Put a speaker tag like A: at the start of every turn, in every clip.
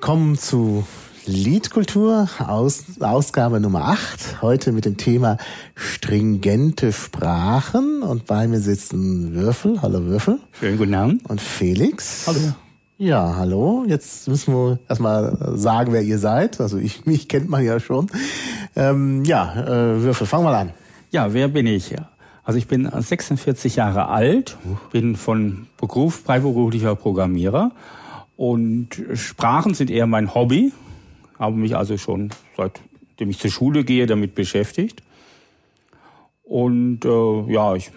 A: Willkommen zu Liedkultur, Aus, Ausgabe Nummer 8. Heute mit dem Thema stringente Sprachen. Und bei mir sitzen Würfel. Hallo Würfel.
B: Schönen guten Abend.
A: Und Felix.
B: Hallo.
A: Ja, hallo. Jetzt müssen wir erstmal sagen, wer ihr seid. Also ich, mich kennt man ja schon. Ähm, ja, äh, Würfel, fang mal an.
B: Ja, wer bin ich? Also ich bin 46 Jahre alt, bin von Beruf freiberuflicher Programmierer und Sprachen sind eher mein Hobby. Habe mich also schon seitdem ich zur Schule gehe damit beschäftigt. Und äh, ja, ich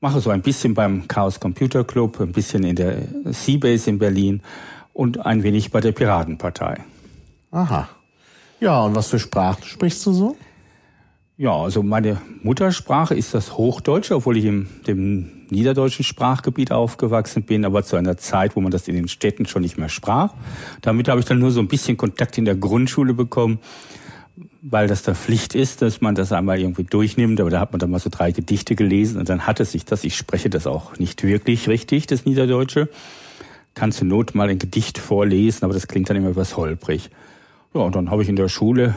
B: mache so ein bisschen beim Chaos Computer Club, ein bisschen in der Seabase in Berlin und ein wenig bei der Piratenpartei.
A: Aha. Ja, und was für Sprachen sprichst du so?
B: Ja, also meine Muttersprache ist das Hochdeutsche, obwohl ich im dem niederdeutschen Sprachgebiet aufgewachsen bin, aber zu einer Zeit, wo man das in den Städten schon nicht mehr sprach. Damit habe ich dann nur so ein bisschen Kontakt in der Grundschule bekommen, weil das da Pflicht ist, dass man das einmal irgendwie durchnimmt. Aber da hat man dann mal so drei Gedichte gelesen und dann hatte sich das. Ich spreche das auch nicht wirklich richtig, das Niederdeutsche. Kann zur Not mal ein Gedicht vorlesen, aber das klingt dann immer etwas holprig. Ja, und dann habe ich in der Schule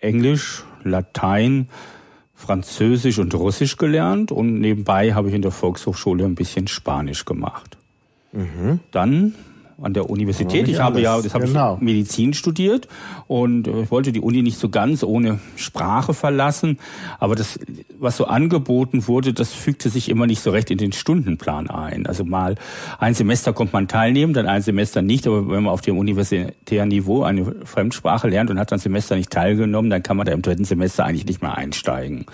B: Englisch, Latein, Französisch und Russisch gelernt und nebenbei habe ich in der Volkshochschule ein bisschen Spanisch gemacht. Mhm. Dann an der Universität. Ich habe ja, das habe genau. ich Medizin studiert und ich wollte die Uni nicht so ganz ohne Sprache verlassen. Aber das, was so angeboten wurde, das fügte sich immer nicht so recht in den Stundenplan ein. Also mal ein Semester kommt man teilnehmen, dann ein Semester nicht. Aber wenn man auf dem universitären Niveau eine Fremdsprache lernt und hat dann Semester nicht teilgenommen, dann kann man da im dritten Semester eigentlich nicht mehr einsteigen.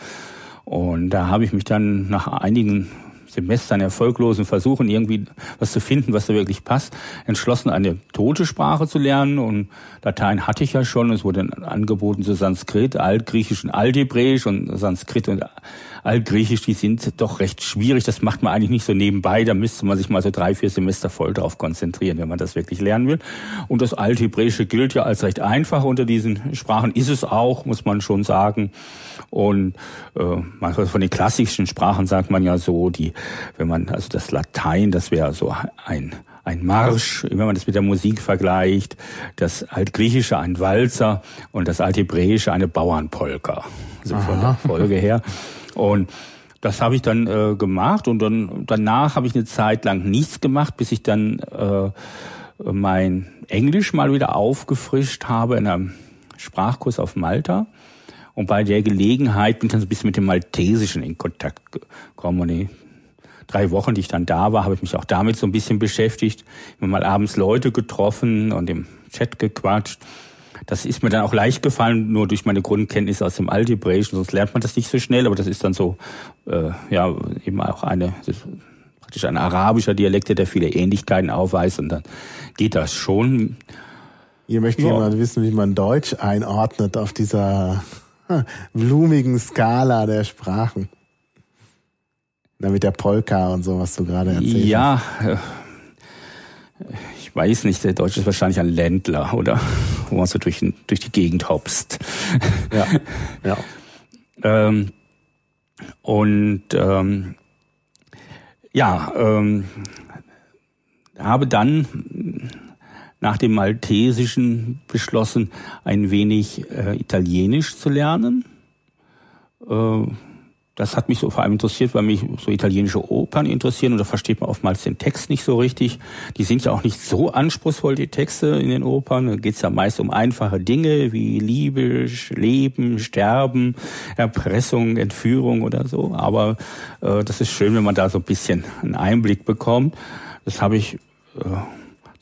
B: Und da habe ich mich dann nach einigen Semestern erfolglosen Versuchen, irgendwie was zu finden, was da wirklich passt, entschlossen, eine tote Sprache zu lernen. Und Latein hatte ich ja schon. Es wurde angeboten zu Sanskrit, Altgriechisch und Althebräisch und Sanskrit und Altgriechisch, die sind doch recht schwierig. Das macht man eigentlich nicht so nebenbei. Da müsste man sich mal so drei, vier Semester voll drauf konzentrieren, wenn man das wirklich lernen will. Und das Althebräische gilt ja als recht einfach unter diesen Sprachen. Ist es auch, muss man schon sagen. Und äh, von den klassischen Sprachen sagt man ja so, die, wenn man, also das Latein, das wäre so ein ein Marsch, wenn man das mit der Musik vergleicht, das Altgriechische ein Walzer und das Althebräische eine Bauernpolka. So von der Folge her. Und das habe ich dann äh, gemacht und dann danach habe ich eine Zeit lang nichts gemacht, bis ich dann äh, mein Englisch mal wieder aufgefrischt habe in einem Sprachkurs auf Malta. Und bei der Gelegenheit bin ich dann so ein bisschen mit dem Maltesischen in Kontakt gekommen. Und die drei Wochen, die ich dann da war, habe ich mich auch damit so ein bisschen beschäftigt. Immer mal abends Leute getroffen und im Chat gequatscht. Das ist mir dann auch leicht gefallen, nur durch meine Grundkenntnisse aus dem Algebräischen. Sonst lernt man das nicht so schnell, aber das ist dann so, äh, ja, eben auch eine, praktisch ein arabischer Dialekt, der viele Ähnlichkeiten aufweist und dann geht das schon.
A: Hier möchte ja. jemand wissen, wie man Deutsch einordnet auf dieser blumigen Skala der Sprachen. Na, mit der Polka und so, was du gerade erzählt
B: ja, hast. Ja, äh, ich weiß nicht, der Deutsche ist wahrscheinlich ein Ländler, oder? Wo man so durch, durch die Gegend hopst. Ja, ja. ähm, und ähm, ja, ähm, habe dann nach dem Maltesischen beschlossen, ein wenig äh, Italienisch zu lernen. Äh, das hat mich so vor allem interessiert, weil mich so italienische Opern interessieren und da versteht man oftmals den Text nicht so richtig. Die sind ja auch nicht so anspruchsvoll, die Texte in den Opern. Da geht es ja meist um einfache Dinge wie Liebe, Leben, Sterben, Erpressung, Entführung oder so. Aber äh, das ist schön, wenn man da so ein bisschen einen Einblick bekommt. Das habe ich äh,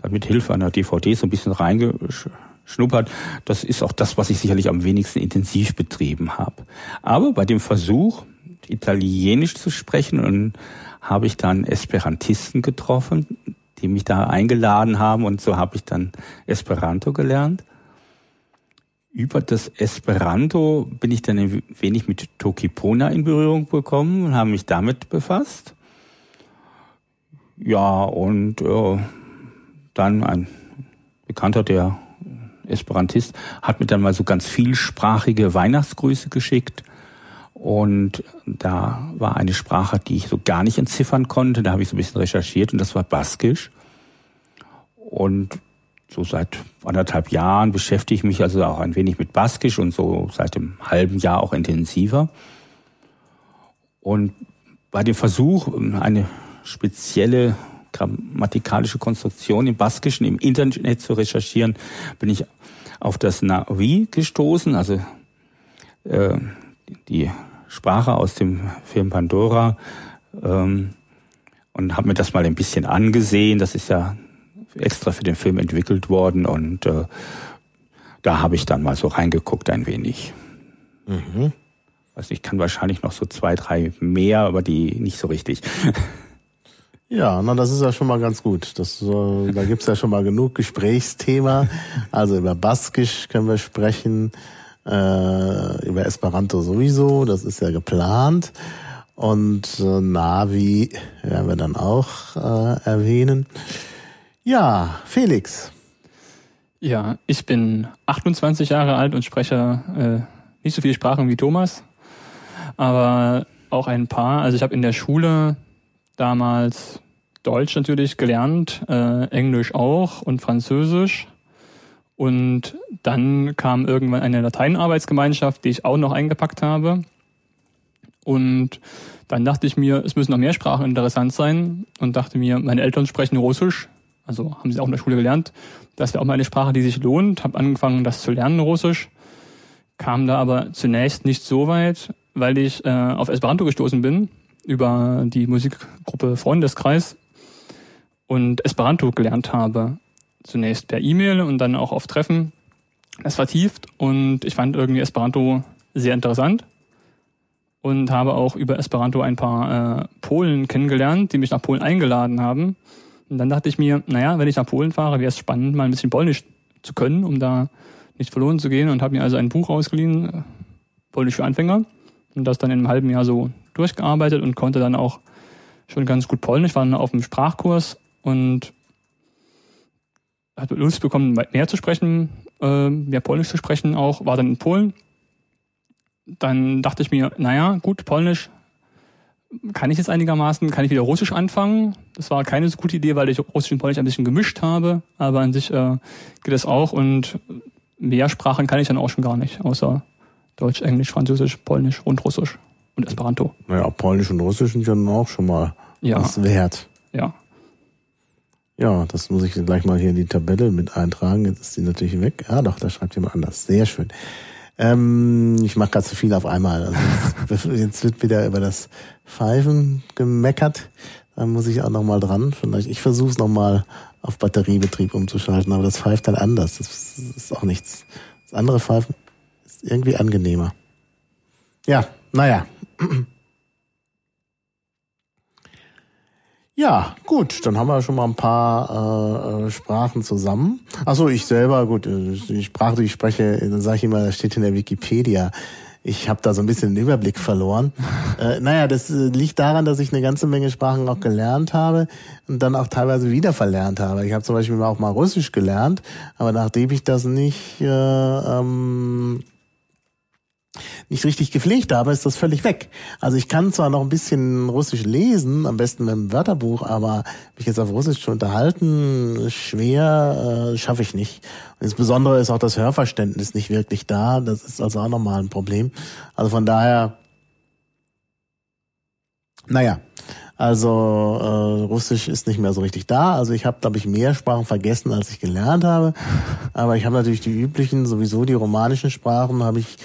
B: dann mit Hilfe einer DVD so ein bisschen reingeschnuppert. Das ist auch das, was ich sicherlich am wenigsten intensiv betrieben habe. Aber bei dem Versuch, Italienisch zu sprechen und habe ich dann Esperantisten getroffen, die mich da eingeladen haben und so habe ich dann Esperanto gelernt. Über das Esperanto bin ich dann ein wenig mit Tokipona in Berührung gekommen und habe mich damit befasst. Ja, und äh, dann ein Bekannter, der Esperantist, hat mir dann mal so ganz vielsprachige Weihnachtsgrüße geschickt. Und da war eine Sprache, die ich so gar nicht entziffern konnte. Da habe ich so ein bisschen recherchiert und das war Baskisch. Und so seit anderthalb Jahren beschäftige ich mich also auch ein wenig mit Baskisch und so seit einem halben Jahr auch intensiver. Und bei dem Versuch, eine spezielle grammatikalische Konstruktion im Baskischen im Internet zu recherchieren, bin ich auf das Navi gestoßen, also äh, die Sprache aus dem Film Pandora, ähm, und habe mir das mal ein bisschen angesehen. Das ist ja extra für den Film entwickelt worden und äh, da habe ich dann mal so reingeguckt ein wenig. Mhm. Also ich kann wahrscheinlich noch so zwei, drei mehr, aber die nicht so richtig.
A: Ja, na, das ist ja schon mal ganz gut. Das, äh, da gibt's ja schon mal genug Gesprächsthema. Also über Baskisch können wir sprechen, äh, über Esperanto sowieso, das ist ja geplant. Und äh, Navi werden wir dann auch äh, erwähnen. Ja, Felix.
C: Ja, ich bin 28 Jahre alt und spreche äh, nicht so viele Sprachen wie Thomas, aber auch ein paar. Also ich habe in der Schule damals Deutsch natürlich gelernt, äh, Englisch auch und Französisch. Und dann kam irgendwann eine Lateinarbeitsgemeinschaft, die ich auch noch eingepackt habe. Und dann dachte ich mir, es müssen noch mehr Sprachen interessant sein und dachte mir, meine Eltern sprechen Russisch, also haben sie auch in der Schule gelernt. Das wäre auch mal eine Sprache, die sich lohnt. Habe angefangen, das zu lernen, Russisch. Kam da aber zunächst nicht so weit, weil ich äh, auf Esperanto gestoßen bin über die Musikgruppe Freundeskreis und Esperanto gelernt habe. Zunächst per E-Mail und dann auch auf Treffen. Es vertieft und ich fand irgendwie Esperanto sehr interessant und habe auch über Esperanto ein paar äh, Polen kennengelernt, die mich nach Polen eingeladen haben. Und dann dachte ich mir, naja, wenn ich nach Polen fahre, wäre es spannend, mal ein bisschen Polnisch zu können, um da nicht verloren zu gehen. Und habe mir also ein Buch ausgeliehen, äh, Polnisch für Anfänger. Und das dann in einem halben Jahr so durchgearbeitet und konnte dann auch schon ganz gut Polnisch, war auf dem Sprachkurs und hat Lust bekommen, mehr zu sprechen, äh, mehr Polnisch zu sprechen auch, war dann in Polen. Dann dachte ich mir, naja, gut, Polnisch kann ich jetzt einigermaßen, kann ich wieder Russisch anfangen. Das war keine so gute Idee, weil ich Russisch und Polnisch ein bisschen gemischt habe, aber an sich äh, geht das auch und mehr Sprachen kann ich dann auch schon gar nicht, außer Deutsch, Englisch, Französisch, Polnisch und Russisch und Esperanto.
A: Naja, Polnisch und Russisch sind ja dann auch schon mal ja. was wert.
C: Ja.
A: Ja, das muss ich gleich mal hier in die Tabelle mit eintragen. Jetzt ist die natürlich weg. Ah, doch, da schreibt jemand anders. Sehr schön. Ähm, ich mache gerade zu viel auf einmal. Also jetzt, jetzt, wird wieder über das Pfeifen gemeckert. Da muss ich auch noch mal dran. Vielleicht ich versuche es noch mal auf Batteriebetrieb umzuschalten, aber das pfeift dann anders. Das ist auch nichts. Das andere Pfeifen ist irgendwie angenehmer. Ja, naja. Ja, gut, dann haben wir schon mal ein paar äh, äh Sprachen zusammen. Achso, ich selber, gut, äh, die Sprache, die ich spreche, dann sage ich immer, das steht in der Wikipedia. Ich habe da so ein bisschen den Überblick verloren. äh, naja, das äh, liegt daran, dass ich eine ganze Menge Sprachen auch gelernt habe und dann auch teilweise wieder verlernt habe. Ich habe zum Beispiel auch mal Russisch gelernt, aber nachdem ich das nicht äh, ähm, nicht richtig gepflegt habe, ist das völlig weg. Also ich kann zwar noch ein bisschen Russisch lesen, am besten mit dem Wörterbuch, aber mich jetzt auf Russisch zu unterhalten, schwer, äh, schaffe ich nicht. Und insbesondere ist auch das Hörverständnis nicht wirklich da. Das ist also auch nochmal ein Problem. Also von daher, naja, also äh, Russisch ist nicht mehr so richtig da. Also ich habe, glaube ich, mehr Sprachen vergessen, als ich gelernt habe. Aber ich habe natürlich die üblichen, sowieso die romanischen Sprachen, habe ich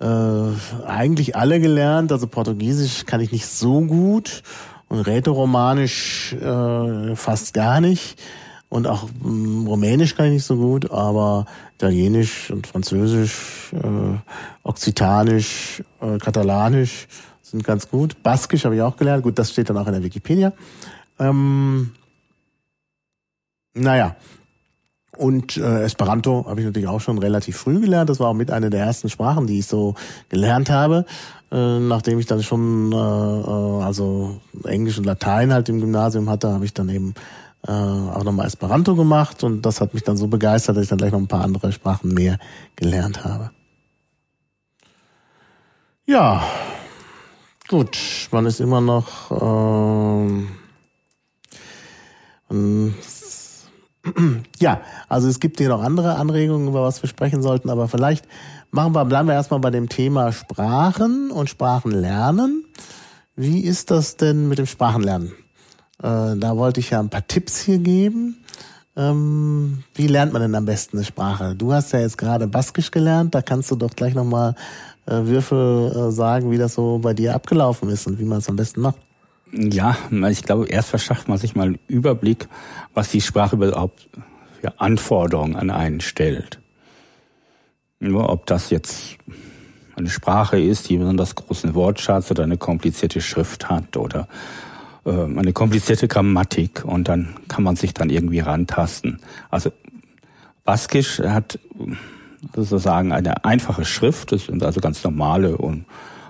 A: äh, eigentlich alle gelernt. Also Portugiesisch kann ich nicht so gut und Rätoromanisch äh, fast gar nicht. Und auch ähm, Rumänisch kann ich nicht so gut, aber Italienisch und Französisch, äh, Okzitanisch, äh, Katalanisch sind ganz gut. Baskisch habe ich auch gelernt. Gut, das steht dann auch in der Wikipedia. Ähm, naja, und äh, Esperanto habe ich natürlich auch schon relativ früh gelernt. Das war auch mit einer der ersten Sprachen, die ich so gelernt habe. Äh, nachdem ich dann schon äh, äh, also Englisch und Latein halt im Gymnasium hatte, habe ich dann eben äh, auch nochmal Esperanto gemacht und das hat mich dann so begeistert, dass ich dann gleich noch ein paar andere Sprachen mehr gelernt habe. Ja, gut, man ist immer noch äh, Ja, also es gibt hier noch andere Anregungen, über was wir sprechen sollten, aber vielleicht machen wir, bleiben wir erstmal bei dem Thema Sprachen und Sprachenlernen. Wie ist das denn mit dem Sprachenlernen? Äh, da wollte ich ja ein paar Tipps hier geben. Ähm, wie lernt man denn am besten eine Sprache? Du hast ja jetzt gerade Baskisch gelernt, da kannst du doch gleich nochmal äh, Würfel äh, sagen, wie das so bei dir abgelaufen ist und wie man es am besten macht.
B: Ja, ich glaube, erst verschafft man sich mal einen Überblick, was die Sprache überhaupt für Anforderungen an einen stellt. Nur ob das jetzt eine Sprache ist, die besonders großen Wortschatz oder eine komplizierte Schrift hat oder äh, eine komplizierte Grammatik und dann kann man sich dann irgendwie rantasten. Also Baskisch hat sozusagen eine einfache Schrift, das sind also ganz normale und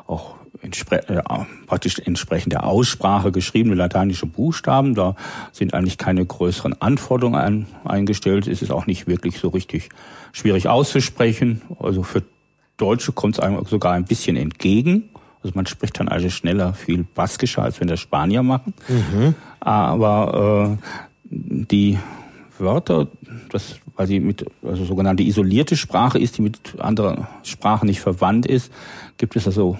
B: auch entspre äh, praktisch entsprechend der Aussprache geschriebene lateinische Buchstaben. Da sind eigentlich keine größeren Anforderungen ein, eingestellt. Es ist auch nicht wirklich so richtig schwierig auszusprechen. Also für Deutsche kommt es einem sogar ein bisschen entgegen. Also man spricht dann also schneller viel baskischer, als wenn das Spanier machen. Mhm. Aber äh, die Wörter, das, weil sie mit, also sogenannte isolierte Sprache ist, die mit anderen Sprachen nicht verwandt ist, gibt es also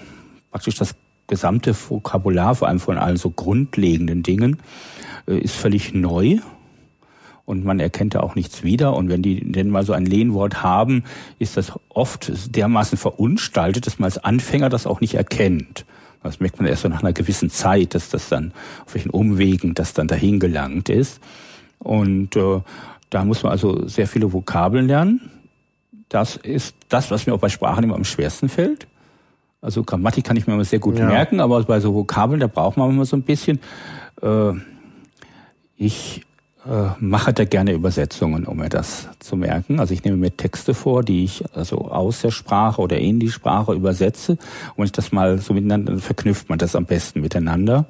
B: praktisch das gesamte Vokabular, vor allem von allen so grundlegenden Dingen, äh, ist völlig neu und man erkennt da auch nichts wieder. Und wenn die denn mal so ein Lehnwort haben, ist das oft dermaßen verunstaltet, dass man als Anfänger das auch nicht erkennt. Das merkt man erst so nach einer gewissen Zeit, dass das dann auf welchen Umwegen das dann dahin gelangt ist. Und äh, da muss man also sehr viele Vokabeln lernen. Das ist das, was mir auch bei Sprachen immer am schwersten fällt. Also Grammatik kann ich mir immer sehr gut ja. merken, aber bei so Vokabeln, da braucht man immer so ein bisschen. Äh, ich äh, mache da gerne Übersetzungen, um mir das zu merken. Also ich nehme mir Texte vor, die ich also aus der Sprache oder in die Sprache übersetze. Und wenn ich das mal so miteinander, dann verknüpft man das am besten miteinander.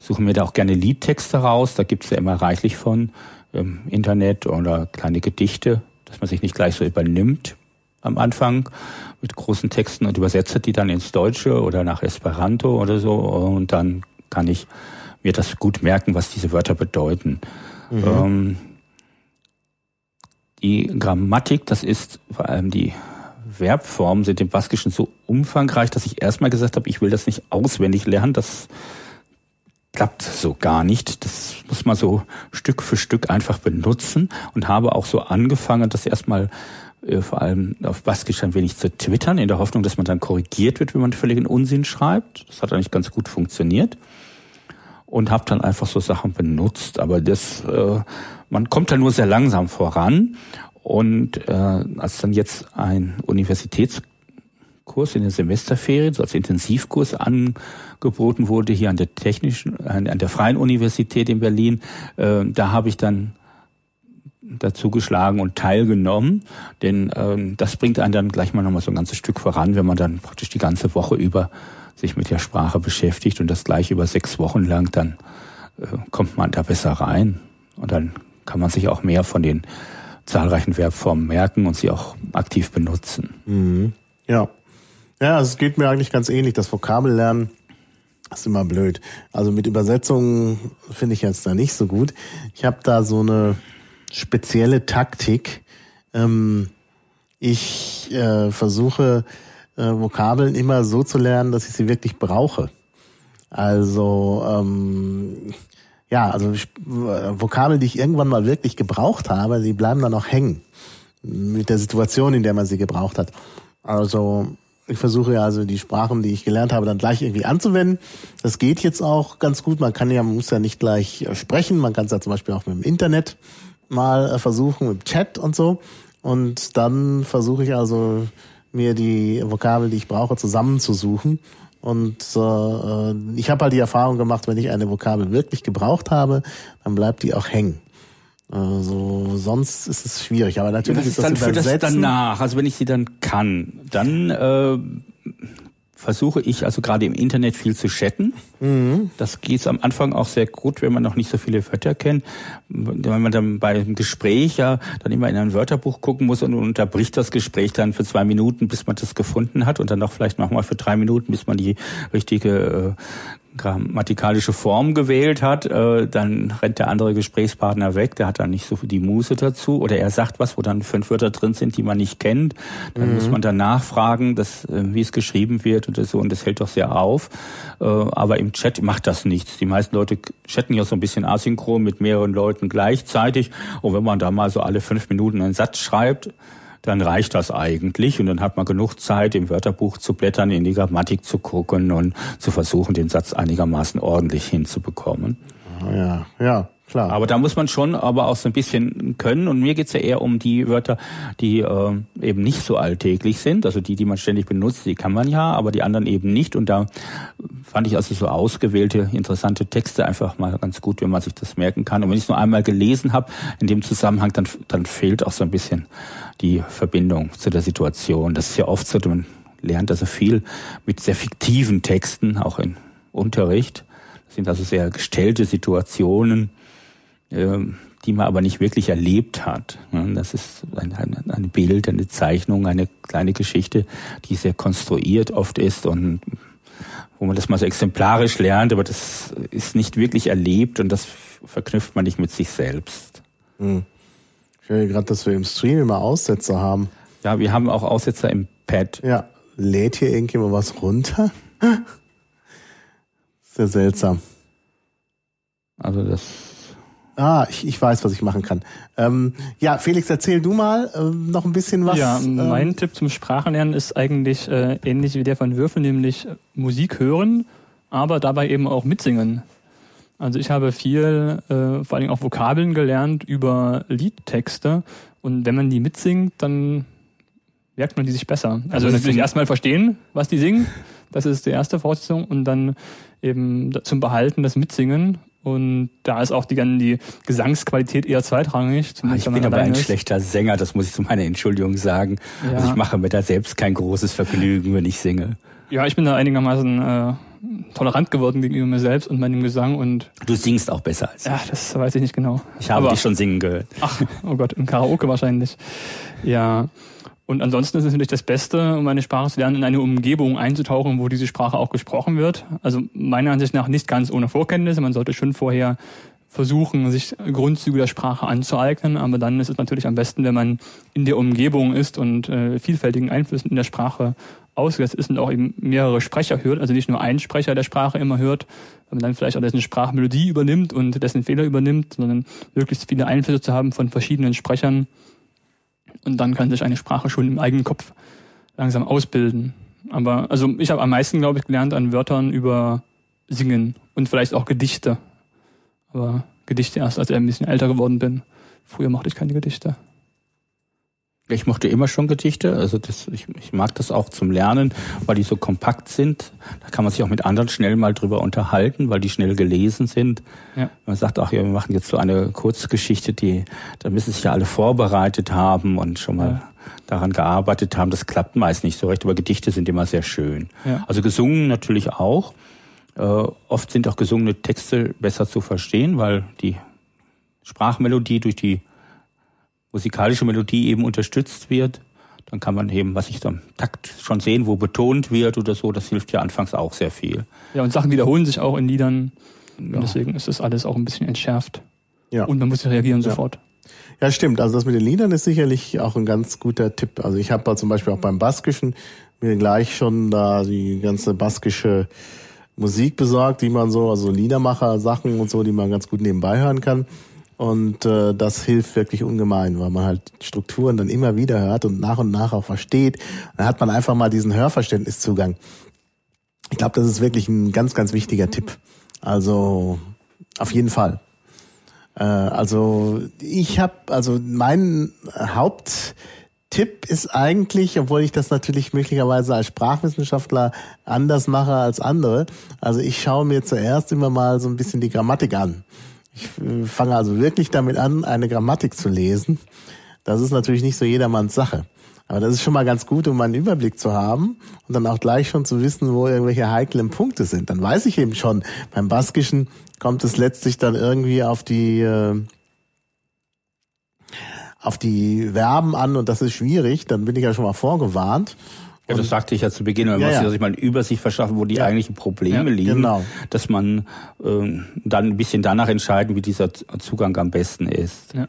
B: Ich suche mir da auch gerne Liedtexte raus. Da gibt es ja immer reichlich von im Internet oder kleine Gedichte, dass man sich nicht gleich so übernimmt am Anfang mit großen Texten und übersetze die dann ins Deutsche oder nach Esperanto oder so und dann kann ich mir das gut merken, was diese Wörter bedeuten. Mhm. Ähm, die Grammatik, das ist vor allem die Verbformen sind im Baskischen so umfangreich, dass ich erstmal gesagt habe, ich will das nicht auswendig lernen. Das klappt so gar nicht. Das muss man so Stück für Stück einfach benutzen und habe auch so angefangen, das erstmal vor allem auf Baskisch ein wenig zu twittern, in der Hoffnung, dass man dann korrigiert wird, wenn man völligen Unsinn schreibt. Das hat eigentlich ganz gut funktioniert. Und habe dann einfach so Sachen benutzt. Aber das, äh, man kommt da nur sehr langsam voran. Und äh, als dann jetzt ein Universitätskurs in der Semesterferien, so als Intensivkurs angeboten wurde, hier an der Technischen, an der Freien Universität in Berlin, äh, da habe ich dann dazu geschlagen und teilgenommen, denn ähm, das bringt einen dann gleich mal nochmal so ein ganzes Stück voran, wenn man dann praktisch die ganze Woche über sich mit der Sprache beschäftigt und das gleich über sechs Wochen lang, dann äh, kommt man da besser rein und dann kann man sich auch mehr von den zahlreichen Verbformen merken und sie auch aktiv benutzen.
A: Mhm. Ja. Ja, es geht mir eigentlich ganz ähnlich. Das Vokabellernen ist immer blöd. Also mit Übersetzungen finde ich jetzt da nicht so gut. Ich habe da so eine spezielle Taktik. Ähm, ich äh, versuche äh, Vokabeln immer so zu lernen, dass ich sie wirklich brauche. Also ähm, ja, also ich, äh, Vokabeln, die ich irgendwann mal wirklich gebraucht habe, die bleiben dann auch hängen mit der Situation, in der man sie gebraucht hat. Also ich versuche ja also die Sprachen, die ich gelernt habe, dann gleich irgendwie anzuwenden. Das geht jetzt auch ganz gut. Man kann ja, man muss ja nicht gleich äh, sprechen. Man kann es ja zum Beispiel auch mit dem Internet mal äh, versuchen im Chat und so. Und dann versuche ich also mir die Vokabel, die ich brauche, zusammenzusuchen. Und äh, ich habe halt die Erfahrung gemacht, wenn ich eine Vokabel wirklich gebraucht habe, dann bleibt die auch hängen. Also sonst ist es schwierig. Aber natürlich
B: ja,
A: ist, das
B: dann. Für das danach, also wenn ich sie dann kann, dann äh, versuche ich also gerade im Internet viel zu chatten. Mhm. Das geht am Anfang auch sehr gut, wenn man noch nicht so viele Wörter kennt. Wenn man dann bei einem Gespräch ja dann immer in ein Wörterbuch gucken muss und unterbricht das Gespräch dann für zwei Minuten, bis man das gefunden hat und dann noch vielleicht nochmal für drei Minuten, bis man die richtige grammatikalische Form gewählt hat, äh, dann rennt der andere Gesprächspartner weg, der hat dann nicht so die Muße dazu oder er sagt was, wo dann fünf Wörter drin sind, die man nicht kennt. Dann mhm. muss man dann nachfragen, dass, äh, wie es geschrieben wird und so und das hält doch sehr auf. Äh, aber im Chat macht das nichts. Die meisten Leute chatten ja so ein bisschen asynchron mit mehreren Leuten gleichzeitig und wenn man da mal so alle fünf Minuten einen Satz schreibt, dann reicht das eigentlich und dann hat man genug Zeit, im Wörterbuch zu blättern, in die Grammatik zu gucken und zu versuchen, den Satz einigermaßen ordentlich hinzubekommen.
A: Ah, ja, ja. Klar.
B: Aber da muss man schon aber auch so ein bisschen können. Und mir geht's ja eher um die Wörter, die äh, eben nicht so alltäglich sind. Also die, die man ständig benutzt, die kann man ja, aber die anderen eben nicht. Und da fand ich also so ausgewählte, interessante Texte einfach mal ganz gut, wenn man sich das merken kann. Und wenn ich es nur einmal gelesen habe, in dem Zusammenhang, dann, dann fehlt auch so ein bisschen die Verbindung zu der Situation. Das ist ja oft so, man lernt also viel mit sehr fiktiven Texten, auch in Unterricht. Das sind also sehr gestellte Situationen ähm, die man aber nicht wirklich erlebt hat. Das ist ein, ein, Bild, eine Zeichnung, eine kleine Geschichte, die sehr konstruiert oft ist und wo man das mal so exemplarisch lernt, aber das ist nicht wirklich erlebt und das verknüpft man nicht mit sich selbst.
A: Hm. Ich höre gerade, dass wir im Stream immer Aussetzer haben.
B: Ja, wir haben auch Aussetzer im Pad.
A: Ja, lädt hier irgendjemand was runter? Sehr seltsam.
B: Also das
A: Ah, ich, ich weiß, was ich machen kann. Ähm, ja, Felix, erzähl du mal ähm, noch ein bisschen was.
C: Ja, ähm, mein Tipp zum Sprachenlernen ist eigentlich äh, ähnlich wie der von Würfel, nämlich Musik hören, aber dabei eben auch mitsingen. Also ich habe viel, äh, vor allem auch Vokabeln gelernt über Liedtexte und wenn man die mitsingt, dann merkt man die sich besser. Also, also natürlich erstmal verstehen, was die singen, das ist die erste Voraussetzung und dann eben zum Behalten das Mitsingen und da ist auch die, die Gesangsqualität eher zweitrangig.
B: Ah, ich bin aber ein ist. schlechter Sänger, das muss ich zu meiner Entschuldigung sagen. Ja. Also ich mache mir da selbst kein großes Vergnügen, wenn ich singe.
C: Ja, ich bin da einigermaßen äh, tolerant geworden gegenüber mir selbst und meinem Gesang und
B: du singst auch besser als
C: ich. Ja, das weiß ich nicht genau.
B: Ich habe aber, dich schon singen gehört.
C: Ach, oh Gott, im Karaoke wahrscheinlich. Ja. Und ansonsten ist es natürlich das Beste, um eine Sprache zu lernen, in eine Umgebung einzutauchen, wo diese Sprache auch gesprochen wird. Also meiner Ansicht nach nicht ganz ohne Vorkenntnisse. Man sollte schon vorher versuchen, sich Grundzüge der Sprache anzueignen. Aber dann ist es natürlich am besten, wenn man in der Umgebung ist und äh, vielfältigen Einflüssen in der Sprache ausgesetzt ist und auch eben mehrere Sprecher hört. Also nicht nur ein Sprecher der Sprache immer hört, man dann vielleicht auch dessen Sprachmelodie übernimmt und dessen Fehler übernimmt, sondern möglichst viele Einflüsse zu haben von verschiedenen Sprechern und dann kann sich eine Sprache schon im eigenen Kopf langsam ausbilden. Aber also ich habe am meisten, glaube ich, gelernt an Wörtern über Singen und vielleicht auch Gedichte. Aber Gedichte erst, als ich ein bisschen älter geworden bin. Früher mochte ich keine Gedichte.
B: Ich mochte immer schon Gedichte, also das, ich, ich mag das auch zum Lernen, weil die so kompakt sind. Da kann man sich auch mit anderen schnell mal drüber unterhalten, weil die schnell gelesen sind. Ja. Man sagt auch, ja, wir machen jetzt so eine Kurzgeschichte, die, da müssen sich ja alle vorbereitet haben und schon mal ja. daran gearbeitet haben. Das klappt meist nicht so recht, aber Gedichte sind immer sehr schön. Ja. Also gesungen natürlich auch. Äh, oft sind auch gesungene Texte besser zu verstehen, weil die Sprachmelodie durch die musikalische Melodie eben unterstützt wird, dann kann man eben, was ich da im Takt schon sehen, wo betont wird oder so, das hilft ja anfangs auch sehr viel.
C: Ja, und Sachen wiederholen sich auch in Liedern. Ja. Und deswegen ist das alles auch ein bisschen entschärft. Ja. Und man muss reagieren ja. sofort.
A: Ja, stimmt. Also das mit den Liedern ist sicherlich auch ein ganz guter Tipp. Also ich habe da zum Beispiel auch beim Baskischen mir gleich schon da die ganze baskische Musik besorgt, die man so, also Liedermacher-Sachen und so, die man ganz gut nebenbei hören kann. Und äh, das hilft wirklich ungemein, weil man halt Strukturen dann immer wieder hört und nach und nach auch versteht. Dann hat man einfach mal diesen Hörverständniszugang. Ich glaube, das ist wirklich ein ganz, ganz wichtiger Tipp. Also auf jeden Fall. Äh, also ich habe, also mein Haupttipp ist eigentlich, obwohl ich das natürlich möglicherweise als Sprachwissenschaftler anders mache als andere. Also ich schaue mir zuerst immer mal so ein bisschen die Grammatik an. Ich äh, fange also wirklich damit an, eine Grammatik zu lesen. Das ist natürlich nicht so jedermanns Sache. Aber das ist schon mal ganz gut, um einen Überblick zu haben und dann auch gleich schon zu wissen, wo irgendwelche heiklen Punkte sind. Dann weiß ich eben schon, beim Baskischen kommt es letztlich dann irgendwie auf die äh, auf die Verben an und das ist schwierig. Dann bin ich ja schon mal vorgewarnt.
B: Ja, das sagte ich ja zu Beginn, man ja, muss ja. sich mal eine Übersicht verschaffen, wo die ja. eigentlichen Probleme ja, liegen, genau. dass man äh, dann ein bisschen danach entscheiden, wie dieser Zugang am besten ist. Ja.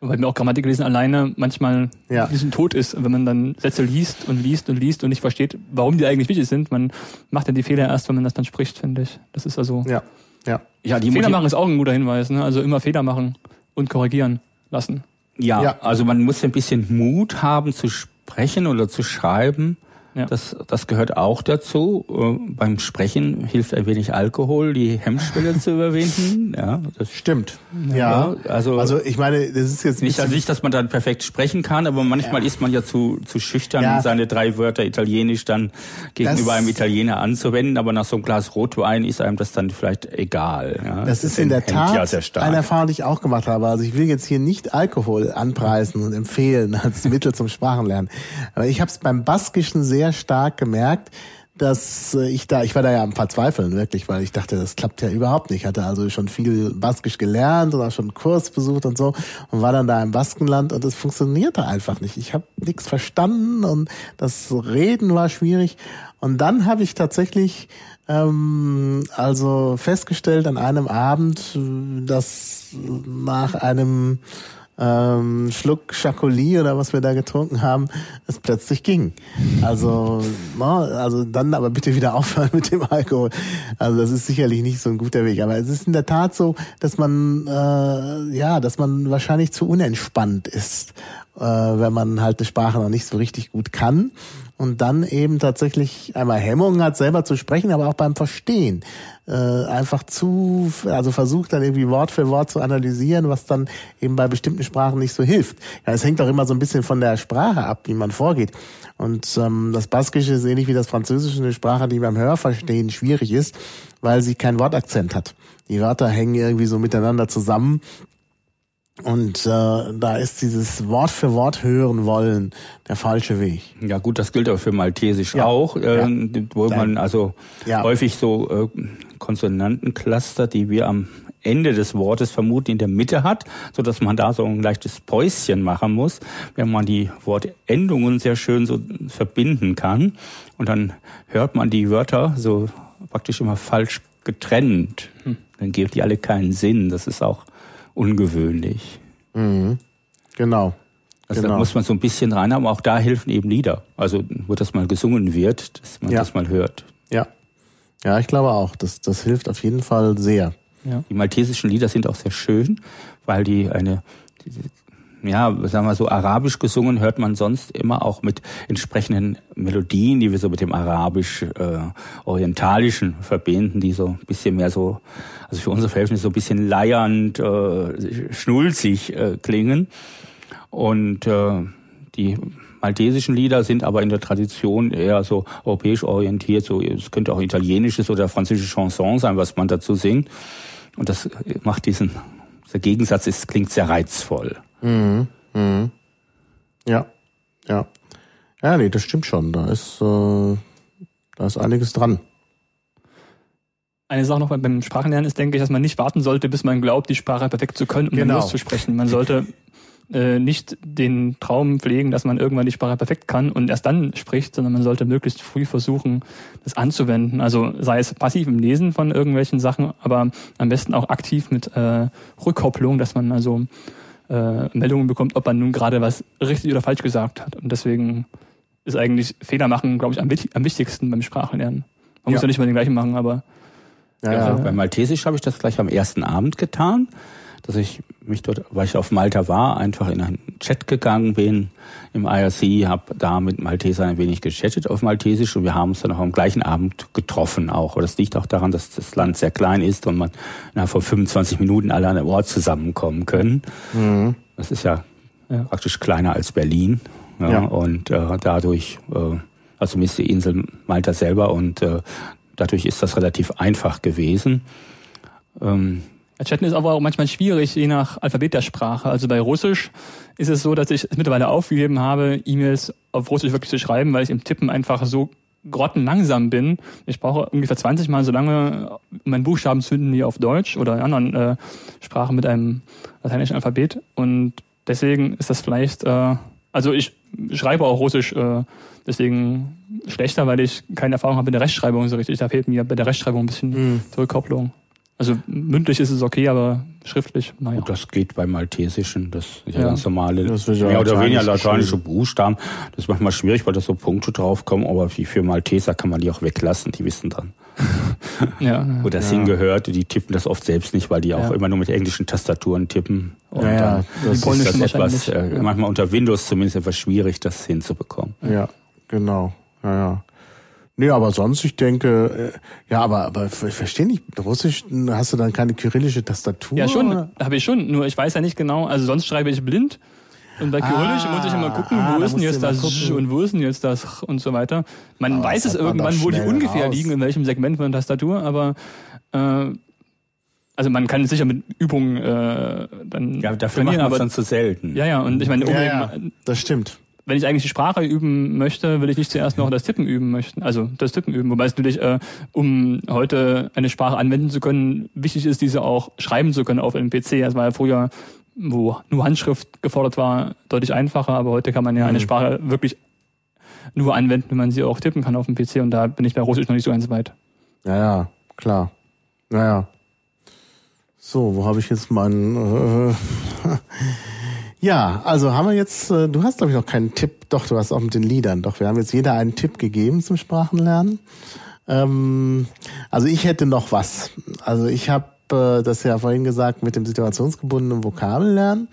C: Weil mir auch Grammatiklesen alleine manchmal ja. ein bisschen tot ist, wenn man dann Sätze liest und liest und liest und nicht versteht, warum die eigentlich wichtig sind. Man macht dann die Fehler erst, wenn man das dann spricht, finde ich. Das ist also.
A: Ja. Ja.
C: ja die Fehler machen ist auch ein guter Hinweis. Ne? Also immer Fehler machen und korrigieren lassen.
B: Ja, ja, also man muss ein bisschen Mut haben zu sprechen oder zu schreiben ja. Das, das gehört auch dazu. Äh, beim Sprechen hilft ein wenig Alkohol, die Hemmschwelle zu überwinden.
A: Ja, das stimmt. Ja, ja, also, also ich meine, das ist jetzt
B: nicht, nicht, nicht dass man dann perfekt sprechen kann, aber manchmal ja. ist man ja zu, zu schüchtern, ja. seine drei Wörter Italienisch dann gegenüber das, einem Italiener anzuwenden. Aber nach so einem Glas Rotwein ist einem das dann vielleicht egal.
A: Ja, das, das ist in der Tat eine Erfahrung, die ich auch gemacht habe. Also ich will jetzt hier nicht Alkohol anpreisen und empfehlen als Mittel zum Sprachenlernen. Aber ich habe es beim Baskischen sehr sehr stark gemerkt, dass äh, ich da, ich war da ja am Verzweifeln wirklich, weil ich dachte, das klappt ja überhaupt nicht. Ich hatte also schon viel Baskisch gelernt auch schon einen Kurs besucht und so und war dann da im Baskenland und es funktionierte einfach nicht. Ich habe nichts verstanden und das Reden war schwierig. Und dann habe ich tatsächlich ähm, also festgestellt an einem Abend, dass nach einem ähm, Schluck Chacoli oder was wir da getrunken haben, es plötzlich ging. Also, na, also dann aber bitte wieder aufhören mit dem Alkohol. Also das ist sicherlich nicht so ein guter Weg. Aber es ist in der Tat so, dass man äh, ja, dass man wahrscheinlich zu unentspannt ist, äh, wenn man halt eine Sprache noch nicht so richtig gut kann und dann eben tatsächlich einmal Hemmungen hat, selber zu sprechen, aber auch beim Verstehen äh, einfach zu, also versucht dann irgendwie Wort für Wort zu analysieren, was dann eben bei bestimmten Sprachen nicht so hilft. Ja, es hängt auch immer so ein bisschen von der Sprache ab, wie man vorgeht. Und ähm, das Baskische ist ähnlich wie das Französische eine Sprache, die beim Hörverstehen schwierig ist, weil sie keinen Wortakzent hat. Die Wörter hängen irgendwie so miteinander zusammen und äh, da ist dieses Wort für Wort hören wollen der falsche Weg.
B: Ja gut, das gilt aber für Maltesisch ja. auch, äh, ja. wo man also ja. häufig so äh, Konsonantencluster, die wir am Ende des Wortes vermuten in der Mitte hat, so dass man da so ein leichtes Päuschen machen muss, wenn man die Wortendungen sehr schön so verbinden kann und dann hört man die Wörter so praktisch immer falsch getrennt. Hm. Dann geben die alle keinen Sinn. Das ist auch ungewöhnlich.
A: Mhm. Genau.
B: Also
A: genau.
B: da muss man so ein bisschen rein haben. Auch da helfen eben Lieder. Also wo das mal gesungen wird, dass man ja. das mal hört.
A: Ja. Ja, ich glaube auch. Das, das hilft auf jeden Fall sehr.
B: Ja. Die maltesischen Lieder sind auch sehr schön, weil die eine ja, sagen wir so, arabisch gesungen hört man sonst immer auch mit entsprechenden Melodien, die wir so mit dem arabisch-orientalischen äh, verbinden, die so ein bisschen mehr so, also für unsere Verhältnisse so ein bisschen leiernd, äh, schnulzig äh, klingen. Und äh, die maltesischen Lieder sind aber in der Tradition eher so europäisch orientiert, so es könnte auch italienisches oder französische Chanson sein, was man dazu singt. Und das macht diesen, der Gegensatz ist, klingt sehr reizvoll.
A: Mhm. Mhm. Ja, ja. Ja, nee, das stimmt schon. Da ist, äh, da ist einiges dran.
C: Eine Sache noch beim Sprachenlernen ist, denke ich, dass man nicht warten sollte, bis man glaubt, die Sprache perfekt zu können, um genau. dann loszusprechen. Man sollte äh, nicht den Traum pflegen, dass man irgendwann die Sprache perfekt kann und erst dann spricht, sondern man sollte möglichst früh versuchen, das anzuwenden. Also sei es passiv im Lesen von irgendwelchen Sachen, aber am besten auch aktiv mit äh, Rückkopplung, dass man also äh, Meldungen bekommt, ob man nun gerade was richtig oder falsch gesagt hat. Und deswegen ist eigentlich Fehler machen, glaube ich, am, am, wichtigsten beim Sprachenlernen. Man ja. muss ja nicht mal den gleichen machen, aber.
B: Ja, ja. Äh, bei Maltesisch habe ich das gleich am ersten Abend getan dass ich mich dort, weil ich auf Malta war, einfach in einen Chat gegangen bin im IRC, habe da mit Maltesern ein wenig gechattet auf Maltesisch und wir haben uns dann auch am gleichen Abend getroffen auch. Aber das liegt auch daran, dass das Land sehr klein ist und man innerhalb von 25 Minuten alle an einem Ort zusammenkommen können. Mhm. Das ist ja, ja, praktisch kleiner als Berlin. Ja, ja. Und äh, dadurch, äh, also zumindest die Insel Malta selber und äh, dadurch ist das relativ einfach gewesen.
C: Ähm, Chatten ist aber auch manchmal schwierig, je nach Alphabet der Sprache. Also bei Russisch ist es so, dass ich es mittlerweile aufgegeben habe, E-Mails auf Russisch wirklich zu schreiben, weil ich im Tippen einfach so grottenlangsam bin. Ich brauche ungefähr 20 Mal so lange, um meinen Buchstaben zu finden wie auf Deutsch oder in anderen äh, Sprachen mit einem lateinischen Alphabet. Und deswegen ist das vielleicht äh, Also ich schreibe auch Russisch, äh, deswegen schlechter, weil ich keine Erfahrung habe mit der Rechtschreibung so richtig. Da fehlt mir bei der Rechtschreibung ein bisschen mhm. Zurückkopplung. Also mündlich ist es okay, aber schriftlich,
B: naja. Das geht bei Maltesischen, das ist ja, ja. ganz normale, mehr oder weniger lateinische Buchstaben. Das ist manchmal schwierig, weil da so Punkte draufkommen, aber wie für Malteser kann man die auch weglassen, die wissen dann. ja, Wo das ja. hingehört, die tippen das oft selbst nicht, weil die auch immer nur mit englischen Tastaturen tippen. Und ja, ja, das ist das etwas, äh, manchmal unter Windows zumindest etwas schwierig, das hinzubekommen.
A: Ja, genau. Ja, ja. Nee, aber sonst, ich denke, äh, ja, aber, aber ich verstehe nicht, Russisch, hast du dann keine kyrillische Tastatur?
C: Ja, schon, habe ich schon, nur ich weiß ja nicht genau, also sonst schreibe ich blind. Und bei Kyrillisch ah, muss ich immer gucken, ah, wo ist denn jetzt das und wo ist denn jetzt das und so weiter. Man aber weiß es irgendwann, wo die ungefähr raus. liegen, in welchem Segment von der Tastatur, aber äh, also man kann sicher mit Übungen äh, dann
B: ja, dafür macht man es dann zu selten.
C: Ja, ja, und ich meine,
A: ja, ja, das stimmt
C: wenn ich eigentlich die Sprache üben möchte, will ich nicht zuerst noch das Tippen üben möchten. Also das Tippen üben. Wobei es natürlich, äh, um heute eine Sprache anwenden zu können, wichtig ist, diese auch schreiben zu können auf einem PC. Das war ja früher, wo nur Handschrift gefordert war, deutlich einfacher, aber heute kann man ja eine mhm. Sprache wirklich nur anwenden, wenn man sie auch tippen kann auf dem PC und da bin ich bei Russisch noch nicht so ganz weit.
A: Ja, ja, klar. Naja. So, wo habe ich jetzt meinen... Äh, Ja, also haben wir jetzt, äh, du hast glaube ich noch keinen Tipp, doch, du hast auch mit den Liedern, doch, wir haben jetzt jeder einen Tipp gegeben zum Sprachenlernen. Ähm, also ich hätte noch was. Also ich habe äh, das ja vorhin gesagt mit dem situationsgebundenen Vokabellernen.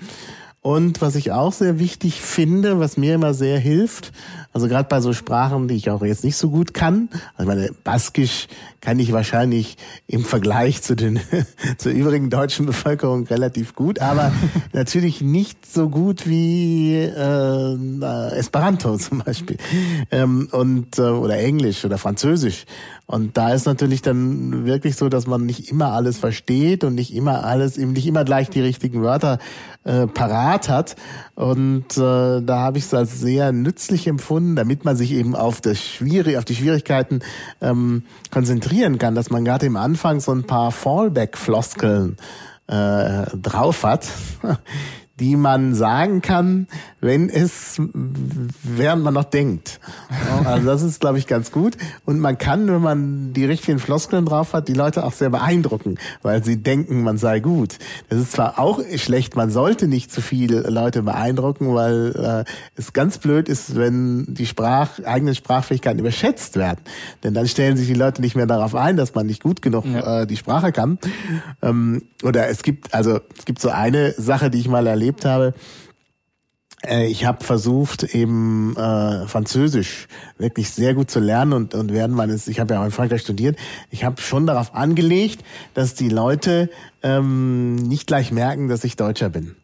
A: Und was ich auch sehr wichtig finde, was mir immer sehr hilft, also gerade bei so Sprachen, die ich auch jetzt nicht so gut kann, also meine Baskisch kann ich wahrscheinlich im Vergleich zu den zur übrigen deutschen Bevölkerung relativ gut, aber natürlich nicht so gut wie äh, Esperanto zum Beispiel ähm, und äh, oder Englisch oder Französisch. Und da ist natürlich dann wirklich so, dass man nicht immer alles versteht und nicht immer alles, eben nicht immer gleich die richtigen Wörter äh, parat hat. Und äh, da habe ich es als sehr nützlich empfunden, damit man sich eben auf das Schwierig, auf die Schwierigkeiten ähm, konzentrieren kann, dass man gerade im Anfang so ein paar Fallback-Floskeln äh, drauf hat, die man sagen kann, wenn es, während man noch denkt. Also das ist, glaube ich, ganz gut. Und man kann, wenn man die richtigen Floskeln drauf hat, die Leute auch sehr beeindrucken, weil sie denken, man sei gut. Das ist zwar auch schlecht, man sollte nicht zu viele Leute beeindrucken, weil äh, es ganz blöd ist, wenn die Sprach, eigenen Sprachfähigkeiten überschätzt werden. Denn dann stellen sich die Leute nicht mehr darauf ein, dass man nicht gut genug ja. äh, die Sprache kann. Ähm, oder es gibt, also es gibt so eine Sache, die ich mal erlebt erlebt habe. Äh, ich habe versucht, eben äh, Französisch wirklich sehr gut zu lernen und, und während meines, ich habe ja auch in Frankreich studiert, ich habe schon darauf angelegt, dass die Leute ähm, nicht gleich merken, dass ich Deutscher bin.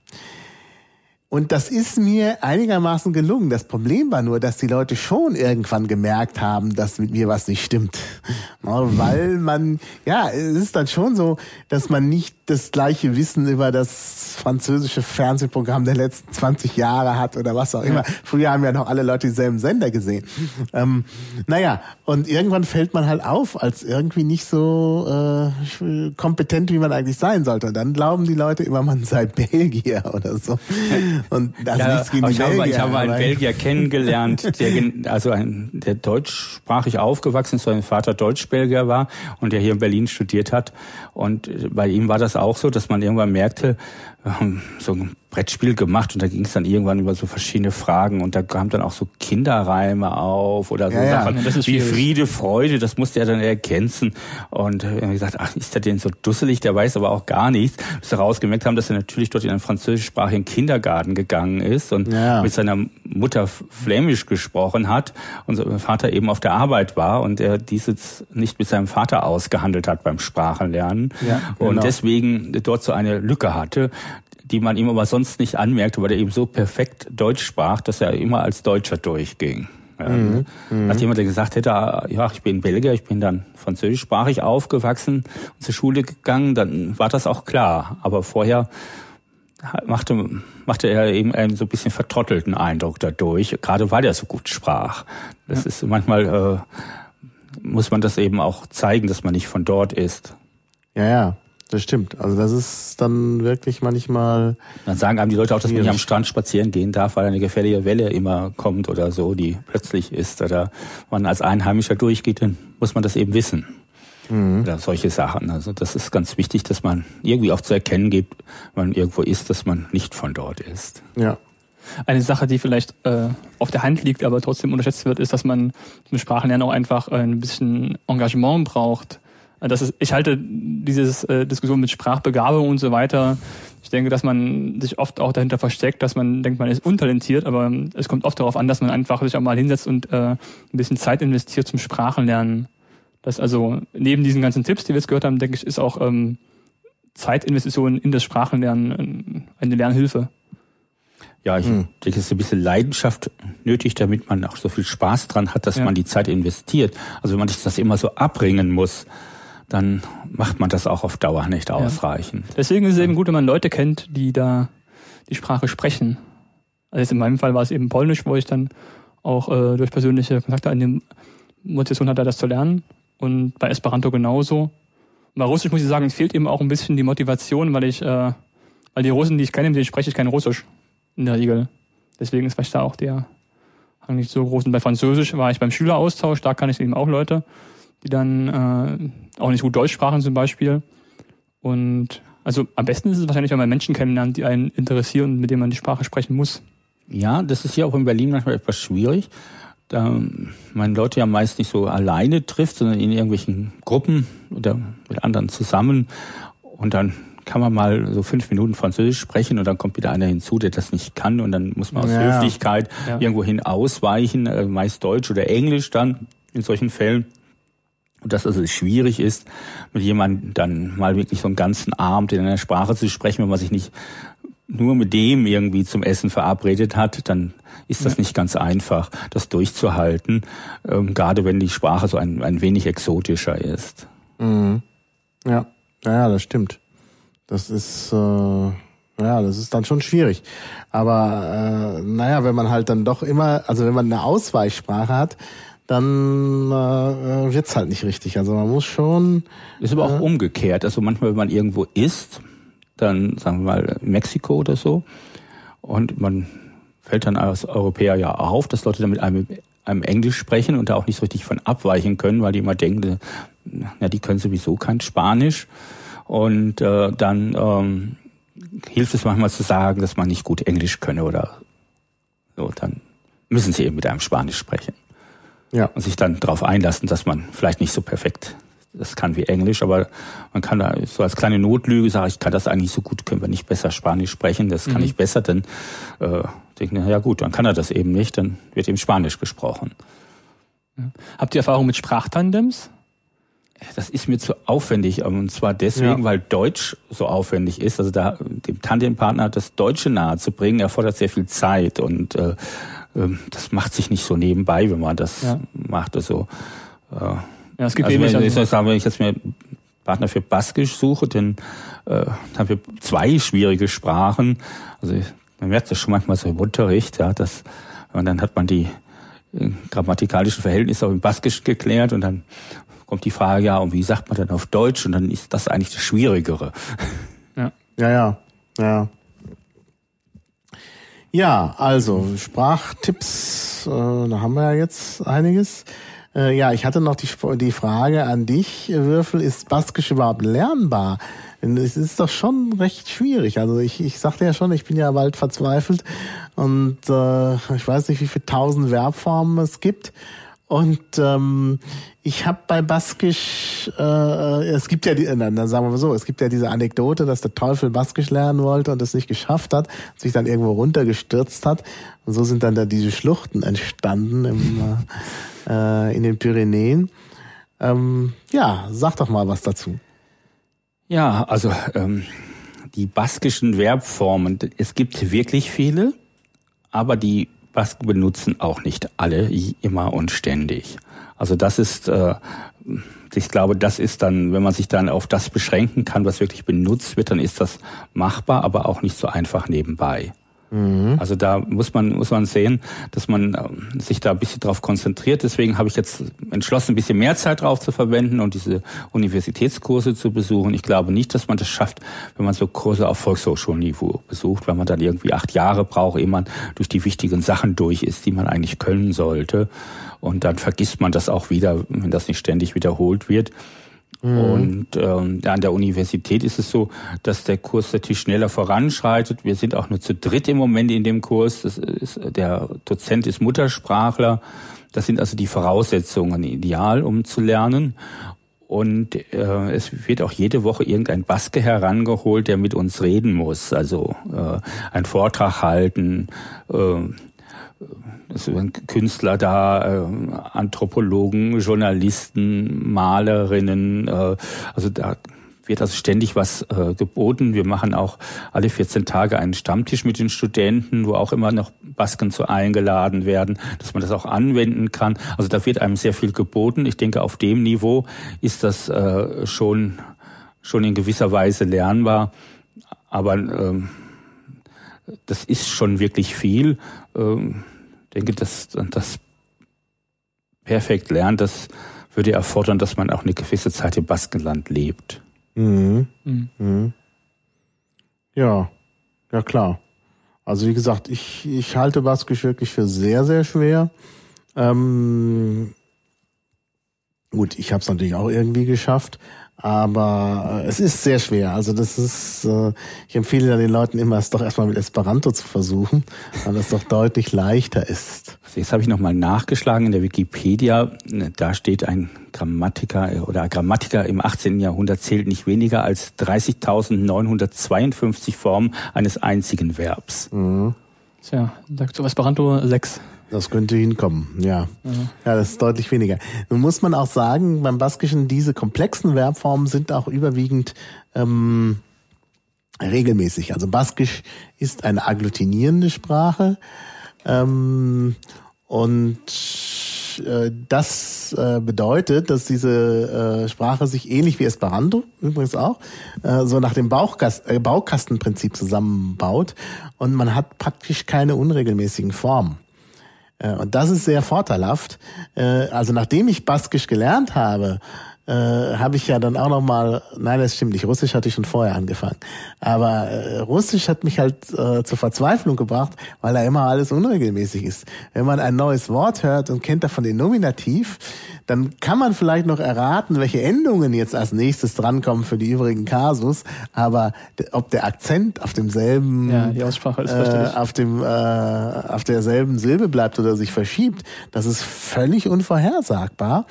A: Und das ist mir einigermaßen gelungen. Das Problem war nur, dass die Leute schon irgendwann gemerkt haben, dass mit mir was nicht stimmt. Weil man, ja, es ist dann schon so, dass man nicht das gleiche Wissen über das französische Fernsehprogramm der letzten 20 Jahre hat oder was auch immer. Früher haben ja noch alle Leute dieselben Sender gesehen. Ähm, naja, und irgendwann fällt man halt auf, als irgendwie nicht so äh, kompetent, wie man eigentlich sein sollte. Und dann glauben die Leute immer, man sei Belgier oder so. Und das ja, nichts gegen
B: ich Belgier. Habe, ich habe einen Belgier kennengelernt, der also ein, der deutschsprachig aufgewachsen ist, sein Vater Deutsch-Belgier war und der hier in Berlin studiert hat. Und bei ihm war das auch so, dass man irgendwann merkte, so ein Brettspiel gemacht und da ging es dann irgendwann über so verschiedene Fragen und da kamen dann auch so Kinderreime auf oder so ja, Sachen ja, wie Friede, Freude, das musste er dann ergänzen und äh, gesagt, ach, ist der denn so dusselig, der weiß aber auch gar nichts. Bis wir rausgemerkt haben, dass er natürlich dort in einen französischsprachigen Kindergarten gegangen ist und ja. mit seiner Mutter Flämisch gesprochen hat und sein Vater eben auf der Arbeit war und er dieses nicht mit seinem Vater ausgehandelt hat beim Sprachenlernen ja, genau. und deswegen dort so eine Lücke hatte die man ihm aber sonst nicht anmerkte, weil er eben so perfekt Deutsch sprach, dass er immer als Deutscher durchging. Mhm. Mhm. Hat jemand gesagt hätte, ja, ich bin Belgier, ich bin dann französischsprachig aufgewachsen und zur Schule gegangen, dann war das auch klar. Aber vorher machte, machte er eben einen so ein bisschen vertrottelten Eindruck dadurch, gerade weil er so gut sprach. Das ja. ist manchmal, äh, muss man das eben auch zeigen, dass man nicht von dort ist.
A: Ja, ja. Das stimmt. Also das ist dann wirklich manchmal.
B: Dann sagen einem die Leute auch, dass man nicht am Strand spazieren gehen darf, weil eine gefährliche Welle immer kommt oder so, die plötzlich ist. Oder man als Einheimischer durchgeht, dann muss man das eben wissen. Mhm. Oder solche Sachen. Also das ist ganz wichtig, dass man irgendwie auch zu erkennen gibt, wenn man irgendwo ist, dass man nicht von dort ist.
A: Ja.
C: Eine Sache, die vielleicht äh, auf der Hand liegt, aber trotzdem unterschätzt wird, ist, dass man zum Sprachenlernen auch einfach ein bisschen Engagement braucht das ist, ich halte diese äh, Diskussion mit Sprachbegabung und so weiter. Ich denke, dass man sich oft auch dahinter versteckt, dass man denkt, man ist untalentiert, aber es kommt oft darauf an, dass man einfach sich auch mal hinsetzt und äh, ein bisschen Zeit investiert zum Sprachenlernen. Das also neben diesen ganzen Tipps, die wir jetzt gehört haben, denke ich, ist auch ähm, Zeitinvestition in das Sprachenlernen eine Lernhilfe.
B: Ja, ich hm. denke, es ist ein bisschen Leidenschaft nötig, damit man auch so viel Spaß dran hat, dass ja. man die Zeit investiert. Also wenn man sich das immer so abbringen muss, dann macht man das auch auf Dauer nicht ausreichend.
C: Ja. Deswegen ist es eben gut, wenn man Leute kennt, die da die Sprache sprechen. Also jetzt in meinem Fall war es eben Polnisch, wo ich dann auch äh, durch persönliche Kontakte eine Motivation hatte, das zu lernen. Und bei Esperanto genauso. Und bei Russisch muss ich sagen, es fehlt eben auch ein bisschen die Motivation, weil ich, äh, weil die Russen, die ich kenne, mit denen spreche ich kein Russisch in der Regel. Deswegen ist vielleicht da auch der Hang nicht so groß. Und bei Französisch war ich beim Schüleraustausch, da kann ich eben auch Leute die dann äh, auch nicht gut Deutsch sprachen zum Beispiel. Und also am besten ist es wahrscheinlich, wenn man Menschen kennenlernt, die einen interessieren und mit denen man die Sprache sprechen muss.
B: Ja, das ist ja auch in Berlin manchmal etwas schwierig, da man Leute ja meist nicht so alleine trifft, sondern in irgendwelchen Gruppen oder mit anderen zusammen. Und dann kann man mal so fünf Minuten Französisch sprechen und dann kommt wieder einer hinzu, der das nicht kann und dann muss man aus ja. Höflichkeit ja. irgendwohin ausweichen, äh, meist Deutsch oder Englisch dann in solchen Fällen. Und dass also es schwierig ist, mit jemandem dann mal wirklich so einen ganzen Abend in einer Sprache zu sprechen, wenn man sich nicht nur mit dem irgendwie zum Essen verabredet hat, dann ist das ja. nicht ganz einfach, das durchzuhalten, ähm, gerade wenn die Sprache so ein, ein wenig exotischer ist.
A: Mhm. Ja, ja, das stimmt. Das ist, äh, ja, das ist dann schon schwierig. Aber äh, naja, wenn man halt dann doch immer, also wenn man eine Ausweichsprache hat, dann äh, wird's halt nicht richtig. Also man muss schon.
B: Ist aber auch äh, umgekehrt. Also manchmal, wenn man irgendwo isst, dann sagen wir mal Mexiko oder so, und man fällt dann als Europäer ja auf, dass Leute dann mit einem, einem Englisch sprechen und da auch nicht so richtig von abweichen können, weil die immer denken, na, die können sowieso kein Spanisch. Und äh, dann ähm, hilft es manchmal zu sagen, dass man nicht gut Englisch könne oder so. Dann müssen sie eben mit einem Spanisch sprechen. Ja. Und sich dann darauf einlassen, dass man vielleicht nicht so perfekt das kann wie Englisch, aber man kann da so als kleine Notlüge sagen, ich kann das eigentlich so gut, können wir nicht besser Spanisch sprechen, das kann mhm. ich besser, dann äh, denke ich, ja gut, dann kann er das eben nicht, dann wird eben Spanisch gesprochen.
C: Ja. Habt ihr Erfahrung mit Sprachtandems?
B: Das ist mir zu aufwendig, und zwar deswegen, ja. weil Deutsch so aufwendig ist. Also da dem Tandempartner das Deutsche nahe zu bringen, erfordert sehr viel Zeit und äh, das macht sich nicht so nebenbei, wenn man das ja. macht. Also, äh, ja, es gibt also wenn, ich sagen, wenn ich jetzt mir Partner für Baskisch suche, dann äh, haben wir zwei schwierige Sprachen. Also man merkt das schon manchmal so im Unterricht, ja, dass und dann hat man die äh, grammatikalischen Verhältnisse auch im Baskisch geklärt und dann kommt die Frage, ja, und wie sagt man dann auf Deutsch? Und dann ist das eigentlich das Schwierigere.
A: Ja, ja, ja. ja. Ja, also Sprachtipps, äh, da haben wir ja jetzt einiges. Äh, ja, ich hatte noch die, die Frage an dich, Würfel, ist Baskisch überhaupt lernbar? Es ist doch schon recht schwierig. Also ich, ich sagte ja schon, ich bin ja bald verzweifelt und äh, ich weiß nicht, wie viele tausend Verbformen es gibt. Und ähm, ich habe bei Baskisch, äh, äh, es gibt ja, die, dann, sagen wir mal so, es gibt ja diese Anekdote, dass der Teufel Baskisch lernen wollte und es nicht geschafft hat, sich dann irgendwo runtergestürzt hat. Und so sind dann da diese Schluchten entstanden im, äh, in den Pyrenäen. Ähm, ja, sag doch mal was dazu.
B: Ja, also ähm, die baskischen Verbformen, es gibt wirklich viele, aber die Basken benutzen auch nicht alle immer und ständig. Also das ist, äh, ich glaube, das ist dann, wenn man sich dann auf das beschränken kann, was wirklich benutzt wird, dann ist das machbar, aber auch nicht so einfach nebenbei. Mhm. Also da muss man, muss man sehen, dass man ähm, sich da ein bisschen drauf konzentriert. Deswegen habe ich jetzt entschlossen, ein bisschen mehr Zeit drauf zu verwenden und diese Universitätskurse zu besuchen. Ich glaube nicht, dass man das schafft, wenn man so Kurse auf Volkshochschulniveau besucht, weil man dann irgendwie acht Jahre braucht, ehe man durch die wichtigen Sachen durch ist, die man eigentlich können sollte. Und dann vergisst man das auch wieder, wenn das nicht ständig wiederholt wird. Mhm. Und ähm, an der Universität ist es so, dass der Kurs natürlich schneller voranschreitet. Wir sind auch nur zu dritt im Moment in dem Kurs. Ist, der Dozent ist Muttersprachler. Das sind also die Voraussetzungen ideal, um zu lernen. Und äh, es wird auch jede Woche irgendein Baske herangeholt, der mit uns reden muss. Also äh, einen Vortrag halten, äh, es sind Künstler da, äh, Anthropologen, Journalisten, Malerinnen, äh, also da wird also ständig was äh, geboten. Wir machen auch alle 14 Tage einen Stammtisch mit den Studenten, wo auch immer noch Basken zu eingeladen werden, dass man das auch anwenden kann. Also da wird einem sehr viel geboten. Ich denke, auf dem Niveau ist das äh, schon, schon in gewisser Weise lernbar. Aber ähm, das ist schon wirklich viel. Ähm, denke, dass das perfekt lernt, das würde erfordern, dass man auch eine gewisse Zeit im Baskenland lebt.
A: Mhm. Mhm. Mhm. Ja, ja klar. Also wie gesagt, ich, ich halte Baskisch wirklich für sehr, sehr schwer. Ähm, gut, ich habe es natürlich auch irgendwie geschafft, aber äh, es ist sehr schwer. Also das ist, äh, ich empfehle da den Leuten immer, es doch erstmal mit Esperanto zu versuchen, weil es doch deutlich leichter ist.
B: Jetzt habe ich nochmal nachgeschlagen in der Wikipedia. Da steht ein Grammatiker oder Grammatiker im 18. Jahrhundert zählt nicht weniger als 30.952 Formen eines einzigen Verbs.
C: Mhm. Tja, sagt zu Esperanto 6.
A: Das könnte hinkommen, ja. ja. Ja, das ist deutlich weniger. Nun muss man auch sagen, beim Baskischen, diese komplexen Verbformen sind auch überwiegend ähm, regelmäßig. Also Baskisch ist eine agglutinierende Sprache ähm, und äh, das äh, bedeutet, dass diese äh, Sprache sich ähnlich wie Esperanto übrigens auch äh, so nach dem Bauchkast äh, Baukastenprinzip zusammenbaut und man hat praktisch keine unregelmäßigen Formen. Äh, und das ist sehr vorteilhaft. Äh, also nachdem ich Baskisch gelernt habe, äh, habe ich ja dann auch noch mal, nein, das stimmt nicht, Russisch hatte ich schon vorher angefangen, aber äh, Russisch hat mich halt äh, zur Verzweiflung gebracht, weil da immer alles unregelmäßig ist. Wenn man ein neues Wort hört und kennt davon den Nominativ, dann kann man vielleicht noch erraten, welche Endungen jetzt als nächstes drankommen für die übrigen Kasus, aber ob der Akzent auf demselben,
C: ja, die Aussprache ist
A: äh, auf dem, äh, auf derselben Silbe bleibt oder sich verschiebt, das ist völlig unvorhersagbar.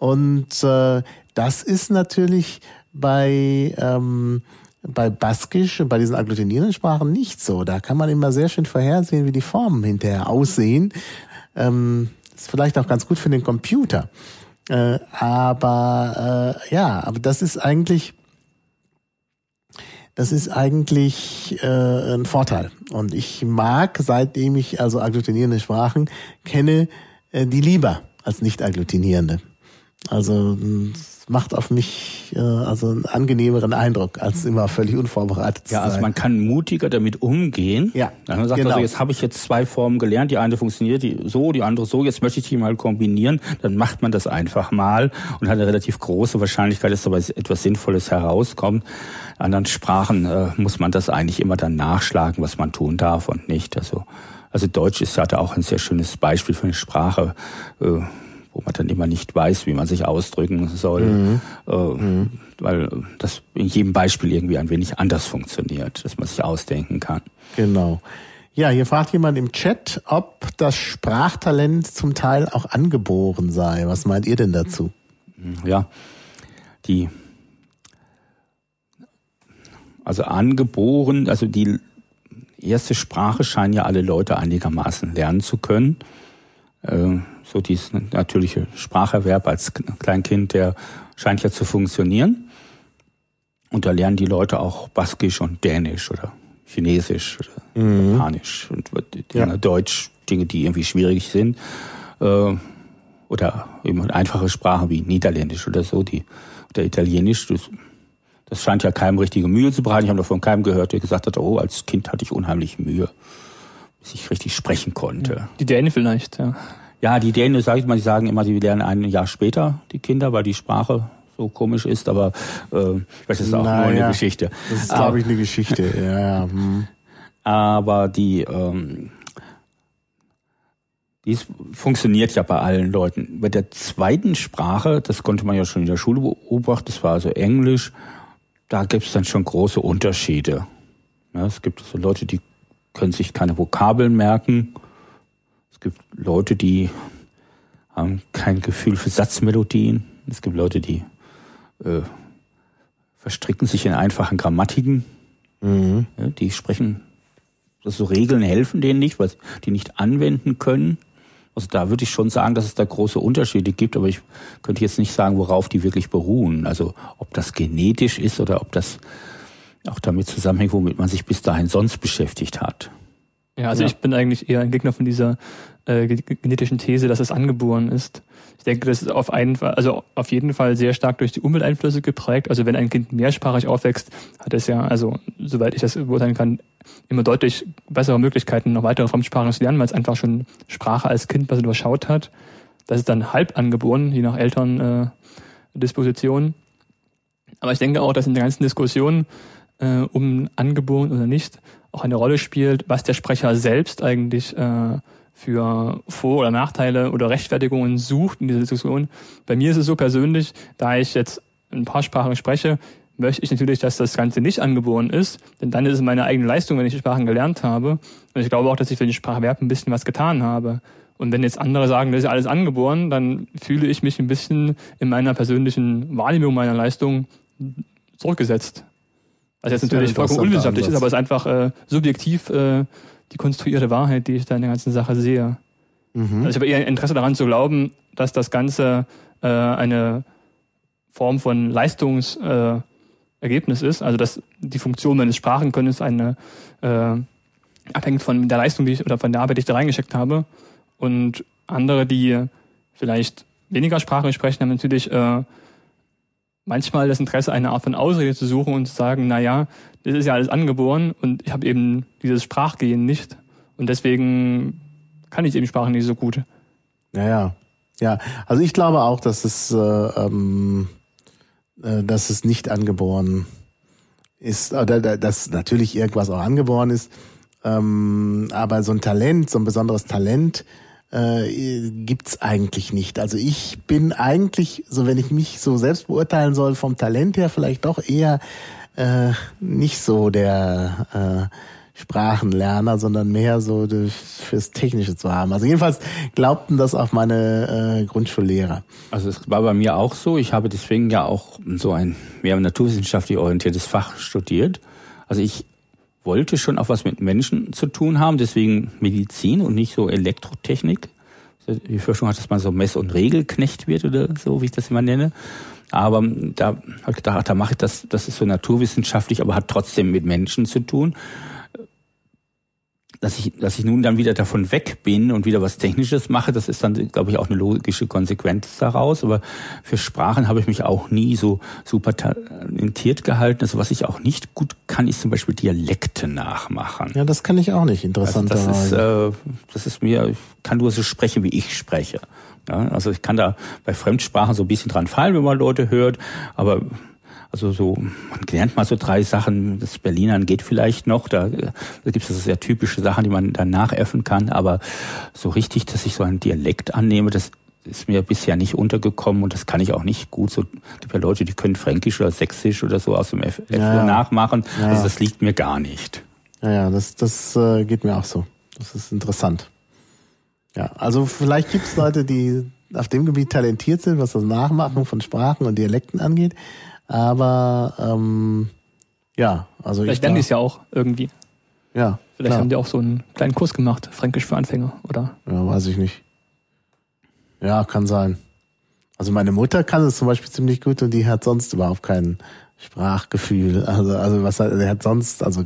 A: Und äh, das ist natürlich bei ähm, bei Baskisch und bei diesen agglutinierenden Sprachen nicht so. Da kann man immer sehr schön vorhersehen, wie die Formen hinterher aussehen. Ähm, ist vielleicht auch ganz gut für den Computer. Äh, aber äh, ja, aber das ist eigentlich das ist eigentlich äh, ein Vorteil. Und ich mag, seitdem ich also agglutinierende Sprachen kenne, äh, die lieber als nicht agglutinierende. Also macht auf mich äh, also einen angenehmeren Eindruck, als immer völlig unvorbereitet
B: zu ja, sein. Ja, also man kann mutiger damit umgehen.
A: Ja,
B: Dann sagt genau. also, jetzt habe ich jetzt zwei Formen gelernt, die eine funktioniert die so, die andere so, jetzt möchte ich die mal kombinieren. Dann macht man das einfach mal und hat eine relativ große Wahrscheinlichkeit, dass dabei etwas Sinnvolles herauskommt. In anderen Sprachen äh, muss man das eigentlich immer dann nachschlagen, was man tun darf und nicht. Also, also Deutsch ist ja da auch ein sehr schönes Beispiel für eine Sprache. Äh, wo man dann immer nicht weiß, wie man sich ausdrücken soll, mhm. Äh, mhm. weil das in jedem Beispiel irgendwie ein wenig anders funktioniert, dass man sich ausdenken kann.
A: Genau. Ja, hier fragt jemand im Chat, ob das Sprachtalent zum Teil auch angeboren sei. Was meint ihr denn dazu?
B: Ja, die, also angeboren, also die erste Sprache scheinen ja alle Leute einigermaßen lernen zu können. Äh, so dieses natürliche Spracherwerb als Kleinkind, der scheint ja zu funktionieren. Und da lernen die Leute auch Baskisch und Dänisch oder Chinesisch oder mhm. Japanisch und ja. Deutsch, Dinge, die irgendwie schwierig sind. Äh, oder eben einfache Sprachen wie Niederländisch oder so, die oder Italienisch. Das, das scheint ja keinem richtige Mühe zu bereiten. Ich habe noch von keinem gehört, der gesagt hat, oh, als Kind hatte ich unheimlich Mühe. bis ich richtig sprechen konnte.
C: Die Dänen vielleicht, ja.
B: Ja, die Dänen, sag ich mal, die sagen immer, die lernen ein Jahr später, die Kinder, weil die Sprache so komisch ist, aber äh, das ist auch Na, nur eine. Geschichte.
A: Das ist, glaube ich, eine Geschichte, ja, ja. Hm.
B: Aber die, ähm, dies funktioniert ja bei allen Leuten. Bei der zweiten Sprache, das konnte man ja schon in der Schule beobachten, das war also Englisch, da gibt es dann schon große Unterschiede. Ja, es gibt so Leute, die können sich keine Vokabeln merken. Es gibt Leute, die haben kein Gefühl für Satzmelodien. Es gibt Leute, die äh, verstricken sich in einfachen Grammatiken. Mhm. Ja, die sprechen, also Regeln helfen denen nicht, weil sie die nicht anwenden können. Also da würde ich schon sagen, dass es da große Unterschiede gibt, aber ich könnte jetzt nicht sagen, worauf die wirklich beruhen. Also ob das genetisch ist oder ob das auch damit zusammenhängt, womit man sich bis dahin sonst beschäftigt hat.
C: Ja, also ja. ich bin eigentlich eher ein Gegner von dieser äh, genetischen These, dass es angeboren ist. Ich denke, das ist auf einen also auf jeden Fall sehr stark durch die Umwelteinflüsse geprägt. Also wenn ein Kind mehrsprachig aufwächst, hat es ja, also soweit ich das beurteilen kann, immer deutlich bessere Möglichkeiten, noch weitere Fremdsprachen zu lernen, weil es einfach schon Sprache als Kind besser durchschaut hat. Das ist dann halb angeboren, je nach Elterndisposition. Äh, Aber ich denke auch, dass in der ganzen Diskussion äh, um angeboren oder nicht auch eine Rolle spielt, was der Sprecher selbst eigentlich äh, für Vor- oder Nachteile oder Rechtfertigungen sucht in dieser Diskussion. Bei mir ist es so persönlich, da ich jetzt ein paar Sprachen spreche, möchte ich natürlich, dass das Ganze nicht angeboren ist, denn dann ist es meine eigene Leistung, wenn ich die Sprachen gelernt habe. Und ich glaube auch, dass ich für den Sprachverb ein bisschen was getan habe. Und wenn jetzt andere sagen, das ist alles angeboren, dann fühle ich mich ein bisschen in meiner persönlichen Wahrnehmung meiner Leistung zurückgesetzt. Was jetzt natürlich vollkommen unwissenschaftlich ist, aber es ist einfach äh, subjektiv äh, die konstruierte Wahrheit, die ich da in der ganzen Sache sehe. Mhm. Also ich habe eher Interesse daran zu glauben, dass das Ganze äh, eine Form von Leistungsergebnis äh, ist, also dass die Funktion meines Sprachenkönnens eine äh, abhängt von der Leistung, die ich oder von der Arbeit, die ich da reingesteckt habe. Und andere, die vielleicht weniger Sprache sprechen, haben natürlich äh, manchmal das Interesse, eine Art von Ausrede zu suchen und zu sagen, na ja, das ist ja alles angeboren und ich habe eben dieses Sprachgehen nicht und deswegen kann ich eben Sprachen nicht so gut.
A: Ja, ja. Ja, also ich glaube auch, dass es, äh, ähm, äh, dass es nicht angeboren ist, oder dass natürlich irgendwas auch angeboren ist, ähm, aber so ein Talent, so ein besonderes Talent, äh, gibt's eigentlich nicht. Also ich bin eigentlich, so wenn ich mich so selbst beurteilen soll, vom Talent her vielleicht doch eher äh, nicht so der äh, Sprachenlerner, sondern mehr so fürs Technische zu haben. Also jedenfalls glaubten das auch meine äh, Grundschullehrer.
B: Also es war bei mir auch so. Ich habe deswegen ja auch so ein mehr naturwissenschaftlich orientiertes Fach studiert. Also ich wollte schon auch was mit Menschen zu tun haben, deswegen Medizin und nicht so Elektrotechnik. Die Forschung hat, dass man so Mess- und Regelknecht wird oder so, wie ich das immer nenne. Aber da habe ich gedacht, da mache ich das, das ist so naturwissenschaftlich, aber hat trotzdem mit Menschen zu tun dass ich, dass ich nun dann wieder davon weg bin und wieder was Technisches mache, das ist dann, glaube ich, auch eine logische Konsequenz daraus. Aber für Sprachen habe ich mich auch nie so super talentiert gehalten. Also was ich auch nicht gut kann, ist zum Beispiel Dialekte nachmachen.
A: Ja, das kann ich auch nicht, interessanterweise.
B: Also das, ist, äh, das ist mir, ich kann nur so sprechen, wie ich spreche. Ja, also ich kann da bei Fremdsprachen so ein bisschen dran fallen, wenn man Leute hört, aber also so, man lernt mal so drei Sachen, das Berlinern geht vielleicht noch, da, da gibt es so sehr typische Sachen, die man dann nachäffen kann, aber so richtig, dass ich so einen Dialekt annehme, das ist mir bisher nicht untergekommen und das kann ich auch nicht gut. So gibt ja Leute, die können Fränkisch oder Sächsisch oder so aus dem F, F ja, nachmachen. Ja. Also das liegt mir gar nicht.
A: Ja, ja, das, das äh, geht mir auch so. Das ist interessant. Ja, also vielleicht gibt es Leute, die auf dem Gebiet talentiert sind, was das Nachmachen von Sprachen und Dialekten angeht. Aber ähm, ja, also
C: Vielleicht lernen die es ja auch irgendwie.
A: Ja.
C: Vielleicht klar. haben die auch so einen kleinen Kurs gemacht, Fränkisch für Anfänger, oder?
A: Ja, weiß ich nicht. Ja, kann sein. Also meine Mutter kann es zum Beispiel ziemlich gut und die hat sonst überhaupt kein Sprachgefühl. Also, also was er hat sonst, also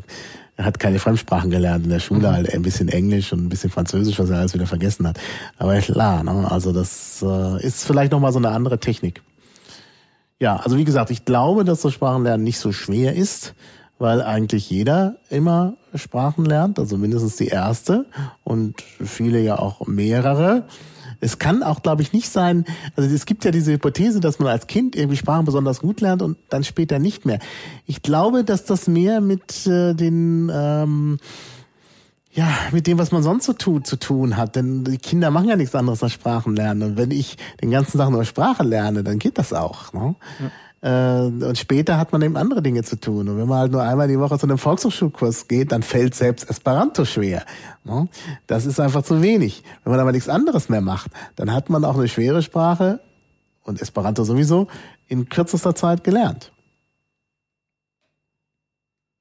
A: er hat keine Fremdsprachen gelernt in der Schule, halt ein bisschen Englisch und ein bisschen Französisch, was er alles wieder vergessen hat. Aber klar, ne? also das äh, ist vielleicht nochmal so eine andere Technik. Ja, also wie gesagt, ich glaube, dass das Sprachenlernen nicht so schwer ist. weil eigentlich jeder immer Sprachen lernt, also mindestens die erste und viele ja auch mehrere. Es kann auch, glaube ich, nicht sein, also es gibt ja diese Hypothese, dass man als Kind irgendwie Sprachen besonders gut lernt und dann später nicht mehr. Ich glaube, dass das mehr mit äh, den ähm, ja, mit dem, was man sonst so tut, zu tun hat. Denn die Kinder machen ja nichts anderes als Sprachen lernen. Und wenn ich den ganzen Tag nur Sprache lerne, dann geht das auch. Ne? Ja. Äh, und später hat man eben andere Dinge zu tun. Und wenn man halt nur einmal die Woche zu einem Volkshochschulkurs geht, dann fällt selbst Esperanto schwer. Das ist einfach zu wenig. Wenn man aber nichts anderes mehr macht, dann hat man auch eine schwere Sprache und Esperanto sowieso in kürzester Zeit gelernt.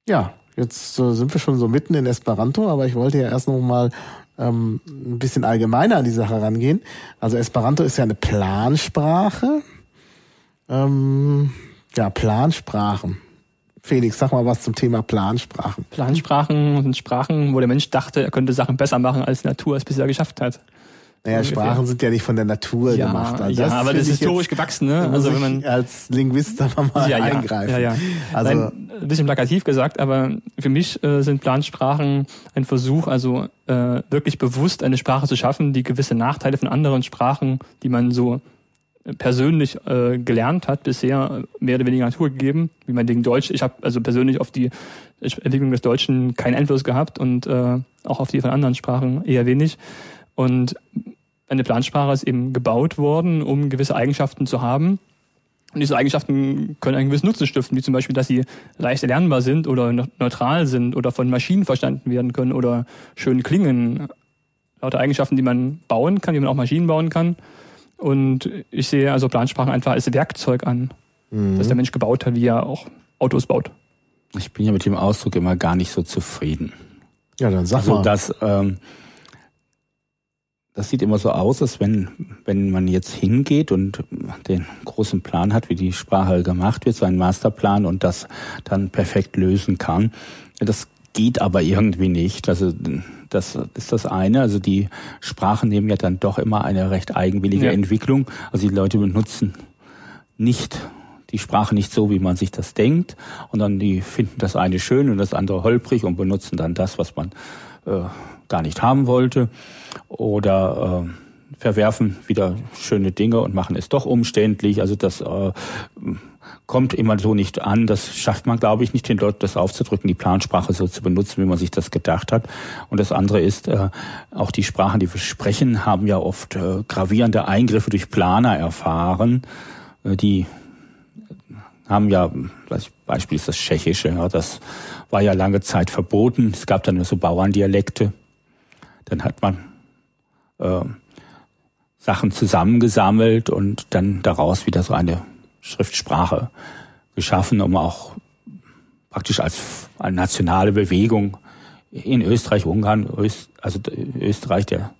A: Ja, jetzt äh, sind wir schon so mitten in Esperanto, aber ich wollte ja erst noch mal ähm, ein bisschen allgemeiner an die Sache rangehen. Also Esperanto ist ja eine Plansprache. Ähm, ja, Plansprachen. Felix, sag mal was zum Thema Plansprachen.
C: Plansprachen sind Sprachen, wo der Mensch dachte, er könnte Sachen besser machen, als die Natur es bisher geschafft hat.
A: Naja, ungefähr. Sprachen sind ja nicht von der Natur
C: ja,
A: gemacht.
C: Also ja, aber das ist historisch gewachsen, ne?
A: Also wenn man als Linguist da mal
C: ja,
A: eingreifen.
C: Ja, ja. Also Nein, ein bisschen plakativ gesagt, aber für mich äh, sind Plansprachen ein Versuch, also äh, wirklich bewusst eine Sprache zu schaffen, die gewisse Nachteile von anderen Sprachen, die man so persönlich äh, gelernt hat, bisher mehr oder weniger Natur gegeben, wie mein Ding Deutsch. Ich habe also persönlich auf die Entwicklung des Deutschen keinen Einfluss gehabt und äh, auch auf die von anderen Sprachen eher wenig. Und eine Plansprache ist eben gebaut worden, um gewisse Eigenschaften zu haben. Und diese Eigenschaften können einen gewissen Nutzen stiften, wie zum Beispiel, dass sie leicht erlernbar sind oder neutral sind oder von Maschinen verstanden werden können oder schön klingen. Lauter Eigenschaften, die man bauen kann, die man auch Maschinen bauen kann. Und ich sehe also Plansprachen einfach als Werkzeug an, mhm. das der Mensch gebaut hat, wie er auch Autos baut.
B: Ich bin ja mit dem Ausdruck immer gar nicht so zufrieden.
A: Ja, dann sag also, mal.
B: Dass, ähm, das sieht immer so aus, als wenn, wenn man jetzt hingeht und den großen Plan hat, wie die Sprache gemacht wird, so einen Masterplan und das dann perfekt lösen kann. Das geht aber irgendwie nicht. Also das ist das eine. Also die Sprachen nehmen ja dann doch immer eine recht eigenwillige ja. Entwicklung. Also die Leute benutzen nicht die Sprache nicht so, wie man sich das denkt. Und dann die finden das eine schön und das andere holprig und benutzen dann das, was man äh, gar nicht haben wollte. Oder äh, verwerfen wieder schöne Dinge und machen es doch umständlich. Also das äh, kommt immer so nicht an. Das schafft man, glaube ich, nicht den Leuten das aufzudrücken, die Plansprache so zu benutzen, wie man sich das gedacht hat. Und das andere ist, äh, auch die Sprachen, die wir sprechen, haben ja oft äh, gravierende Eingriffe durch Planer erfahren. Äh, die haben ja, Beispiel ist das Tschechische, ja, das war ja lange Zeit verboten. Es gab dann nur so Bauerndialekte. Dann hat man äh, Sachen zusammengesammelt und dann daraus wieder so eine Schriftsprache geschaffen, um auch praktisch als eine nationale Bewegung in Österreich, Ungarn, Öst, also Österreich, der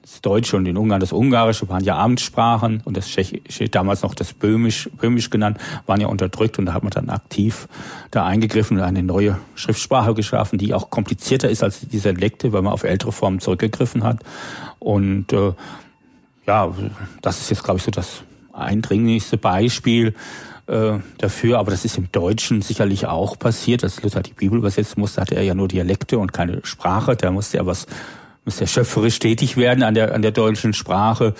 B: das Deutsche und in Ungarn das Ungarische waren ja Amtssprachen und das Tschechische, damals noch das Böhmisch, Böhmisch genannt, waren ja unterdrückt und da hat man dann aktiv da eingegriffen und eine neue Schriftsprache geschaffen, die auch komplizierter ist als die Dialekte, weil man auf ältere Formen zurückgegriffen hat. Und äh, ja, das ist jetzt, glaube ich, so das eindringlichste Beispiel äh, dafür, aber das ist im Deutschen sicherlich auch passiert. Als Luther die Bibel übersetzen musste, hatte er ja nur Dialekte und keine Sprache. Da musste er was, musste er schöpferisch tätig werden an der, an der deutschen Sprache.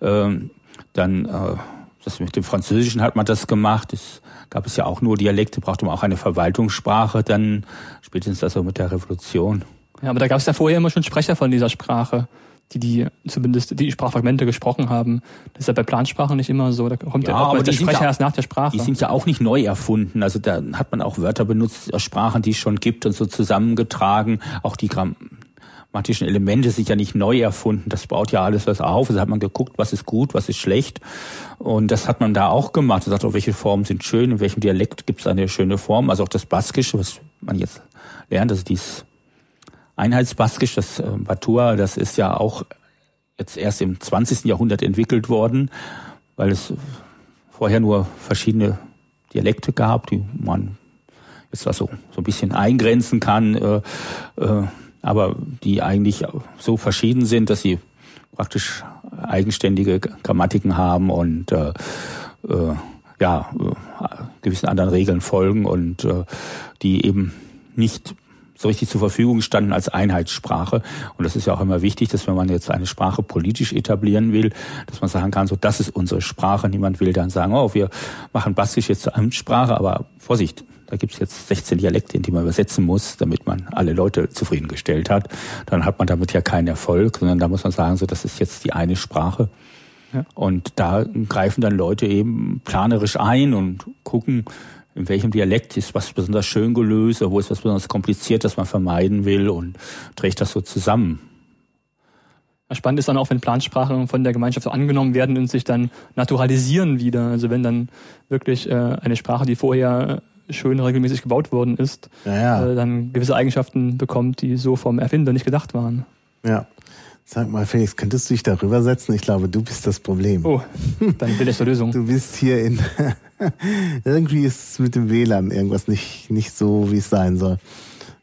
B: Ähm, dann, äh, das mit dem Französischen hat man das gemacht. Es gab es ja auch nur Dialekte, brauchte man auch eine Verwaltungssprache, dann spätestens also mit der Revolution.
C: Ja, aber da gab es ja vorher immer schon Sprecher von dieser Sprache die die zumindest die Sprachfragmente gesprochen haben. Das ist ja bei Plansprachen nicht immer so. Da kommt ja,
B: ja aber
C: der Sprecher
B: ja,
C: erst nach der Sprache.
B: Die sind ja auch nicht neu erfunden. Also da hat man auch Wörter benutzt aus Sprachen, die es schon gibt und so zusammengetragen. Auch die grammatischen Elemente sind ja nicht neu erfunden. Das baut ja alles was auf. Also hat man geguckt, was ist gut, was ist schlecht. Und das hat man da auch gemacht. Man sagt, auch, welche Formen sind schön, in welchem Dialekt gibt es eine schöne Form. Also auch das Baskische, was man jetzt lernt, also dies Einheitsbaskisch, das äh, Batua, das ist ja auch jetzt erst im 20. Jahrhundert entwickelt worden, weil es vorher nur verschiedene Dialekte gab, die man jetzt also so ein bisschen eingrenzen kann, äh, äh, aber die eigentlich so verschieden sind, dass sie praktisch eigenständige Grammatiken haben und äh, äh, ja, äh, gewissen anderen Regeln folgen und äh, die eben nicht so richtig zur Verfügung standen als Einheitssprache. Und das ist ja auch immer wichtig, dass wenn man jetzt eine Sprache politisch etablieren will, dass man sagen kann, so das ist unsere Sprache. Niemand will dann sagen, oh, wir machen Baskisch jetzt zur Amtssprache, aber Vorsicht, da gibt's jetzt 16 Dialekte, in die man übersetzen muss, damit man alle Leute zufriedengestellt hat. Dann hat man damit ja keinen Erfolg, sondern da muss man sagen, so das ist jetzt die eine Sprache. Ja. Und da greifen dann Leute eben planerisch ein und gucken, in welchem Dialekt ist was besonders schön gelöst, wo ist was besonders kompliziert, das man vermeiden will und trägt das so zusammen.
C: Spannend ist dann auch, wenn Plansprachen von der Gemeinschaft so angenommen werden und sich dann naturalisieren wieder. Also wenn dann wirklich äh, eine Sprache, die vorher schön regelmäßig gebaut worden ist, ja. Äh, dann gewisse Eigenschaften bekommt, die so vom Erfinder nicht gedacht waren.
A: Ja. Sag mal, Felix, könntest du dich darüber setzen? Ich glaube, du bist das Problem.
C: Oh, dann will ich zur Lösung.
A: Du bist hier in. Irgendwie ist mit dem WLAN irgendwas nicht, nicht so, wie es sein soll.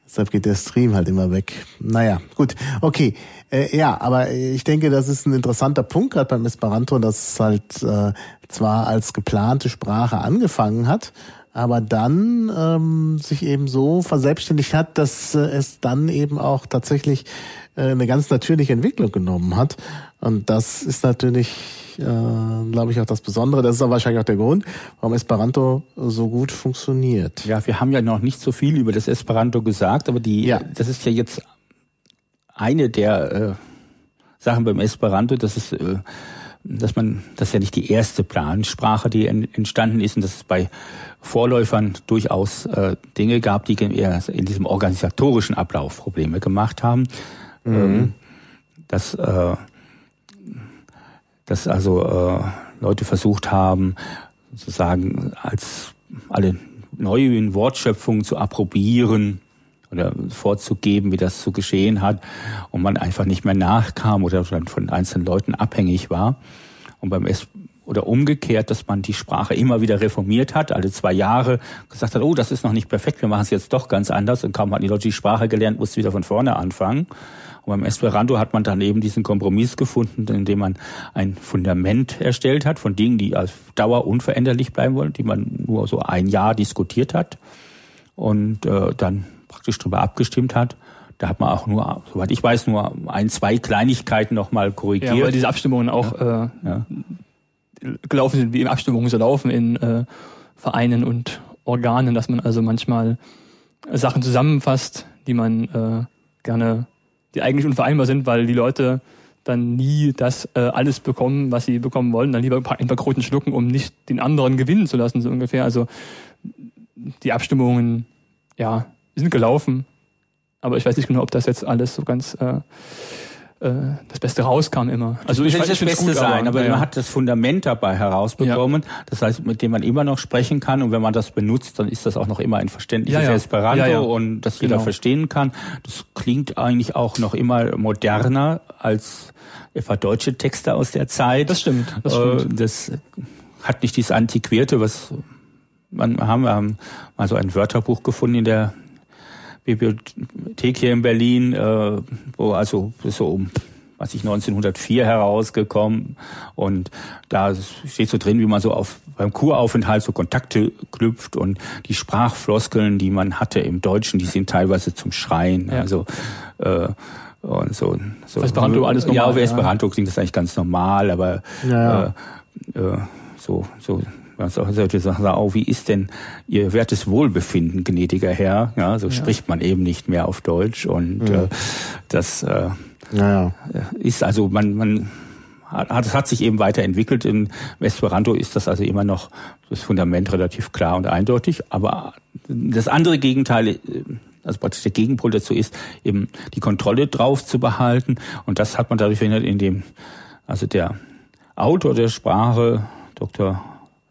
A: Deshalb geht der Stream halt immer weg. Naja, gut. Okay. Äh, ja, aber ich denke, das ist ein interessanter Punkt, gerade beim Esperanto, dass es halt äh, zwar als geplante Sprache angefangen hat, aber dann ähm, sich eben so verselbstständigt hat, dass äh, es dann eben auch tatsächlich äh, eine ganz natürliche Entwicklung genommen hat. Und das ist natürlich, äh, glaube ich, auch das Besondere. Das ist auch wahrscheinlich auch der Grund, warum Esperanto so gut funktioniert.
B: Ja, wir haben ja noch nicht so viel über das Esperanto gesagt, aber die, ja. das ist ja jetzt eine der äh, Sachen beim Esperanto, dass es äh, dass man, das ist ja nicht die erste Plansprache, die entstanden ist und dass es bei Vorläufern durchaus äh, Dinge gab, die eher in diesem organisatorischen Ablauf Probleme gemacht haben. Mhm. Ähm, dass, äh, dass also äh, Leute versucht haben, sozusagen als alle neuen Wortschöpfungen zu approbieren oder vorzugeben, wie das zu geschehen hat und man einfach nicht mehr nachkam oder von einzelnen Leuten abhängig war. Und beim S oder umgekehrt, dass man die Sprache immer wieder reformiert hat, alle zwei Jahre gesagt hat, oh, das ist noch nicht perfekt, wir machen es jetzt doch ganz anders und kaum hatten die Leute die Sprache gelernt, musste wieder von vorne anfangen. Und beim Esperanto hat man dann eben diesen Kompromiss gefunden, indem man ein Fundament erstellt hat von Dingen, die auf Dauer unveränderlich bleiben wollen, die man nur so ein Jahr diskutiert hat und äh, dann praktisch darüber abgestimmt hat. Da hat man auch nur, soweit ich weiß, nur ein, zwei Kleinigkeiten nochmal korrigiert. Ja,
C: weil diese Abstimmungen auch ja. Äh, ja. gelaufen sind, wie im Abstimmungen so laufen in äh, Vereinen und Organen, dass man also manchmal Sachen zusammenfasst, die man äh, gerne, die eigentlich unvereinbar sind, weil die Leute dann nie das äh, alles bekommen, was sie bekommen wollen, dann lieber ein paar, ein paar Kroten schlucken, um nicht den anderen gewinnen zu lassen, so ungefähr. Also die Abstimmungen, ja, sind gelaufen. Aber ich weiß nicht genau, ob das jetzt alles so ganz äh, äh, das Beste rauskam immer.
B: Also ich weiß, das Beste gut, sein, aber, aber ja. man hat das Fundament dabei herausbekommen, ja. das heißt, mit dem man immer noch sprechen kann und wenn man das benutzt, dann ist das auch noch immer ein verständliches ja, Esperanto und das jeder genau. verstehen kann. Das klingt eigentlich auch noch immer moderner als etwa deutsche Texte aus der Zeit.
C: Das stimmt. Das,
B: stimmt. Äh, das hat nicht dieses Antiquierte, was man haben, wir haben mal so ein Wörterbuch gefunden in der Bibliothek hier in Berlin, äh, wo also so um was ich 1904 herausgekommen und da steht so drin, wie man so auf beim Kuraufenthalt so Kontakte knüpft und die Sprachfloskeln, die man hatte im Deutschen, die sind teilweise zum Schreien. Ja. Also äh, und so, so
C: Esperanto alles normal.
B: Ja, auf Esperanto klingt das eigentlich ganz normal, aber ja. äh, äh, so so man sollte sagen, oh, wie ist denn Ihr wertes Wohlbefinden, gnädiger Herr? Ja, so ja. spricht man eben nicht mehr auf Deutsch und ja. äh, das äh, ja, ist also man man hat, es hat sich eben weiterentwickelt. Im Esperanto ist das also immer noch das Fundament relativ klar und eindeutig. Aber das andere Gegenteil, äh, also praktisch der Gegenpol dazu ist, eben die Kontrolle drauf zu behalten. Und das hat man dadurch verhindert, indem also der Autor der Sprache, Dr.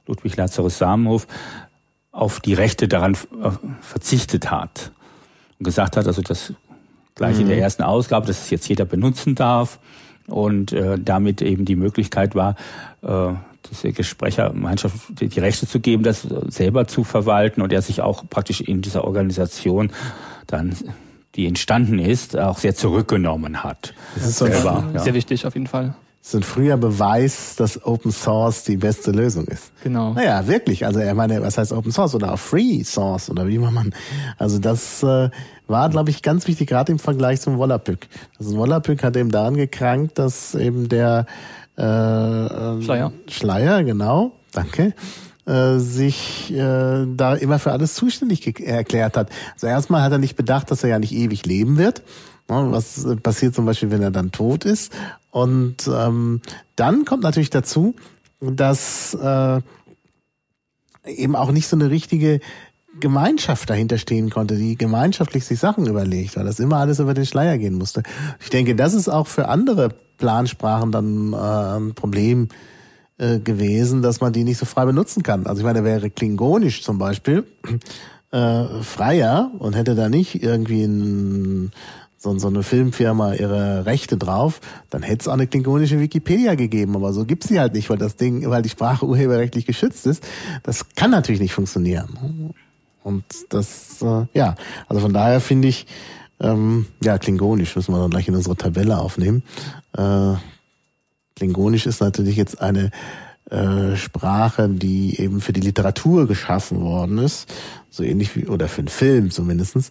B: Ludwig Lazarus Samenhof auf die Rechte daran äh, verzichtet hat und gesagt hat, also das gleiche mhm. der ersten Ausgabe, dass es jetzt jeder benutzen darf und äh, damit eben die Möglichkeit war, äh, diese Gesprächergemeinschaft die, die Rechte zu geben, das selber zu verwalten und er sich auch praktisch in dieser Organisation dann die entstanden ist, auch sehr zurückgenommen hat.
C: Das ist selber, ja. sehr wichtig auf jeden Fall
A: sind früher Beweis, dass Open Source die beste Lösung ist.
C: Genau.
A: Naja, wirklich. Also er meine, was heißt Open Source oder auch Free Source oder wie man. Also das äh, war, glaube ich, ganz wichtig, gerade im Vergleich zum Wollerpück. Also Wollerpück hat eben daran gekrankt, dass eben der äh,
C: Schleier.
A: Schleier, genau, danke, äh, sich äh, da immer für alles zuständig erklärt hat. Also erstmal hat er nicht bedacht, dass er ja nicht ewig leben wird. Ne, was passiert zum Beispiel, wenn er dann tot ist? Und ähm, dann kommt natürlich dazu, dass äh, eben auch nicht so eine richtige Gemeinschaft dahinter stehen konnte, die gemeinschaftlich sich Sachen überlegt, weil das immer alles über den Schleier gehen musste. Ich denke, das ist auch für andere Plansprachen dann äh, ein Problem äh, gewesen, dass man die nicht so frei benutzen kann. Also ich meine, wäre Klingonisch zum Beispiel äh, freier und hätte da nicht irgendwie ein so, so eine Filmfirma ihre Rechte drauf, dann hätte es auch eine klingonische Wikipedia gegeben. Aber so gibt's sie halt nicht, weil das Ding, weil die Sprache urheberrechtlich geschützt ist. Das kann natürlich nicht funktionieren. Und das, äh, ja, also von daher finde ich, ähm, ja, Klingonisch müssen wir dann gleich in unsere Tabelle aufnehmen. Äh, Klingonisch ist natürlich jetzt eine äh, Sprache, die eben für die Literatur geschaffen worden ist, so ähnlich wie, oder für einen Film zumindestens,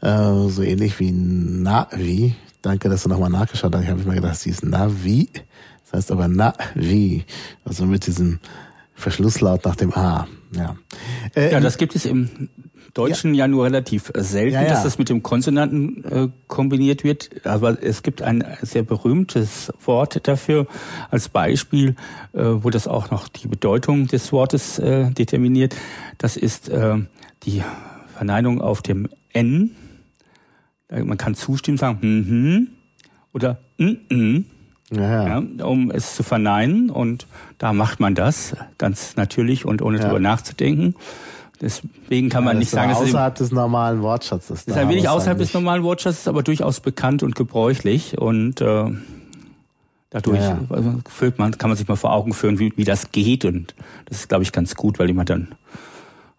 A: äh, so ähnlich wie Navi. Danke, dass du nochmal nachgeschaut hast. Ich habe mir gedacht, sie ist Navi. Das heißt aber Navi. Also mit diesem Verschlusslaut nach dem A. Ja,
B: äh, ja das gibt es im Deutschen ja, ja nur relativ selten, ja, ja. dass das mit dem Konsonanten äh, kombiniert wird. Aber es gibt ein sehr berühmtes Wort dafür als Beispiel, äh, wo das auch noch die Bedeutung des Wortes äh, determiniert. Das ist äh, die Verneinung auf dem N. Man kann zustimmen sagen, mhm, oder mm -mm, ja, ja. um es zu verneinen. Und da macht man das ganz natürlich und ohne ja. drüber nachzudenken. Deswegen kann man nicht sagen,
A: dass es außerhalb des normalen Wortschatzes.
B: ist ein wenig außerhalb des normalen Wortschatzes, aber durchaus bekannt und gebräuchlich und äh, dadurch ja, ja. Fühlt man, kann man sich mal vor Augen führen, wie, wie das geht und das ist, glaube ich, ganz gut, weil jemand dann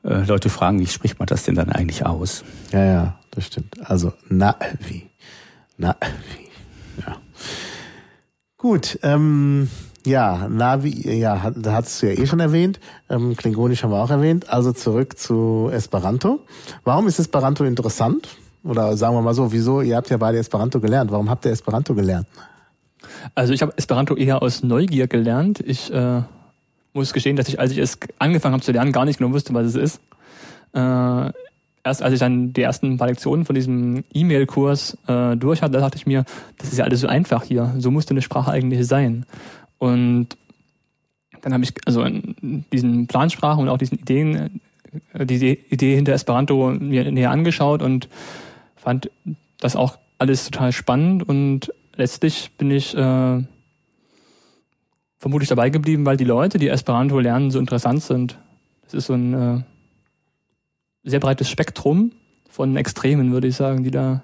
B: äh, Leute fragen, wie spricht man das denn dann eigentlich aus?
A: Ja, ja, das stimmt. Also na wie, na wie, ja. Gut, ähm, ja, Navi, ja, da hattest du ja eh schon erwähnt. Ähm, Klingonisch haben wir auch erwähnt. Also zurück zu Esperanto. Warum ist Esperanto interessant? Oder sagen wir mal so, wieso? Ihr habt ja beide Esperanto gelernt. Warum habt ihr Esperanto gelernt?
C: Also ich habe Esperanto eher aus Neugier gelernt. Ich äh, muss gestehen, dass ich, als ich es angefangen habe zu lernen, gar nicht genau wusste, was es ist. Äh, erst als ich dann die ersten paar Lektionen von diesem E-Mail-Kurs äh, durch hatte, da dachte ich mir, das ist ja alles so einfach hier. So musste eine Sprache eigentlich sein. Und dann habe ich also diesen Plansprachen und auch diesen Ideen, äh, diese Idee hinter Esperanto mir näher angeschaut und fand das auch alles total spannend und letztlich bin ich äh, vermutlich dabei geblieben, weil die Leute, die Esperanto lernen, so interessant sind. Das ist so ein äh, sehr breites Spektrum von Extremen, würde ich sagen, die da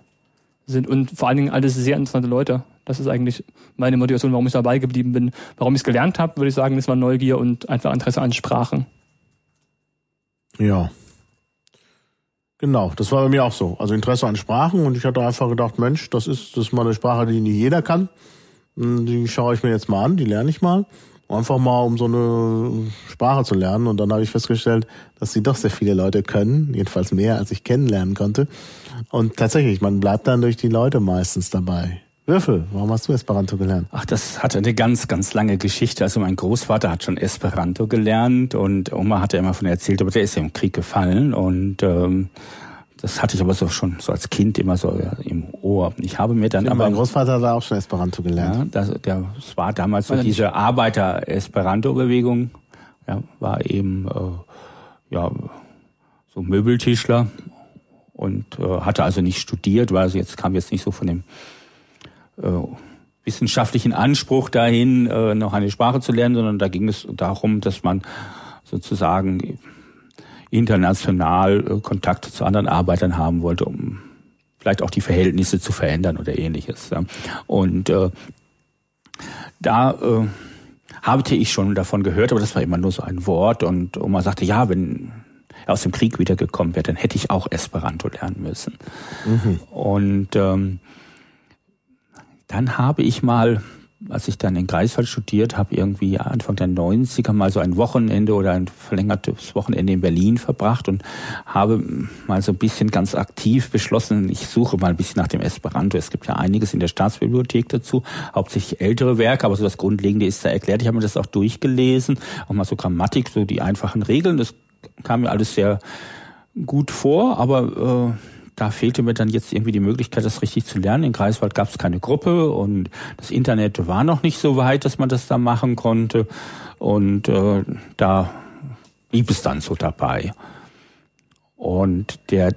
C: sind und vor allen Dingen alles sehr interessante Leute. Das ist eigentlich meine Motivation, warum ich dabei geblieben bin. Warum ich es gelernt habe, würde ich sagen, das war Neugier und einfach Interesse an Sprachen.
A: Ja. Genau, das war bei mir auch so. Also Interesse an Sprachen und ich hatte einfach gedacht, Mensch, das ist, das ist mal eine Sprache, die nicht jeder kann. Hm, die schaue ich mir jetzt mal an, die lerne ich mal. Einfach mal, um so eine Sprache zu lernen. Und dann habe ich festgestellt, dass sie doch sehr viele Leute können, jedenfalls mehr, als ich kennenlernen konnte. Und tatsächlich, man bleibt dann durch die Leute meistens dabei. Würfel, warum hast du Esperanto gelernt?
B: Ach, das hatte eine ganz, ganz lange Geschichte. Also mein Großvater hat schon Esperanto gelernt und Oma hat ja immer von erzählt, aber der ist ja im Krieg gefallen und ähm, das hatte ich aber so schon so als Kind immer so im Ohr. Ich habe mir dann
A: ja, aber mein Großvater hat auch schon Esperanto gelernt.
B: Ja, das, der, das war damals so diese Arbeiter-Esperanto-Bewegung. Ja, war eben äh, ja so Möbeltischler und äh, hatte also nicht studiert, weil also jetzt kam jetzt nicht so von dem wissenschaftlichen Anspruch dahin, äh, noch eine Sprache zu lernen, sondern da ging es darum, dass man sozusagen international äh, Kontakte zu anderen Arbeitern haben wollte, um vielleicht auch die Verhältnisse zu verändern oder ähnliches. Und äh, da äh, hatte ich schon davon gehört, aber das war immer nur so ein Wort. Und Oma sagte, ja, wenn er aus dem Krieg wiedergekommen wäre, dann hätte ich auch Esperanto lernen müssen. Mhm. Und ähm, dann habe ich mal als ich dann in Greifswald studiert habe, irgendwie Anfang der 90er mal so ein Wochenende oder ein verlängertes Wochenende in Berlin verbracht und habe mal so ein bisschen ganz aktiv beschlossen, ich suche mal ein bisschen nach dem Esperanto. Es gibt ja einiges in der Staatsbibliothek dazu, hauptsächlich ältere Werke, aber so das Grundlegende ist da erklärt. Ich habe mir das auch durchgelesen, auch mal so Grammatik, so die einfachen Regeln. Das kam mir alles sehr gut vor, aber äh, da fehlte mir dann jetzt irgendwie die Möglichkeit, das richtig zu lernen. In Greifswald gab es keine Gruppe und das Internet war noch nicht so weit, dass man das da machen konnte. Und äh, da blieb es dann so dabei. Und der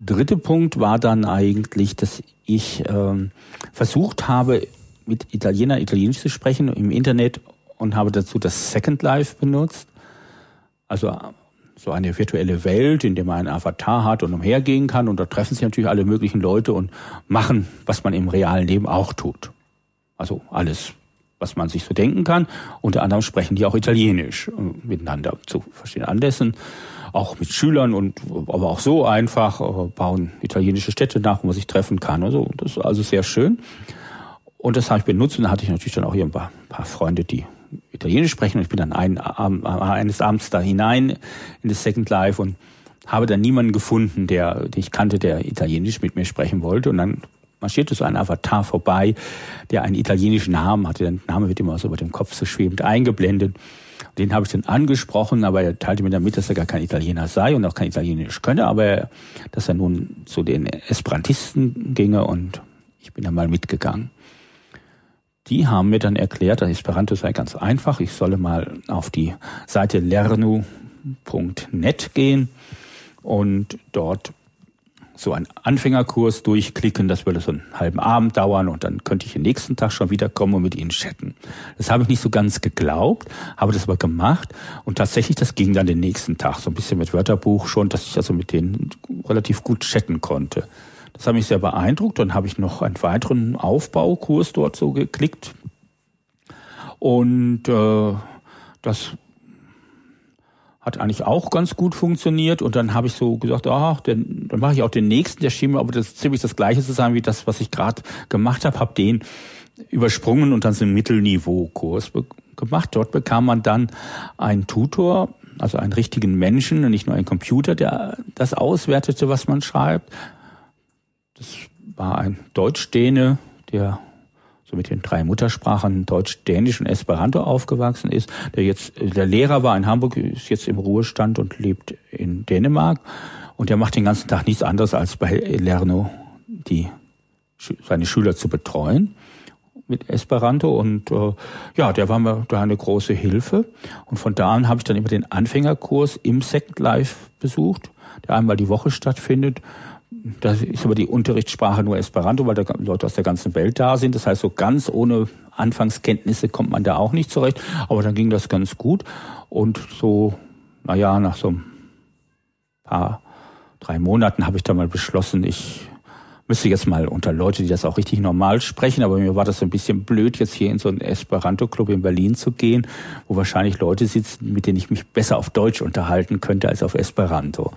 B: dritte Punkt war dann eigentlich, dass ich ähm, versucht habe, mit Italiener Italienisch zu sprechen im Internet und habe dazu das Second Life benutzt. Also so eine virtuelle Welt, in der man einen Avatar hat und umhergehen kann. Und da treffen sich natürlich alle möglichen Leute und machen, was man im realen Leben auch tut. Also alles, was man sich so denken kann. Unter anderem sprechen die auch Italienisch äh, miteinander zu verschiedenen Anlässen. Auch mit Schülern und aber auch so einfach äh, bauen italienische Städte nach, wo man sich treffen kann. Also das ist also sehr schön. Und das habe ich benutzt und da hatte ich natürlich dann auch hier ein paar, paar Freunde, die Italienisch sprechen und ich bin dann ein, eines Abends da hinein in das Second Life und habe dann niemanden gefunden, der, den ich kannte, der Italienisch mit mir sprechen wollte und dann marschierte so ein Avatar vorbei, der einen italienischen Namen hatte. Der Name wird immer so über dem Kopf so schwebend eingeblendet. Den habe ich dann angesprochen, aber er teilte mir damit, dass er gar kein Italiener sei und auch kein Italienisch könne, aber dass er nun zu den Esperantisten ginge und ich bin dann mal mitgegangen die haben mir dann erklärt, dass Esperanto sei ganz einfach. Ich solle mal auf die Seite lernu.net gehen und dort so einen Anfängerkurs durchklicken. Das würde so einen halben Abend dauern und dann könnte ich den nächsten Tag schon wieder kommen und mit ihnen chatten. Das habe ich nicht so ganz geglaubt, habe das aber gemacht und tatsächlich, das ging dann den nächsten Tag so ein bisschen mit Wörterbuch schon, dass ich also mit denen relativ gut chatten konnte. Das hat mich sehr beeindruckt. Dann habe ich noch einen weiteren Aufbaukurs dort so geklickt. Und äh, das hat eigentlich auch ganz gut funktioniert. Und dann habe ich so gesagt, ah, dann, dann mache ich auch den nächsten. Der schien mir aber das ziemlich das gleiche zu sein wie das, was ich gerade gemacht habe. Habe den übersprungen und dann so einen Mittelniveau-Kurs gemacht. Dort bekam man dann einen Tutor, also einen richtigen Menschen und nicht nur einen Computer, der das auswertete, was man schreibt. Das war ein Deutsch-Däne, der so mit den drei Muttersprachen Deutsch, Dänisch und Esperanto aufgewachsen ist, der jetzt der Lehrer war in Hamburg, ist jetzt im Ruhestand und lebt in Dänemark. Und der macht den ganzen Tag nichts anderes als bei Lerno die seine Schüler zu betreuen mit Esperanto. Und äh, ja, der war mir da eine große Hilfe. Und von da an habe ich dann immer den Anfängerkurs im Second Life besucht, der einmal die Woche stattfindet da ist aber die Unterrichtssprache nur Esperanto, weil da Leute aus der ganzen Welt da sind. Das heißt, so ganz ohne Anfangskenntnisse kommt man da auch nicht zurecht. Aber dann ging das ganz gut. Und so, naja, nach so ein paar, drei Monaten habe ich dann mal beschlossen, ich müsste jetzt mal unter Leute, die das auch richtig normal sprechen, aber mir war das ein bisschen blöd, jetzt hier in so einen Esperanto-Club in Berlin zu gehen, wo wahrscheinlich Leute sitzen, mit denen ich mich besser auf Deutsch unterhalten könnte als auf Esperanto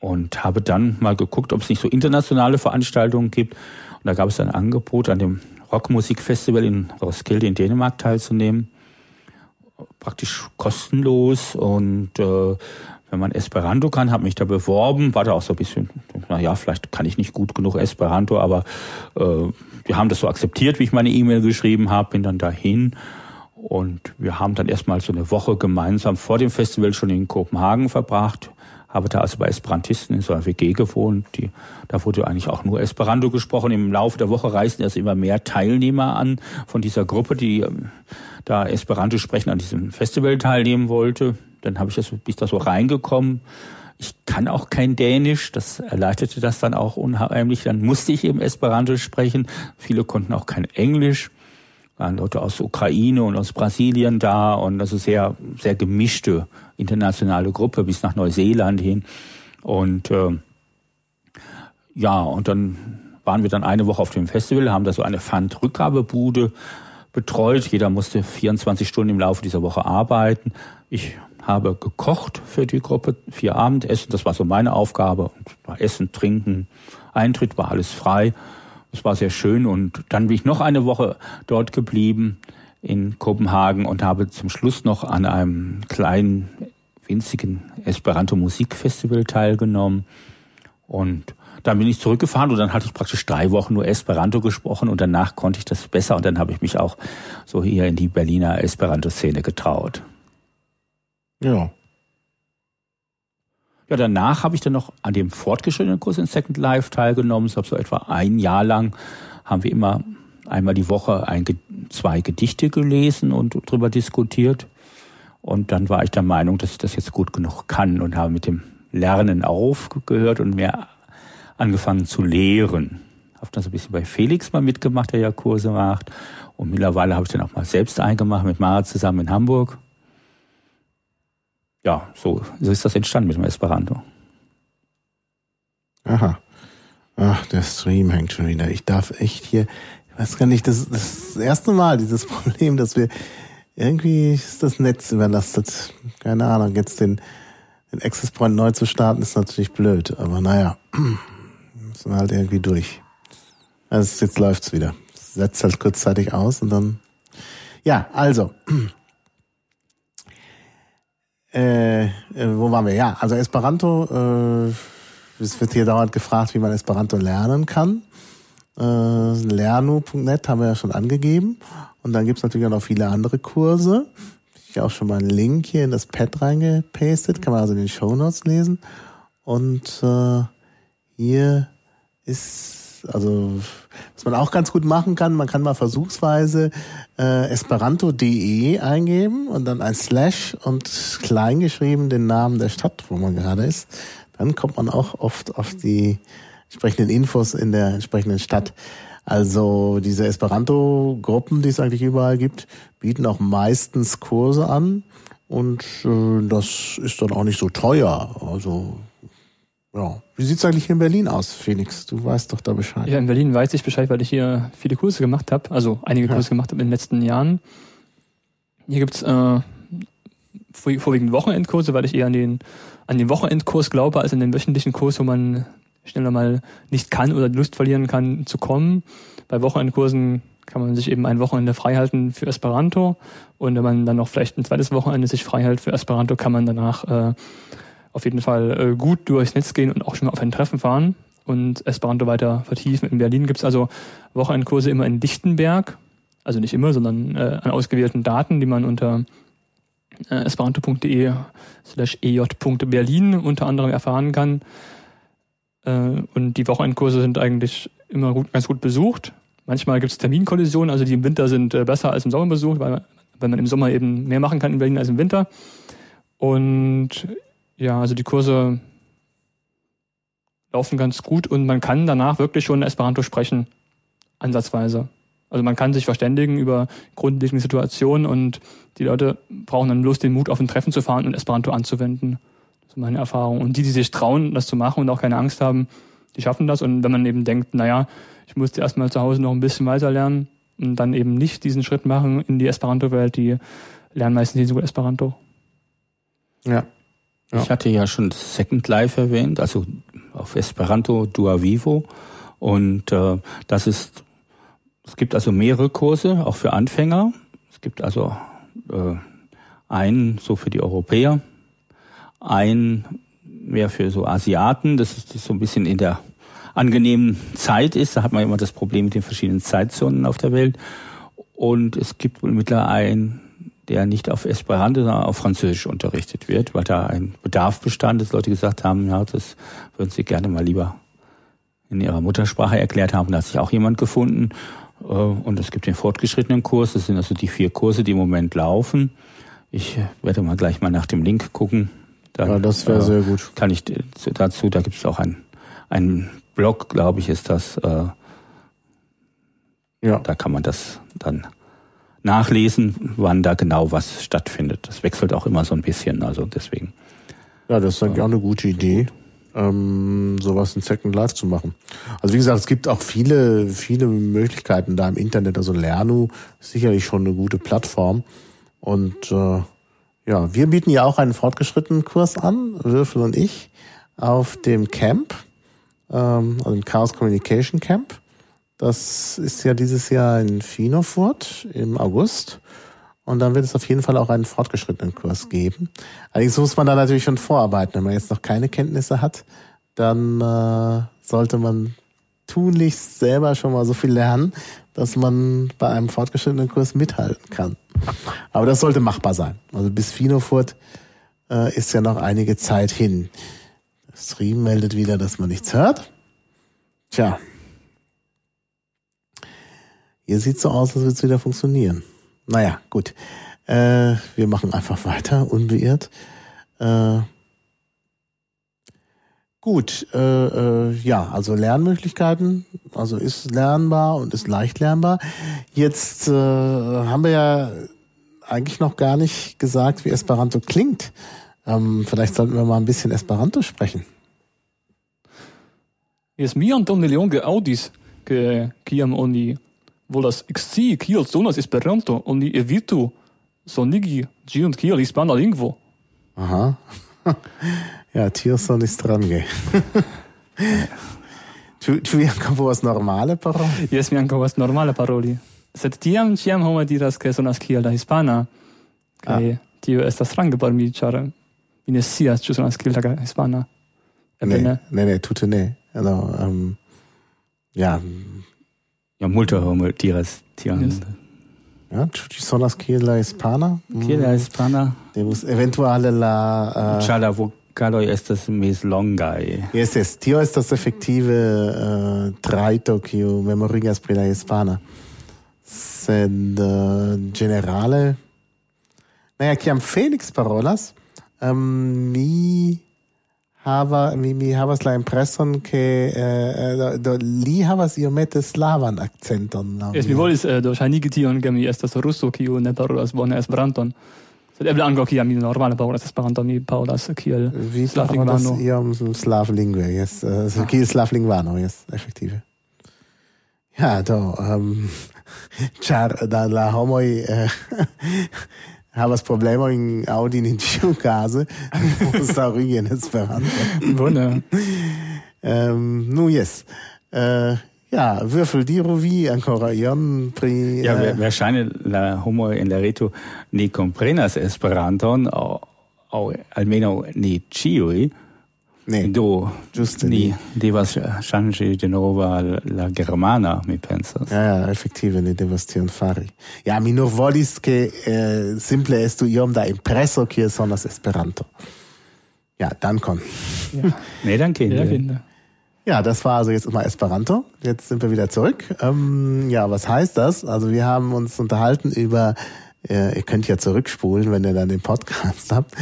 B: und habe dann mal geguckt, ob es nicht so internationale Veranstaltungen gibt. Und da gab es ein Angebot, an dem Rockmusikfestival in Roskilde in Dänemark teilzunehmen. Praktisch kostenlos und äh, wenn man Esperanto kann, habe mich da beworben, war da auch so ein bisschen, na ja, vielleicht kann ich nicht gut genug Esperanto, aber äh, wir haben das so akzeptiert, wie ich meine E-Mail geschrieben habe, bin dann dahin und wir haben dann erstmal so eine Woche gemeinsam vor dem Festival schon in Kopenhagen verbracht habe da also bei Esperantisten in so einer WG gewohnt. Die, da wurde eigentlich auch nur Esperanto gesprochen. Im Laufe der Woche reisten erst immer mehr Teilnehmer an von dieser Gruppe, die ähm, da Esperanto sprechen an diesem Festival teilnehmen wollte. Dann habe ich das, bin ich da so reingekommen. Ich kann auch kein Dänisch, das erleichterte das dann auch unheimlich. Dann musste ich eben Esperanto sprechen. Viele konnten auch kein Englisch waren Leute aus Ukraine und aus Brasilien da und also sehr, sehr gemischte internationale Gruppe bis nach Neuseeland hin. Und äh, ja, und dann waren wir dann eine Woche auf dem Festival, haben da so eine Pfandrückgabebude betreut. Jeder musste 24 Stunden im Laufe dieser Woche arbeiten. Ich habe gekocht für die Gruppe, vier Abendessen, das war so meine Aufgabe. Essen, Trinken, Eintritt war alles frei. es war sehr schön und dann bin ich noch eine Woche dort geblieben in Kopenhagen und habe zum Schluss noch an einem kleinen, winzigen Esperanto-Musikfestival teilgenommen. Und dann bin ich zurückgefahren und dann hatte ich praktisch drei Wochen nur Esperanto gesprochen und danach konnte ich das besser und dann habe ich mich auch so hier in die Berliner Esperanto-Szene getraut.
A: Ja.
B: Ja, danach habe ich dann noch an dem fortgeschrittenen Kurs in Second Life teilgenommen. Ich habe so etwa ein Jahr lang haben wir immer einmal die Woche ein, zwei Gedichte gelesen und darüber diskutiert. Und dann war ich der Meinung, dass ich das jetzt gut genug kann und habe mit dem Lernen aufgehört und mehr angefangen zu lehren. Habe dann so ein bisschen bei Felix mal mitgemacht, der ja Kurse macht. Und mittlerweile habe ich dann auch mal selbst eingemacht mit Mara zusammen in Hamburg. Ja, so, so ist das entstanden mit dem Esperanto.
A: Aha. Ach, der Stream hängt schon wieder. Ich darf echt hier, weiß gar nicht, das ist das erste Mal dieses Problem, dass wir irgendwie ist das Netz überlastet. Keine Ahnung, jetzt den, den Access Point neu zu starten ist natürlich blöd, aber naja, müssen wir halt irgendwie durch. Also jetzt läuft's wieder. Setzt halt kurzzeitig aus und dann, ja, also, äh, äh, wo waren wir? Ja, also Esperanto, äh, es wird hier dauernd gefragt, wie man Esperanto lernen kann. Äh, lernu.net haben wir ja schon angegeben. Und dann gibt's natürlich auch noch viele andere Kurse. Ich auch schon mal einen Link hier in das Pad reingepastet, kann man also in den Show Notes lesen. Und äh, hier ist, also was man auch ganz gut machen kann, man kann mal versuchsweise äh, esperanto.de eingeben und dann ein Slash und klein geschrieben den Namen der Stadt, wo man gerade ist. Dann kommt man auch oft auf die entsprechenden Infos in der entsprechenden Stadt. Also diese Esperanto-Gruppen, die es eigentlich überall gibt, bieten auch meistens Kurse an und äh, das ist dann auch nicht so teuer. Also ja. Wie sieht's eigentlich hier in Berlin aus, Felix? Du weißt doch da Bescheid.
C: Ja, in Berlin weiß ich Bescheid, weil ich hier viele Kurse gemacht habe, also einige Kurse ja. gemacht habe in den letzten Jahren. Hier gibt's äh, vorwiegend Wochenendkurse, weil ich eher an den, an den Wochenendkurs glaube, als an den wöchentlichen Kurs, wo man schneller mal nicht kann oder Lust verlieren kann zu kommen. Bei Wochenendkursen kann man sich eben ein Wochenende freihalten für Esperanto und wenn man dann noch vielleicht ein zweites Wochenende sich freihält für Esperanto, kann man danach äh, auf jeden Fall äh, gut durchs Netz gehen und auch schon mal auf ein Treffen fahren und Esperanto weiter vertiefen. In Berlin gibt's also Wochenendkurse immer in Lichtenberg, also nicht immer, sondern äh, an ausgewählten Daten, die man unter äh, esperanto.de slash ej.berlin unter anderem erfahren kann. Äh, und die Wochenendkurse sind eigentlich immer gut, ganz gut besucht. Manchmal gibt es Terminkollisionen, also die im Winter sind äh, besser als im Sommer besucht, weil, weil man im Sommer eben mehr machen kann in Berlin als im Winter. Und ja, also die Kurse laufen ganz gut und man kann danach wirklich schon Esperanto sprechen, ansatzweise. Also man kann sich verständigen über grundlegende Situationen und die Leute brauchen dann bloß den Mut, auf ein Treffen zu fahren und Esperanto anzuwenden meine Erfahrung. Und die, die sich trauen, das zu machen und auch keine Angst haben, die schaffen das. Und wenn man eben denkt, naja, ich musste erstmal zu Hause noch ein bisschen weiter lernen und dann eben nicht diesen Schritt machen in die Esperanto-Welt, die lernen meistens nicht so gut Esperanto.
B: Ja. ja. Ich hatte ja schon Second Life erwähnt, also auf Esperanto Dua Vivo. Und äh, das ist, es gibt also mehrere Kurse, auch für Anfänger. Es gibt also äh, einen so für die Europäer, ein mehr für so Asiaten, das ist so ein bisschen in der angenehmen Zeit ist. Da hat man immer das Problem mit den verschiedenen Zeitzonen auf der Welt. Und es gibt mittlerweile einen, der nicht auf Esperanto, sondern auf Französisch unterrichtet wird, weil da ein Bedarf bestand, dass Leute gesagt haben, ja, das würden sie gerne mal lieber in ihrer Muttersprache erklärt haben. Da hat sich auch jemand gefunden. Äh, und es gibt den fortgeschrittenen Kurs. Das sind also die vier Kurse, die im Moment laufen. Ich werde mal gleich mal nach dem Link gucken.
A: Dann, ja, das wäre äh, sehr gut.
B: Kann ich dazu, da gibt es auch ein, ein Blog, glaube ich, ist das. Äh, ja. Da kann man das dann nachlesen, wann da genau was stattfindet. Das wechselt auch immer so ein bisschen, also deswegen.
A: Ja, das ist eigentlich äh, eine gute Idee, ähm, sowas in Second Life zu machen. Also wie gesagt, es gibt auch viele, viele Möglichkeiten da im Internet. Also Lernu ist sicherlich schon eine gute Plattform und äh, ja, wir bieten ja auch einen fortgeschrittenen Kurs an, Würfel und ich, auf dem Camp, ähm, also dem Chaos Communication Camp. Das ist ja dieses Jahr in Finofurt im August. Und dann wird es auf jeden Fall auch einen fortgeschrittenen Kurs geben. Allerdings muss man da natürlich schon vorarbeiten. Wenn man jetzt noch keine Kenntnisse hat, dann äh, sollte man tunlichst selber schon mal so viel lernen, dass man bei einem fortgeschrittenen Kurs mithalten kann. Aber das sollte machbar sein. Also bis Finofurt äh, ist ja noch einige Zeit hin. Stream meldet wieder, dass man nichts hört. Tja. Hier sieht so aus, als würde es wieder funktionieren. Naja, gut. Äh, wir machen einfach weiter, unbeirrt. Äh, gut, äh, äh, ja, also Lernmöglichkeiten, also ist lernbar und ist leicht lernbar. Jetzt äh, haben wir ja eigentlich noch gar nicht gesagt, wie Esperanto klingt. Ähm, vielleicht sollten wir mal ein bisschen Esperanto sprechen.
C: Jes mi anton milionge audis ke kiam oni volas ekscii kiel sonas Esperanto oni evitu sonigi ĝiun kiel hispana lingvo.
A: Aha. Ja, Tierson ist strange. Ĉu ĉu vi ankaŭ povas normale paroli?
C: Jes, mi ankaŭ povas normale paroli. Sed tiam ĉiam homo diras ke sonas kiel la hispana. Kaj ah. tio estas strange por mi, ĉar mi ne scias ĉu sonas kiel la hispana. Eble
A: ne.
C: Ne,
A: ne, tute ne. Also ähm ja.
B: Ja, multe homo diras tion.
C: Yes.
A: Ja, ĉu ĝi sonas kiel la hispana?
B: Kiel la mm. hispana?
A: Devus eventuale la... Uh,
B: Ĉar la caloi estes mes longai.
A: Yes, yes, tio estes effective uh, traito quiu memorigas pri la hispana. Sed uh, generale... Naja, ciam Felix parolas, um, mi hava mi mi havas la impreson ke eh, do, do, li havas iomete slavan akcenton.
C: Yes,
A: mi
C: volis eh, do ŝajnigi tion, ke mi estas ruso, kiu ne parolas bone Esperanton. Ankaŭ kiam mi normale parolas Esperanton, mi parolas kiel
A: Vi
C: slavlingvano.
A: iom slavlingve, yes. Uh, kiel slavlingvano, yes, efektive. Ja, do, um, ĉar da la homoj eh, havas problemojn aŭdi in ĉiu kaze, povas daŭrigi en Esperanto.
C: Bone.
A: Ähm, nu, yes. Äh, ja, Würfel, diru vi ancora ion pri...
B: Ja,
A: äh,
B: ver- verŝajne la homoj en la reto ne komprenas Esperanton aŭ aŭ almenaŭ ne ĉiuj.
A: ne,
B: Do
A: Ĝuste
B: ni
A: ne.
B: devas ŝanĝi denove al la germana, mi pensas.
A: Ja, ja, effektive, ne devas tion fari. Ja, mi nur volis, ke äh, simple estu iom da impreso, kiel sonas Esperanto. Ja, dankon.
B: Ne, danke.
C: Ja, finde.
A: Ja, das war also jetzt mal Esperanto. Jetzt sind wir wieder zurück. Ähm, ja, was heißt das? Also wir haben uns unterhalten über, äh, ihr könnt ja zurückspulen, wenn ihr dann den Podcast habt,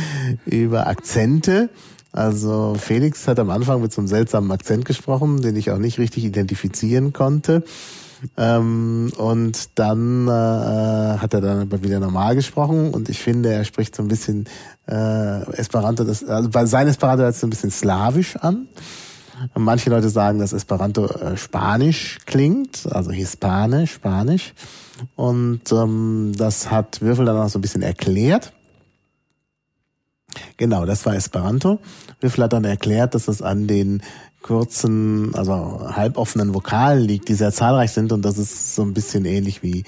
A: über Akzente. Also Felix hat am Anfang mit so einem seltsamen Akzent gesprochen, den ich auch nicht richtig identifizieren konnte. Ähm, und dann äh, hat er dann aber wieder normal gesprochen und ich finde, er spricht so ein bisschen äh, Esperanto, das, also bei sein Esperanto hört sich so ein bisschen slawisch an. Manche Leute sagen, dass Esperanto äh, Spanisch klingt, also Hispanisch, Spanisch. Und ähm, das hat Würfel dann auch so ein bisschen erklärt. Genau, das war Esperanto. Würfel hat dann erklärt, dass es an den kurzen, also halboffenen Vokalen liegt, die sehr zahlreich sind und das ist so ein bisschen ähnlich wie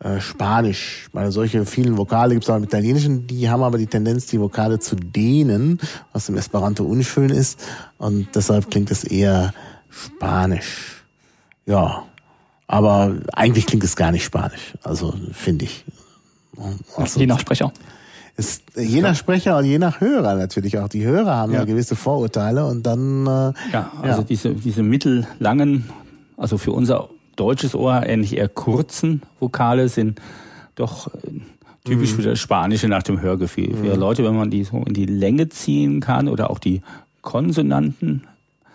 A: äh, Spanisch. Weil solche vielen Vokale gibt es auch im Italienischen, die haben aber die Tendenz, die Vokale zu dehnen, was im Esperanto unschön ist und deshalb klingt es eher Spanisch. Ja, aber eigentlich klingt es gar nicht Spanisch, also finde ich. Also,
C: Je nach Sprecher.
A: ist, je nach Sprecher und je nach Hörer natürlich auch. Die Hörer haben ja,
B: Ja.
A: gewisse Vorurteile und dann äh,
B: Ja, also
A: Ja.
B: diese, diese mittellangen, also für unser deutsches Ohr ähnlich eher kurzen Vokale sind doch äh, typisch für das Spanische nach dem Hörgefühl. Für Leute, wenn man die so in die Länge ziehen kann oder auch die Konsonanten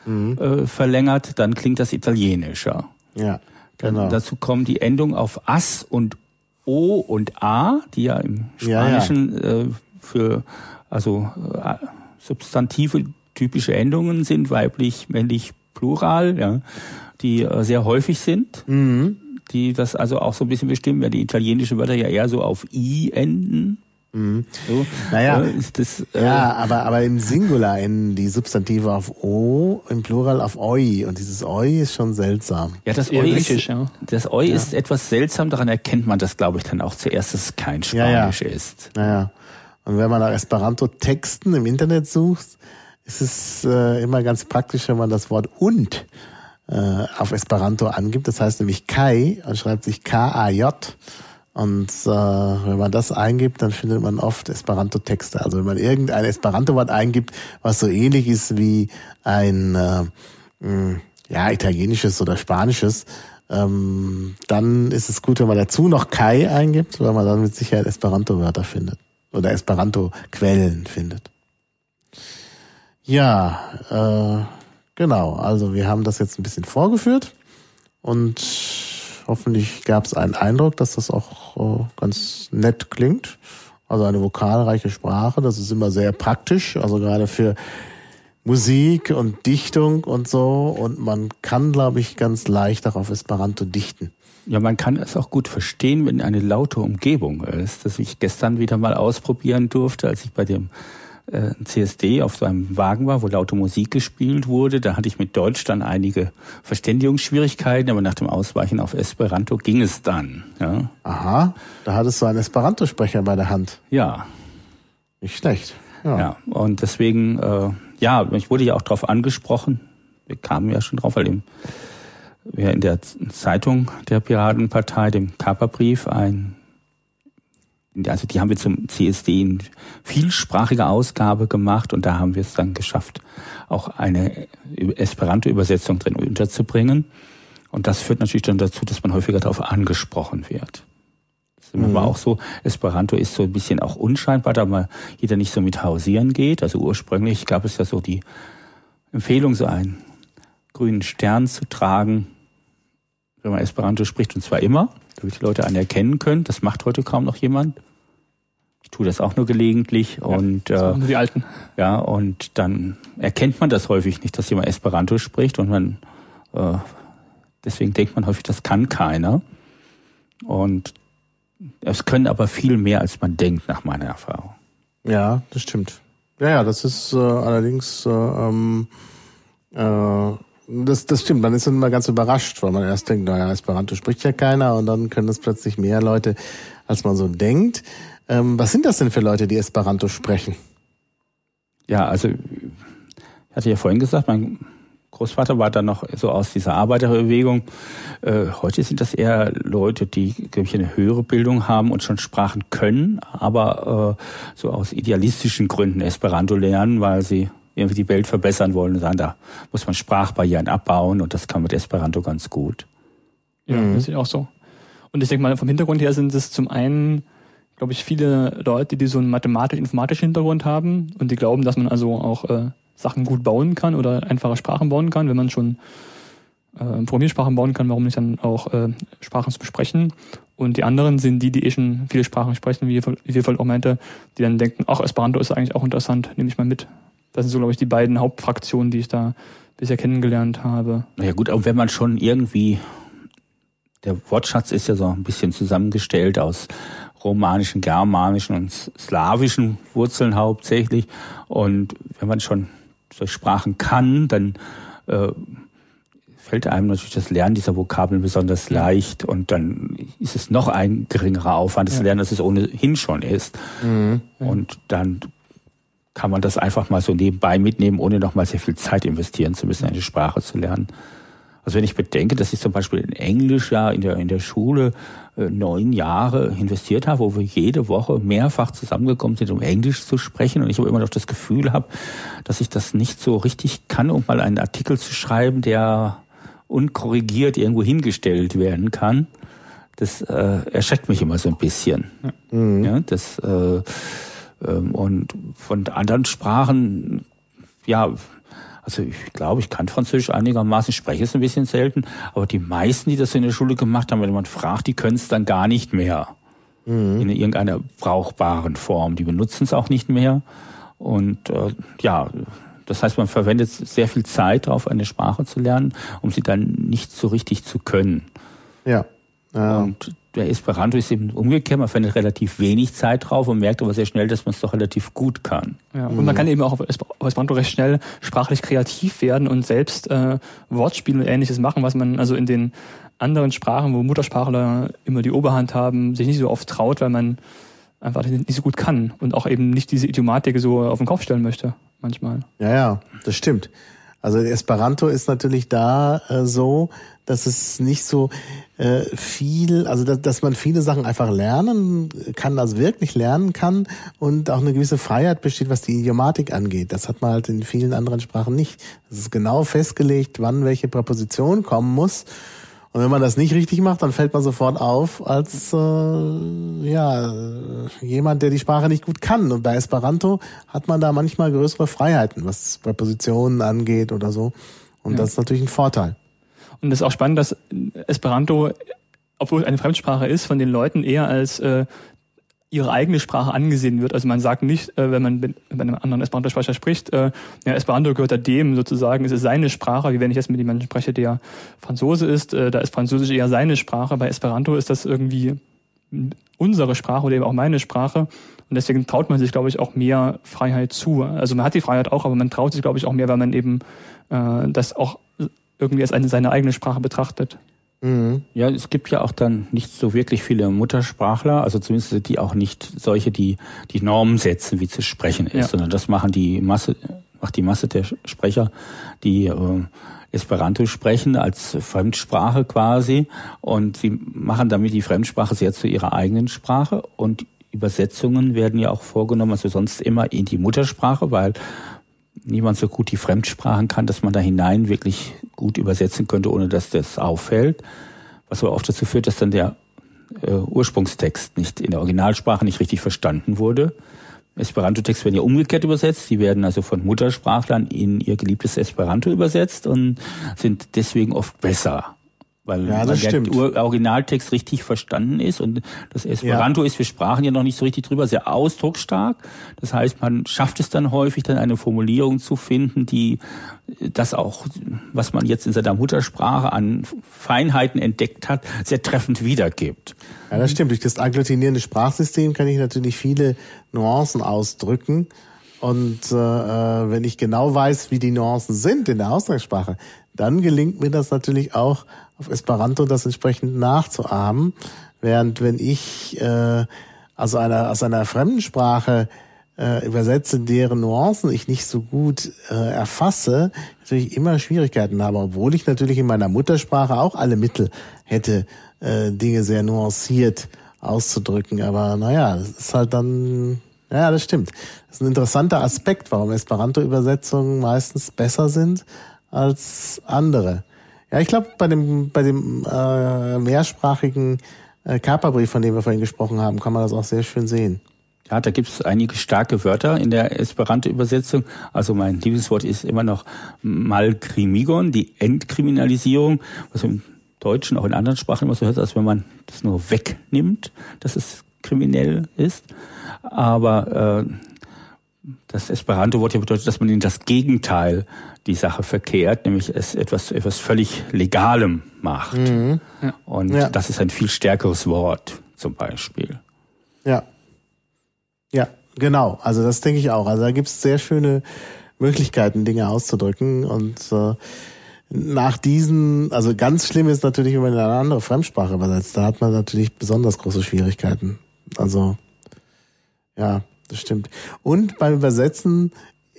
B: äh, verlängert, dann klingt das italienischer.
A: ja,
B: Dann
A: genau.
B: Dazu kommen die Endungen auf As und O und A, die ja im
A: Ja, ja.
B: Spanischen Äh, für also äh, substantive typische Endungen sind, weiblich, männlich, plural, ja, die äh, sehr häufig sind,
A: Mhm.
B: die das also auch so ein bisschen bestimmen, weil die italienischen Wörter ja eher so auf I enden.
A: Mhm. So, naja, äh, ist das, äh, ja, aber, aber im Singular enden die Substantive auf O, im Plural auf Oi. Und dieses Oi ist schon seltsam.
B: Ja, das Oi, ist, ja. das Oi ja. ist etwas seltsam. Daran erkennt man das, glaube ich, dann auch zuerst, dass es kein Spanisch
A: ja,
B: ja. ist.
A: Naja. Und wenn man nach Esperanto-Texten im Internet sucht, ist es äh, immer ganz praktisch, wenn man das Wort und äh, auf Esperanto angibt. Das heißt nämlich Kai und schreibt sich K-A-J. Und äh, wenn man das eingibt, dann findet man oft Esperanto-Texte. Also wenn man irgendein Esperanto-Wort eingibt, was so ähnlich ist wie ein äh, mh, ja italienisches oder spanisches, ähm, dann ist es gut, wenn man dazu noch Kai eingibt, weil man dann mit Sicherheit Esperanto-Wörter findet oder Esperanto-Quellen findet. Ja, äh, genau. Also wir haben das jetzt ein bisschen vorgeführt und Hoffentlich gab es einen Eindruck, dass das auch äh, ganz nett klingt. Also eine vokalreiche Sprache, das ist immer sehr praktisch, also gerade für Musik und Dichtung und so. Und man kann, glaube ich, ganz leicht auch auf Esperanto dichten.
B: Ja, man kann es auch gut verstehen, wenn eine laute Umgebung ist. Das ich gestern wieder mal ausprobieren durfte, als ich bei dem äh, CSD auf so einem Wagen war, wo laute Musik gespielt wurde. Da hatte ich mit Deutsch dann einige Verständigungsschwierigkeiten, aber nach dem Ausweichen auf Esperanto ging es dann. Ja.
A: Aha, da hattest du einen Esperanto-Sprecher bei der Hand.
B: Ja.
A: Nicht schlecht.
B: Ja, ja und deswegen, äh, ja, ich wurde ja auch darauf angesprochen. Wir kamen ja schon drauf, weil eben wir in der Zeitung der Piratenpartei, dem Kaperbrief, ein also die haben wir zum CSD in vielsprachiger Ausgabe gemacht und da haben wir es dann geschafft, auch eine Esperanto-Übersetzung drin unterzubringen. Und das führt natürlich dann dazu, dass man häufiger darauf angesprochen wird. Das ist mhm. aber auch so, Esperanto ist so ein bisschen auch unscheinbar, da mal jeder nicht so mit hausieren geht. Also ursprünglich gab es ja so die Empfehlung, so einen grünen Stern zu tragen, wenn man Esperanto spricht, und zwar immer damit die Leute einen erkennen können. Das macht heute kaum noch jemand. Ich tue das auch nur gelegentlich ja, und
C: äh, nur die Alten.
B: Ja, und dann erkennt man das häufig nicht, dass jemand Esperanto spricht und man äh, deswegen denkt man häufig, das kann keiner. Und es können aber viel mehr, als man denkt, nach meiner Erfahrung.
A: Ja, das stimmt. Ja, ja, das ist äh, allerdings äh, ähm, äh, das, das stimmt, man ist dann immer ganz überrascht, weil man erst denkt, naja, Esperanto spricht ja keiner und dann können es plötzlich mehr Leute, als man so denkt. Ähm, was sind das denn für Leute, die Esperanto sprechen?
B: Ja, also ich hatte ja vorhin gesagt, mein Großvater war dann noch so aus dieser Arbeiterbewegung. Äh, heute sind das eher Leute, die, glaube ich, eine höhere Bildung haben und schon Sprachen können, aber äh, so aus idealistischen Gründen Esperanto lernen, weil sie irgendwie die Welt verbessern wollen und sagen, da muss man Sprachbarrieren abbauen und das kann mit Esperanto ganz gut.
C: Ja, mhm. das ist auch so. Und ich denke mal, vom Hintergrund her sind es zum einen, glaube ich, viele Leute, die so einen mathematisch-informatischen Hintergrund haben und die glauben, dass man also auch äh, Sachen gut bauen kann oder einfache Sprachen bauen kann, wenn man schon äh, Programmiersprachen bauen kann, warum nicht dann auch äh, Sprachen zu besprechen. Und die anderen sind die, die eh schon viele Sprachen sprechen, wie Wilfeld auch meinte, die dann denken, ach, Esperanto ist eigentlich auch interessant, nehme ich mal mit. Das sind so, glaube ich, die beiden Hauptfraktionen, die ich da bisher kennengelernt habe.
B: Ja gut, aber wenn man schon irgendwie, der Wortschatz ist ja so ein bisschen zusammengestellt aus romanischen, germanischen und slawischen Wurzeln hauptsächlich. Und wenn man schon solche Sprachen kann, dann äh, fällt einem natürlich das Lernen dieser Vokabeln besonders leicht und dann ist es noch ein geringerer Aufwand, das ja. Lernen, als es ohnehin schon ist. Mhm. Und dann kann man das einfach mal so nebenbei mitnehmen, ohne nochmal sehr viel Zeit investieren zu müssen, eine Sprache zu lernen. Also wenn ich bedenke, dass ich zum Beispiel in Englisch ja in der, in der Schule äh, neun Jahre investiert habe, wo wir jede Woche mehrfach zusammengekommen sind, um Englisch zu sprechen und ich aber immer noch das Gefühl habe, dass ich das nicht so richtig kann, um mal einen Artikel zu schreiben, der unkorrigiert irgendwo hingestellt werden kann. Das äh, erschreckt mich immer so ein bisschen. Mhm. Ja, das äh, und von anderen Sprachen, ja, also ich glaube, ich kann Französisch einigermaßen, spreche es ein bisschen selten, aber die meisten, die das in der Schule gemacht haben, wenn man fragt, die können es dann gar nicht mehr mhm. in irgendeiner brauchbaren Form. Die benutzen es auch nicht mehr. Und äh, ja, das heißt, man verwendet sehr viel Zeit darauf, eine Sprache zu lernen, um sie dann nicht so richtig zu können.
A: Ja.
B: Ja. Und der Esperanto ist eben umgekehrt, man findet relativ wenig Zeit drauf und merkt aber sehr schnell, dass man es doch relativ gut kann.
C: Ja, und mhm. man kann eben auch auf Esperanto recht schnell sprachlich kreativ werden und selbst äh, Wortspiele und ähnliches machen, was man also in den anderen Sprachen, wo Muttersprachler immer die Oberhand haben, sich nicht so oft traut, weil man einfach nicht so gut kann und auch eben nicht diese Idiomatik so auf den Kopf stellen möchte, manchmal.
A: Ja, ja, das stimmt. Also Esperanto ist natürlich da äh, so, dass es nicht so äh, viel, also dass, dass man viele Sachen einfach lernen kann, also wirklich lernen kann und auch eine gewisse Freiheit besteht, was die Idiomatik angeht. Das hat man halt in vielen anderen Sprachen nicht. Es ist genau festgelegt, wann welche Präposition kommen muss. Und wenn man das nicht richtig macht, dann fällt man sofort auf als äh, ja jemand, der die Sprache nicht gut kann. Und bei Esperanto hat man da manchmal größere Freiheiten, was Präpositionen angeht oder so. Und ja. das ist natürlich ein Vorteil.
C: Und es ist auch spannend, dass Esperanto, obwohl es eine Fremdsprache ist, von den Leuten eher als äh, ihre eigene Sprache angesehen wird. Also man sagt nicht, äh, wenn man mit, mit einem anderen Esperanto-Sprecher spricht, äh, ja, Esperanto gehört da dem sozusagen, es ist seine Sprache, wie wenn ich jetzt mit jemandem spreche, der Franzose ist, äh, da ist Französisch eher seine Sprache. Bei Esperanto ist das irgendwie unsere Sprache oder eben auch meine Sprache. Und deswegen traut man sich, glaube ich, auch mehr Freiheit zu. Also man hat die Freiheit auch, aber man traut sich, glaube ich, auch mehr, weil man eben äh, das auch irgendwie als eine, seine eigene Sprache betrachtet.
B: Mhm. Ja, es gibt ja auch dann nicht so wirklich viele Muttersprachler, also zumindest die auch nicht solche, die die Normen setzen, wie zu sprechen ist, ja. sondern das machen die Masse, macht die Masse der Sprecher, die äh, Esperanto sprechen als Fremdsprache quasi und sie machen damit die Fremdsprache sehr zu ihrer eigenen Sprache und Übersetzungen werden ja auch vorgenommen, also sonst immer in die Muttersprache, weil niemand so gut die Fremdsprachen kann, dass man da hinein wirklich gut übersetzen könnte, ohne dass das auffällt. Was aber oft dazu führt, dass dann der äh, Ursprungstext nicht in der Originalsprache nicht richtig verstanden wurde. Esperanto-Texte werden ja umgekehrt übersetzt. Die werden also von Muttersprachlern in ihr geliebtes Esperanto übersetzt und sind deswegen oft besser weil, ja, weil der Originaltext richtig verstanden ist und das Esperanto ja. ist, wir sprachen ja noch nicht so richtig drüber, sehr ausdrucksstark. Das heißt, man schafft es dann häufig, dann eine Formulierung zu finden, die das auch, was man jetzt in seiner Muttersprache an Feinheiten entdeckt hat, sehr treffend wiedergibt.
A: Ja, das stimmt. Durch das agglutinierende Sprachsystem kann ich natürlich viele Nuancen ausdrücken. Und äh, äh wenn ich genau weiß, wie die Nuancen sind in der Ausdruckssprache, dann gelingt mir das natürlich auch auf Esperanto das entsprechend nachzuahmen. Während wenn ich äh, also einer, aus einer fremden Sprache äh, übersetze, deren Nuancen ich nicht so gut äh, erfasse, natürlich immer Schwierigkeiten habe, obwohl ich natürlich in meiner Muttersprache auch alle Mittel hätte, äh, Dinge sehr nuanciert auszudrücken. Aber naja, das ist halt dann, ja, das stimmt. Das ist ein interessanter Aspekt, warum Esperanto-Übersetzungen meistens besser sind als andere. Ja, ich glaube, bei dem, bei dem äh, mehrsprachigen äh, Kaperbrief, von dem wir vorhin gesprochen haben, kann man das auch sehr schön sehen.
B: Ja, da gibt es einige starke Wörter in der Esperanto-Übersetzung. Also mein Lieblingswort ist immer noch Malkrimigon, die Entkriminalisierung, was im Deutschen, auch in anderen Sprachen immer so hört, als wenn man das nur wegnimmt, dass es kriminell ist. Aber äh, das Esperanto-Wort ja bedeutet, dass man in das Gegenteil die Sache verkehrt, nämlich es etwas, etwas völlig Legalem macht. Mhm. Ja. Und ja. das ist ein viel stärkeres Wort, zum Beispiel.
A: Ja. Ja, genau. Also das denke ich auch. Also da gibt es sehr schöne Möglichkeiten, Dinge auszudrücken. Und äh, nach diesen, also ganz schlimm ist natürlich, wenn man in eine andere Fremdsprache übersetzt. Da hat man natürlich besonders große Schwierigkeiten. Also, ja, das stimmt. Und beim Übersetzen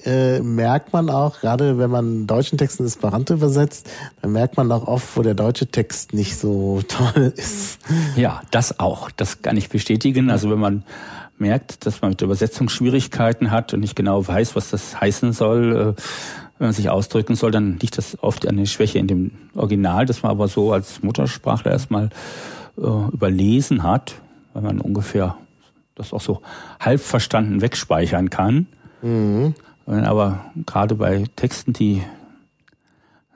A: äh, merkt man auch, gerade wenn man deutschen Text in Esperanto übersetzt, dann merkt man auch oft, wo der deutsche Text nicht so toll ist.
B: Ja, das auch. Das kann ich bestätigen. Also wenn man merkt, dass man mit Übersetzung Schwierigkeiten hat und nicht genau weiß, was das heißen soll, äh, wenn man sich ausdrücken soll, dann liegt das oft an der Schwäche in dem Original, das man aber so als Muttersprachler erstmal äh, überlesen hat, weil man ungefähr das auch so halb verstanden wegspeichern kann. Mhm. Aber gerade bei Texten, die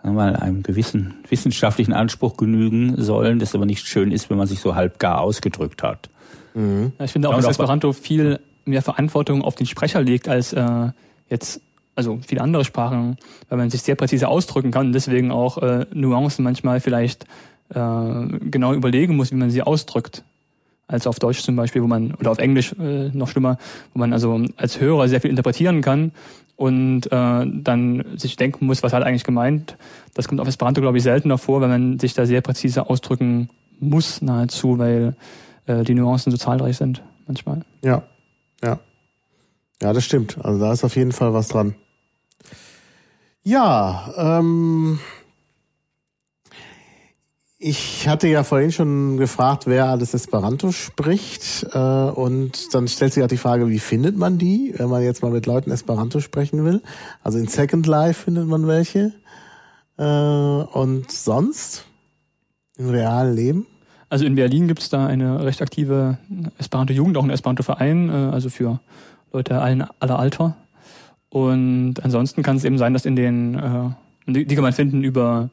B: mal, einem gewissen wissenschaftlichen Anspruch genügen sollen, das aber nicht schön ist, wenn man sich so halb gar ausgedrückt hat.
C: Mhm. Ich finde auch, dass Esperanto viel mehr Verantwortung auf den Sprecher legt als äh, jetzt also viele andere Sprachen, weil man sich sehr präzise ausdrücken kann und deswegen auch äh, Nuancen manchmal vielleicht äh, genau überlegen muss, wie man sie ausdrückt. Als auf Deutsch zum Beispiel, wo man, oder auf Englisch äh, noch schlimmer, wo man also als Hörer sehr viel interpretieren kann und äh, dann sich denken muss, was hat eigentlich gemeint. Das kommt auf Esperanto, glaube ich, seltener vor, wenn man sich da sehr präzise ausdrücken muss, nahezu, weil äh, die Nuancen so zahlreich sind manchmal.
A: Ja, ja. Ja, das stimmt. Also da ist auf jeden Fall was dran. Ja, ähm, ich hatte ja vorhin schon gefragt, wer alles Esperanto spricht. Äh, und dann stellt sich auch die Frage, wie findet man die, wenn man jetzt mal mit Leuten Esperanto sprechen will. Also in Second Life findet man welche. Äh, und sonst? Im realen Leben?
C: Also in Berlin gibt es da eine recht aktive Esperanto-Jugend, auch ein Esperanto-Verein, äh, also für Leute allen, aller Alter. Und ansonsten kann es eben sein, dass in den, die, die kann man finden über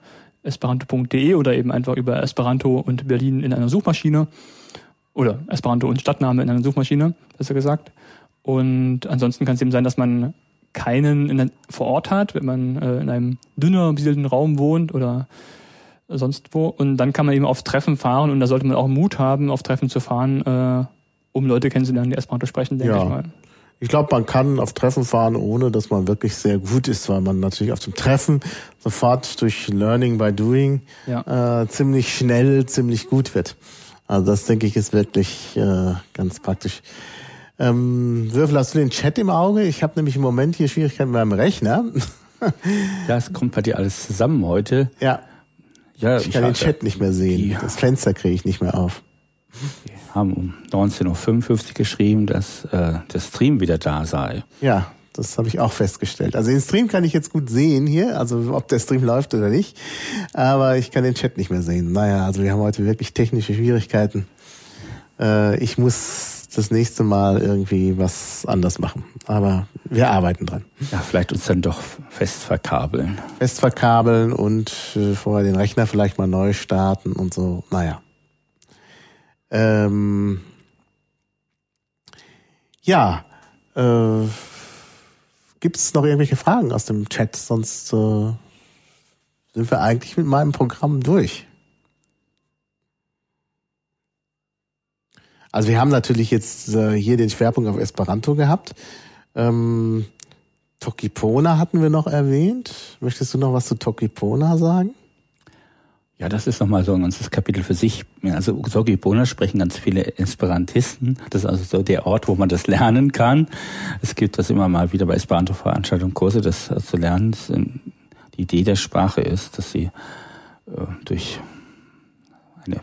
C: esperanto.de oder eben einfach über Esperanto und Berlin in einer Suchmaschine oder Esperanto und Stadtname in einer Suchmaschine, besser gesagt. Und ansonsten kann es eben sein, dass man keinen in, vor Ort hat, wenn man äh, in einem dünner besiedelten Raum wohnt oder sonst wo. Und dann kann man eben auf Treffen fahren und da sollte man auch Mut haben, auf Treffen zu fahren, äh, um Leute kennenzulernen, die Esperanto sprechen, denke
A: ja.
C: ich mal.
A: Ich glaube, man kann auf Treffen fahren, ohne dass man wirklich sehr gut ist, weil man natürlich auf dem Treffen sofort durch Learning by Doing ja. äh, ziemlich schnell, ziemlich gut wird. Also das denke ich ist wirklich äh, ganz praktisch. Ähm, Würfel, hast du den Chat im Auge? Ich habe nämlich im Moment hier Schwierigkeiten beim Rechner.
B: ja, es kommt bei dir alles zusammen heute.
A: Ja. ja ich kann ich den Chat nicht mehr sehen. Ja. Das Fenster kriege ich nicht mehr auf.
B: Haben um 19.55 Uhr geschrieben, dass äh, der Stream wieder da sei.
A: Ja, das habe ich auch festgestellt. Also den Stream kann ich jetzt gut sehen hier, also ob der Stream läuft oder nicht. Aber ich kann den Chat nicht mehr sehen. Naja, also wir haben heute wirklich technische Schwierigkeiten. Äh, ich muss das nächste Mal irgendwie was anders machen. Aber wir arbeiten dran.
B: Ja, vielleicht uns dann doch fest verkabeln.
A: Fest verkabeln und äh, vorher den Rechner vielleicht mal neu starten und so. Naja. Ähm, ja, äh, gibt es noch irgendwelche Fragen aus dem Chat? Sonst äh, sind wir eigentlich mit meinem Programm durch. Also wir haben natürlich jetzt äh, hier den Schwerpunkt auf Esperanto gehabt. Ähm, Tokipona hatten wir noch erwähnt. Möchtest du noch was zu Tokipona sagen?
B: Ja, das ist nochmal so ein ganzes Kapitel für sich. Also Sogibona sprechen ganz viele Esperantisten. Das ist also so der Ort, wo man das lernen kann. Es gibt das immer mal wieder bei Esperanto-Veranstaltungen, Kurse, das zu lernen. Das die Idee der Sprache ist, dass sie äh, durch eine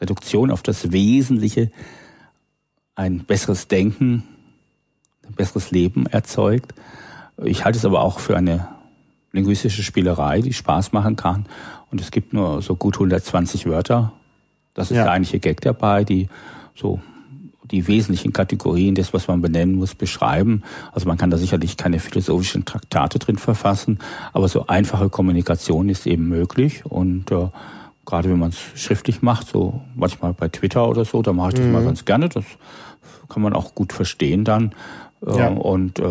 B: Reduktion auf das Wesentliche ein besseres Denken, ein besseres Leben erzeugt. Ich halte es aber auch für eine linguistische Spielerei, die Spaß machen kann. Und es gibt nur so gut 120 Wörter. Das ist ja. der eigentliche Gag dabei, die so die wesentlichen Kategorien des, was man benennen muss, beschreiben. Also man kann da sicherlich keine philosophischen Traktate drin verfassen, aber so einfache Kommunikation ist eben möglich. Und äh, gerade wenn man es schriftlich macht, so manchmal bei Twitter oder so, da mache ich das mhm. mal ganz gerne. Das kann man auch gut verstehen dann. Ja. Und äh,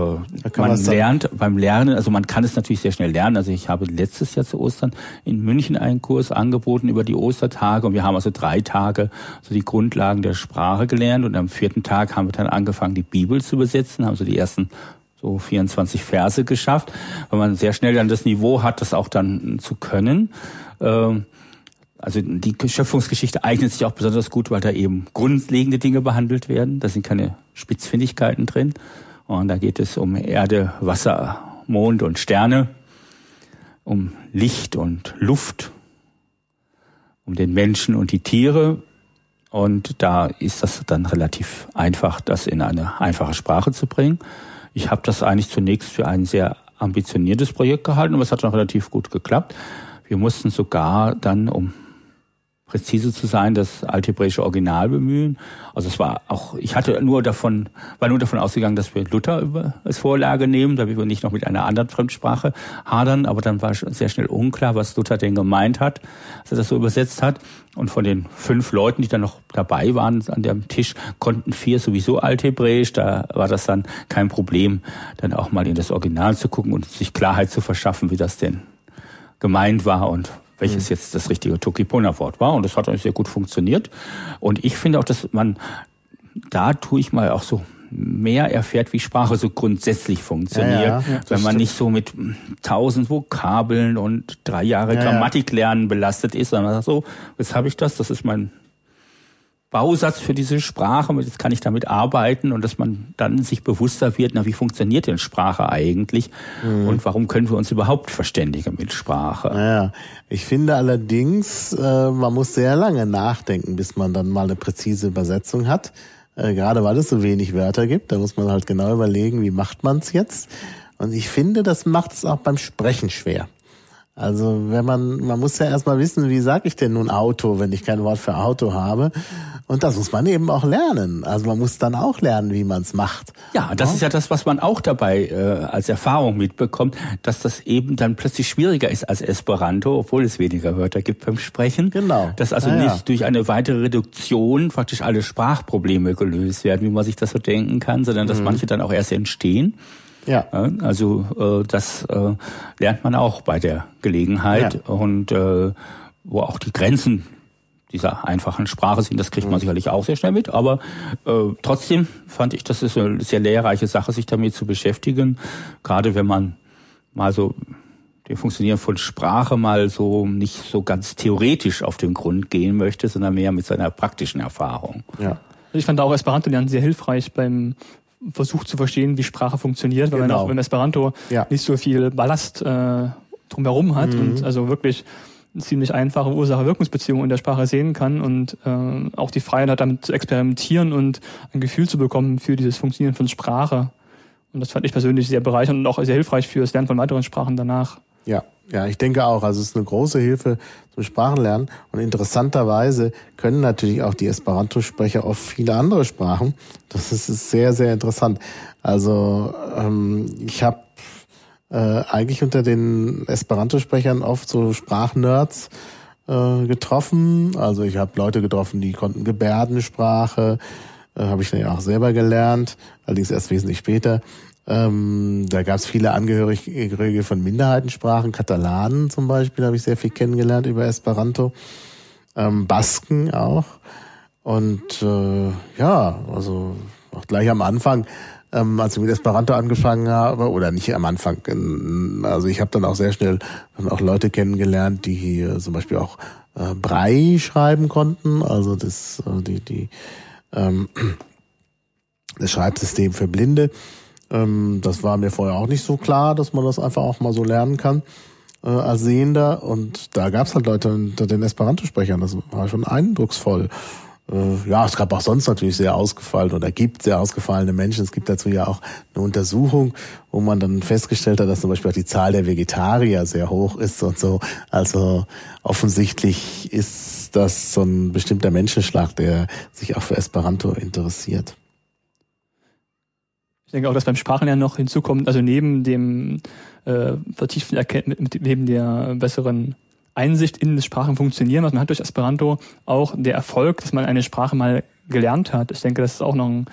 B: man lernt beim Lernen, also man kann es natürlich sehr schnell lernen. Also ich habe letztes Jahr zu Ostern in München einen Kurs angeboten über die Ostertage und wir haben also drei Tage so die Grundlagen der Sprache gelernt und am vierten Tag haben wir dann angefangen, die Bibel zu übersetzen, haben so die ersten so 24 Verse geschafft, weil man sehr schnell dann das Niveau hat, das auch dann zu können. Ähm, also die Schöpfungsgeschichte eignet sich auch besonders gut, weil da eben grundlegende Dinge behandelt werden. Da sind keine Spitzfindigkeiten drin. Und da geht es um Erde, Wasser, Mond und Sterne, um Licht und Luft, um den Menschen und die Tiere. Und da ist das dann relativ einfach, das in eine einfache Sprache zu bringen. Ich habe das eigentlich zunächst für ein sehr ambitioniertes Projekt gehalten, aber es hat dann relativ gut geklappt. Wir mussten sogar dann, um präzise zu sein, das althebräische Original bemühen. Also es war auch, ich hatte nur davon, war nur davon ausgegangen, dass wir Luther als Vorlage nehmen, damit wir nicht noch mit einer anderen Fremdsprache hadern. Aber dann war sehr schnell unklar, was Luther denn gemeint hat, als er das so übersetzt hat. Und von den fünf Leuten, die dann noch dabei waren an dem Tisch, konnten vier sowieso Althebräisch. Da war das dann kein Problem, dann auch mal in das Original zu gucken und sich Klarheit zu verschaffen, wie das denn gemeint war und welches mhm. jetzt das richtige Tokipona-Wort war. Und das hat eigentlich sehr gut funktioniert. Und ich finde auch, dass man, da tue ich mal auch so mehr erfährt, wie Sprache so grundsätzlich funktioniert. Ja, ja, wenn man nicht so mit tausend Vokabeln und drei Jahre ja, Grammatik lernen belastet ist, sondern so, jetzt habe ich das, das ist mein Bausatz für diese Sprache, jetzt kann ich damit arbeiten und dass man dann sich bewusster wird, na, wie funktioniert denn Sprache eigentlich mhm. und warum können wir uns überhaupt verständigen mit Sprache?
A: Naja, ich finde allerdings, äh, man muss sehr lange nachdenken, bis man dann mal eine präzise Übersetzung hat. Äh, gerade weil es so wenig Wörter gibt, da muss man halt genau überlegen, wie macht man es jetzt. Und ich finde, das macht es auch beim Sprechen schwer. Also wenn man, man muss ja erstmal wissen, wie sage ich denn nun Auto, wenn ich kein Wort für Auto habe. Und das muss man eben auch lernen. Also man muss dann auch lernen, wie man es macht.
B: Ja, das ja? ist ja das, was man auch dabei äh, als Erfahrung mitbekommt, dass das eben dann plötzlich schwieriger ist als Esperanto, obwohl es weniger Wörter gibt beim Sprechen.
A: Genau.
B: Dass also ja, nicht ja. durch eine weitere Reduktion praktisch alle Sprachprobleme gelöst werden, wie man sich das so denken kann, sondern dass mhm. manche dann auch erst entstehen. Ja. Also äh, das äh, lernt man auch bei der Gelegenheit ja. und äh, wo auch die Grenzen dieser einfachen Sprache sind, das kriegt man mhm. sicherlich auch sehr schnell mit, aber äh, trotzdem fand ich, das ist eine sehr lehrreiche Sache, sich damit zu beschäftigen, gerade wenn man mal so dem Funktionieren von Sprache mal so nicht so ganz theoretisch auf den Grund gehen möchte, sondern mehr mit seiner praktischen Erfahrung.
C: Ja. Ich fand auch Esperanto lernen sehr hilfreich beim versucht zu verstehen, wie Sprache funktioniert, weil genau. man auch beim Esperanto ja. nicht so viel Ballast äh, drumherum hat mhm. und also wirklich eine ziemlich einfache Ursache-Wirkungsbeziehung in der Sprache sehen kann und äh, auch die Freiheit hat, damit zu experimentieren und ein Gefühl zu bekommen für dieses Funktionieren von Sprache. Und das fand ich persönlich sehr bereichernd und auch sehr hilfreich für das Lernen von weiteren Sprachen danach.
A: Ja, ja, ich denke auch. Also es ist eine große Hilfe zum Sprachenlernen. Und interessanterweise können natürlich auch die Esperanto-Sprecher oft viele andere Sprachen. Das ist, sehr, sehr interessant. Also ähm, ich habe äh, eigentlich unter den Esperanto-Sprechern oft so Sprachnerds äh, getroffen. Also ich habe Leute getroffen, die konnten Gebärdensprache, äh, habe ich dann ja auch selber gelernt, allerdings erst wesentlich später. Ähm, da gab es viele Angehörige von Minderheitensprachen, Katalanen zum Beispiel, habe ich sehr viel kennengelernt über Esperanto, ähm, Basken auch. Und äh, ja, also auch gleich am Anfang, ähm, als ich mit Esperanto angefangen habe, oder nicht am Anfang, also ich habe dann auch sehr schnell dann auch Leute kennengelernt, die hier zum Beispiel auch äh, Brei schreiben konnten, also das, äh, die, die, ähm, das Schreibsystem für Blinde. Ähm, das war mir vorher auch nicht so klar, dass man das einfach auch mal so lernen kann äh, als Sehender. Und da gab es halt Leute unter den Esperanto-Sprechern. Das war schon eindrucksvoll. Äh, ja, es gab auch sonst natürlich sehr ausgefallen oder gibt sehr ausgefallene Menschen. Es gibt dazu ja auch eine Untersuchung, wo man dann festgestellt hat, dass zum Beispiel auch die Zahl der Vegetarier sehr hoch ist und so. Also offensichtlich ist das so ein bestimmter Menschenschlag, der sich auch für Esperanto interessiert.
C: Ich denke auch, dass beim Sprachenlernen noch hinzukommt, also neben dem äh, vertieften Erkenntnis, neben der besseren Einsicht in das Sprachenfunktionieren, was man hat durch Esperanto, auch der Erfolg, dass man eine Sprache mal gelernt hat. Ich denke, das ist auch noch ein,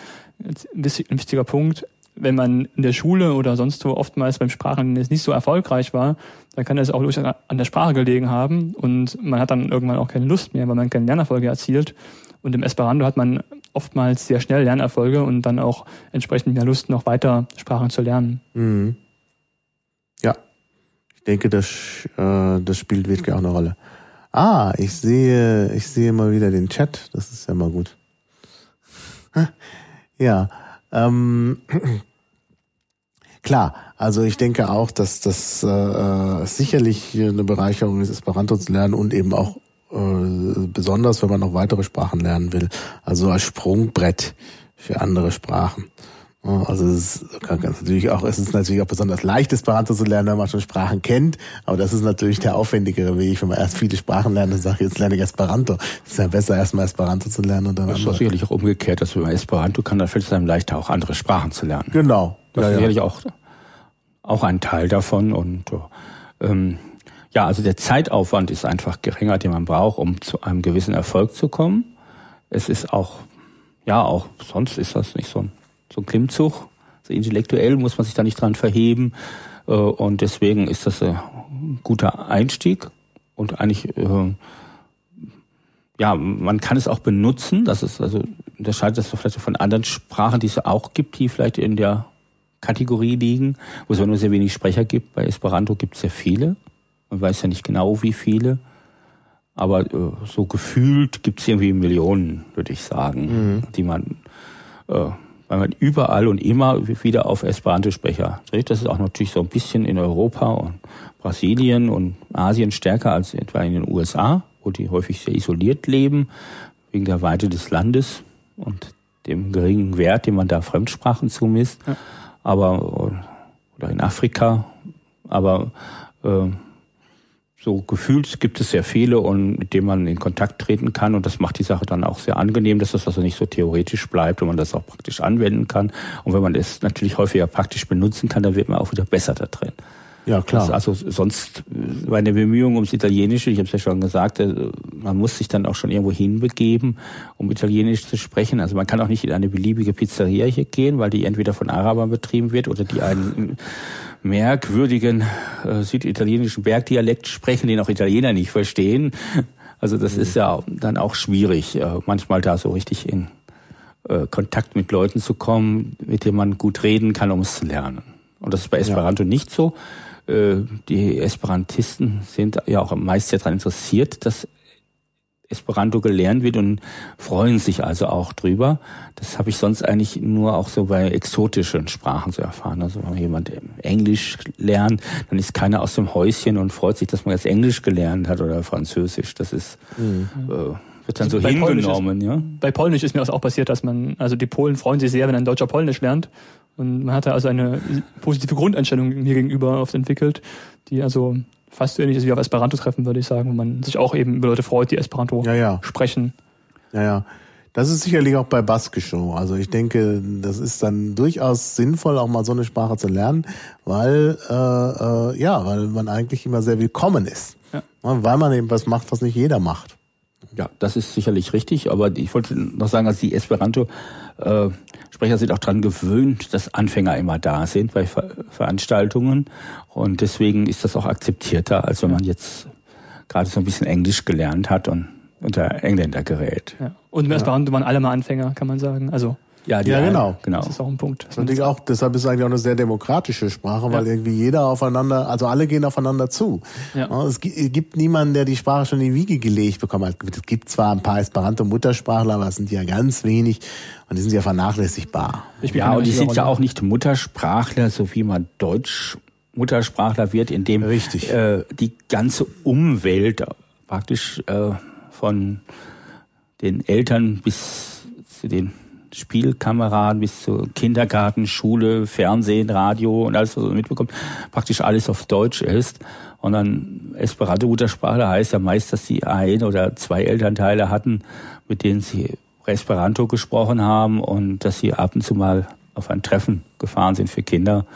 C: wichtiger Punkt. Wenn man in der Schule oder sonst wo oftmals beim Sprachenlernen nicht so erfolgreich war, dann kann das auch durchaus an der Sprache gelegen haben und man hat dann irgendwann auch keine Lust mehr, weil man keine Lernerfolge erzielt. Und im Esperanto hat man oftmals sehr schnell Lernerfolge und dann auch entsprechend mehr Lust, noch weiter Sprachen zu lernen.
A: Mhm. Ja, ich denke, das, äh, das spielt wirklich auch eine Rolle. Ah, ich sehe, ich sehe mal wieder den Chat. Das ist ja mal gut. ja, ähm, klar. Also ich denke auch, dass das äh, sicherlich eine Bereicherung ist, Esperanto zu lernen und eben auch äh, besonders, wenn man noch weitere Sprachen lernen will. Also als Sprungbrett für andere Sprachen. Also es ist natürlich auch, es ist natürlich auch besonders leicht, Esperanto zu lernen, wenn man schon Sprachen kennt. Aber das ist natürlich der aufwendigere Weg, wenn man erst viele Sprachen lernt und sagt, jetzt lerne ich Esperanto. Es ist ja besser, erstmal Esperanto zu lernen und dann.
B: Das ist sicherlich auch umgekehrt, dass wenn man Esperanto kann, dann fällt es einem leichter, auch andere Sprachen zu lernen.
A: Genau.
B: Das ja, ist sicherlich ja. auch, auch ein Teil davon und ähm, ja, also der Zeitaufwand ist einfach geringer, den man braucht, um zu einem gewissen Erfolg zu kommen. Es ist auch, ja, auch sonst ist das nicht so ein, so ein Klimmzug. Also intellektuell muss man sich da nicht dran verheben. Äh, und deswegen ist das ein guter Einstieg. und eigentlich äh, ja, man kann es auch benutzen. Das ist also unterscheidet das vielleicht von anderen Sprachen, die es auch gibt, die vielleicht in der Kategorie liegen, wo es aber nur sehr wenig Sprecher gibt. Bei Esperanto gibt es sehr viele. Man weiß ja nicht genau, wie viele. Aber äh, so gefühlt gibt es irgendwie Millionen, würde ich sagen, mhm. die man, äh, weil man überall und immer wieder auf Esperanto-Sprecher trifft. Das ist auch natürlich so ein bisschen in Europa und Brasilien und Asien stärker als etwa in den USA wo die häufig sehr isoliert leben, wegen der Weite des Landes und dem geringen Wert, den man da Fremdsprachen zumisst. Ja. Aber, oder in Afrika. Aber äh, so gefühlt gibt es sehr viele und mit denen man in Kontakt treten kann und das macht die Sache dann auch sehr angenehm, dass das also nicht so theoretisch bleibt und man das auch praktisch anwenden kann. Und wenn man es natürlich häufiger praktisch benutzen kann, dann wird man auch wieder besser da drin.
A: Ja, klar. Das,
B: also sonst bei der Bemühung ums Italienische, ich habe es ja schon gesagt, äh, man muss sich dann auch schon irgendwo hinbegeben, um Italienisch zu sprechen. Also man kann auch nicht in eine beliebige Pizzeria hier gehen, weil die entweder von Arabern betrieben wird oder die einen merkwürdigen äh, süditalienischen Bergdialekt sprechen, den auch Italiener nicht verstehen. Also das mhm. ist ja dann auch schwierig, äh, manchmal da so richtig in äh, Kontakt mit Leuten zu kommen, mit denen man gut reden kann, um es zu lernen. Und das ist bei Esperanto ja. nicht so. Äh, die Esperantisten sind ja auch meist sehr daran interessiert, dass Esperanto gelernt wird und freuen sich also auch drüber. Das habe ich sonst eigentlich nur auch so bei exotischen Sprachen so erfahren. Also wenn jemand Englisch lernt, dann ist keiner aus dem Häuschen und freut sich, dass man jetzt Englisch gelernt hat oder Französisch. Das ist mhm. äh, wird dann also so hingenommen,
C: ist,
B: ja.
C: Bei Polnisch ist mir auch passiert, dass man, also die Polen freuen sich sehr, wenn ein Deutscher Polnisch lernt. Und man hatte also eine positive Grundeinstellung mir gegenüber oft entwickelt, die also fast so ähnlich ist wie auf Esperanto treffen, würde ich sagen, wo man sich auch eben über Leute freut, die Esperanto
A: ja, ja.
C: sprechen.
A: Ja, ja. Das ist sicherlich auch bei Baskisch so. Also ich denke, das ist dann durchaus sinnvoll, auch mal so eine Sprache zu lernen, weil äh, äh, ja, weil man eigentlich immer sehr willkommen ist. Ja. Weil man eben was macht, was nicht jeder macht.
B: Ja, das ist sicherlich richtig, aber ich wollte noch sagen, dass die Esperanto äh, Sprecher sind auch daran gewöhnt, dass Anfänger immer da sind bei Ver Veranstaltungen und deswegen ist das auch akzeptierter, als wenn man jetzt gerade so ein bisschen Englisch gelernt hat und unter Engländer gerät.
C: Ja. Und im Esperanto ja. waren alle mal Anfänger, kann man sagen. Also
A: ja, ja genau. genau.
C: Das ist auch ein Punkt.
A: Das auch, deshalb ist es eigentlich auch eine sehr demokratische Sprache, ja. weil irgendwie jeder aufeinander, also alle gehen aufeinander zu. Ja. Es gibt niemanden, der die Sprache schon in die Wiege gelegt bekommen hat. Es gibt zwar ein paar Esperanto-Muttersprachler, aber es sind ja ganz wenig und die sind ja vernachlässigbar.
B: ja, und die sind ja auch nicht Muttersprachler, so wie man Deutsch Muttersprachler wird, indem
A: Richtig.
B: Äh, die ganze Umwelt praktisch äh, von den Eltern bis zu den Spielkameraden bis zur Kindergarten, Schule, Fernsehen, Radio und alles, was man mitbekommt, praktisch alles auf Deutsch ist. Und dann Esperanto-Muttersprache heißt ja meist, dass sie ein oder zwei Elternteile hatten, mit denen sie Esperanto gesprochen haben und dass sie ab und zu mal auf ein Treffen gefahren sind für Kinder,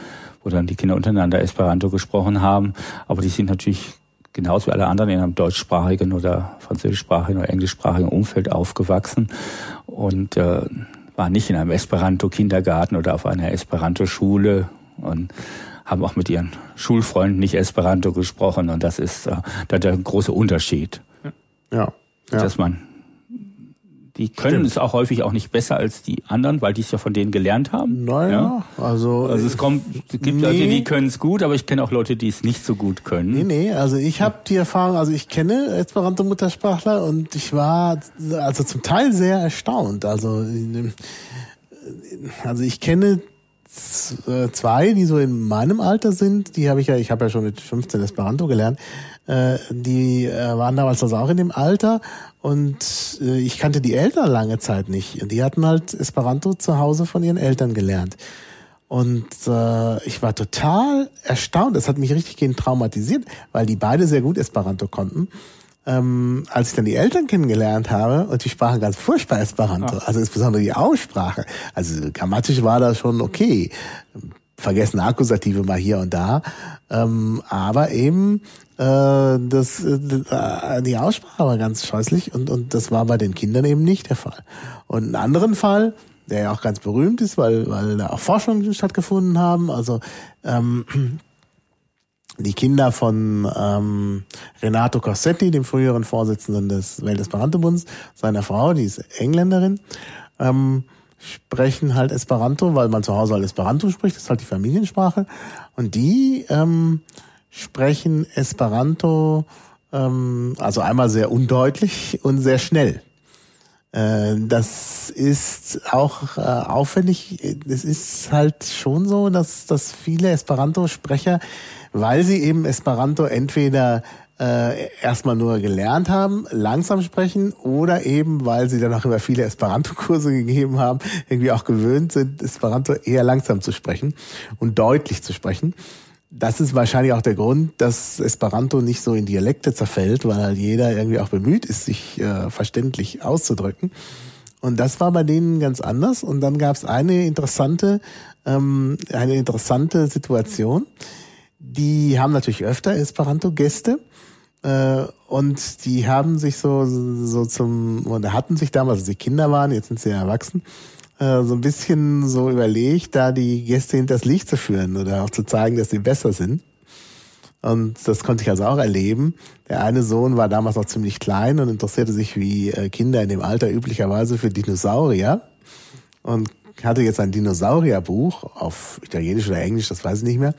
B: wo dann die Kinder untereinander Esperanto gesprochen haben. Aber die sind natürlich genauso wie alle anderen in einem deutschsprachigen oder französischsprachigen oder englischsprachigen Umfeld aufgewachsen. Und äh, war nicht in einem Esperanto-Kindergarten oder auf einer Esperanto-Schule und haben auch mit ihren Schulfreunden nicht Esperanto gesprochen und das ist äh, da der große Unterschied.
A: Ja.
B: ja. Dass man die können Stimmt. es auch häufig auch nicht besser als die anderen, weil die es ja von denen gelernt haben.
A: Naja, ja? also.
B: Also es kommt, es gibt nee. Leute, die können es gut, aber ich kenne auch Leute, die es nicht so gut können.
A: Nee, nee, also ich habe die Erfahrung, also ich kenne Esperanto-Muttersprachler und ich war also zum Teil sehr erstaunt. Also, also ich kenne zwei, die so in meinem Alter sind, die habe ich ja, ich habe ja schon mit 15 Esperanto gelernt, äh, die äh, waren damals also auch in dem Alter und äh, ich kannte die Eltern lange Zeit nicht. Und die hatten halt Esperanto zu Hause von ihren Eltern gelernt. Und äh, ich war total erstaunt. Das hat mich richtig gegen traumatisiert, weil die beide sehr gut Esperanto konnten. Ähm, als ich dann die Eltern kennengelernt habe und die sprachen ganz furchtbar Esperanto, Ach. also insbesondere die Aussprache. Also grammatisch war das schon okay. Vergessen Akkusative mal hier und da. Ähm, aber eben das, äh, die Aussprache war ganz scheußlich und, und das war bei den Kindern eben nicht der Fall. Und einen anderen Fall, der ja auch ganz berühmt ist, weil, weil da auch Forschungen stattgefunden haben, also ähm, die Kinder von ähm, Renato Corsetti, dem früheren Vorsitzenden des Welt-Esperanto-Bundes, seiner Frau, die ist Engländerin, ähm, sprechen halt Esperanto, weil man zu Hause halt Esperanto spricht, das ist halt die Familiensprache. Und die ähm, sprechen Esperanto ähm, also einmal sehr undeutlich und sehr schnell. Äh, das ist auch äh, auffällig. Es ist halt schon so, dass, dass viele Esperanto-Sprecher, weil sie eben Esperanto entweder äh, erstmal nur gelernt haben, langsam sprechen oder eben, weil sie dann auch über viele Esperanto-Kurse gegeben haben, irgendwie auch gewöhnt sind, Esperanto eher langsam zu sprechen und deutlich zu sprechen. Das ist wahrscheinlich auch der Grund, dass Esperanto nicht so in Dialekte zerfällt, weil halt jeder irgendwie auch bemüht ist, sich äh, verständlich auszudrücken. Und das war bei denen ganz anders. Und dann gab es eine interessante, ähm, eine interessante Situation. Die haben natürlich öfter Esperanto-Gäste. Äh, und die haben sich so, so zum, oder hatten sich damals, als sie Kinder waren, jetzt sind sie ja erwachsen, äh, so ein bisschen so überlegt, da die Gäste hinters Licht zu führen oder auch zu zeigen, dass sie besser sind. Und das konnte ich also auch erleben. Der eine Sohn war damals noch ziemlich klein und interessierte sich wie äh, Kinder in dem Alter üblicherweise für Dinosaurier und hatte jetzt ein Dinosaurierbuch auf Italienisch oder Englisch, das weiß ich nicht mehr,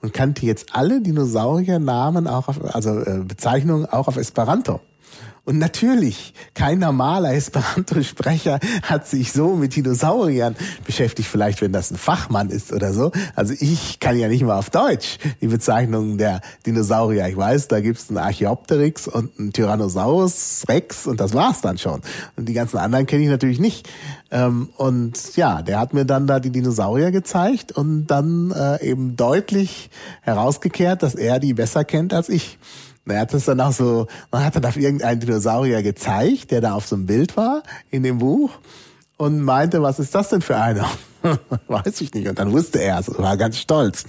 A: und kannte jetzt alle Dinosauriernamen auch auf, also äh, Bezeichnungen auch auf Esperanto. Und natürlich, kein normaler Esperanto-Sprecher hat sich so mit Dinosauriern beschäftigt, vielleicht wenn das ein Fachmann ist oder so. Also ich kann ja nicht mal auf Deutsch die Bezeichnungen der Dinosaurier. Ich weiß, da gibt's einen Archaeopteryx und einen Tyrannosaurus Rex und das war's dann schon. Und die ganzen anderen kenne ich natürlich nicht. Ähm, und ja, der hat mir dann da die Dinosaurier gezeigt und dann äh, eben deutlich herausgekehrt, dass er die besser kennt als ich. Er hat es dann auch so, man hat dann auf irgendeinen Dinosaurier gezeigt, der da auf so einem Bild war in dem Buch und meinte, was ist das denn für einer? Weiß ich nicht. Und dann wusste er es, war ganz stolz.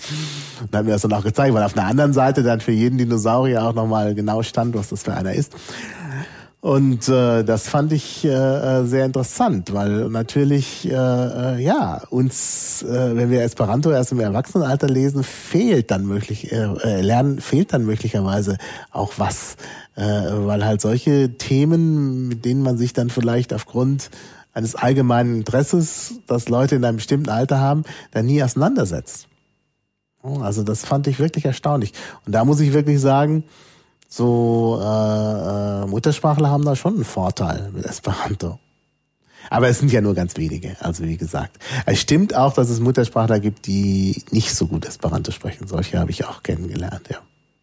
A: Und dann hat mir das dann auch gezeigt, weil auf einer anderen Seite dann für jeden Dinosaurier auch nochmal genau stand, was das für einer ist. Und äh, das fand ich äh, äh, sehr interessant, weil natürlich äh, äh, ja uns, äh, wenn wir Esperanto erst im Erwachsenenalter lesen, fehlt dann möglich äh, äh, lernen fehlt dann möglicherweise auch was, äh, weil halt solche Themen, mit denen man sich dann vielleicht aufgrund eines allgemeinen Interesses, das Leute in einem bestimmten Alter haben, dann nie auseinandersetzt. Also das fand ich wirklich erstaunlich. Und da muss ich wirklich sagen, so äh, äh, Muttersprachler haben da schon einen Vorteil mit Esperanto. Aber es sind ja nur ganz wenige, also wie gesagt. Es stimmt auch, dass es Muttersprachler gibt, die nicht so gut Esperanto sprechen. Solche habe ich auch kennengelernt, ja.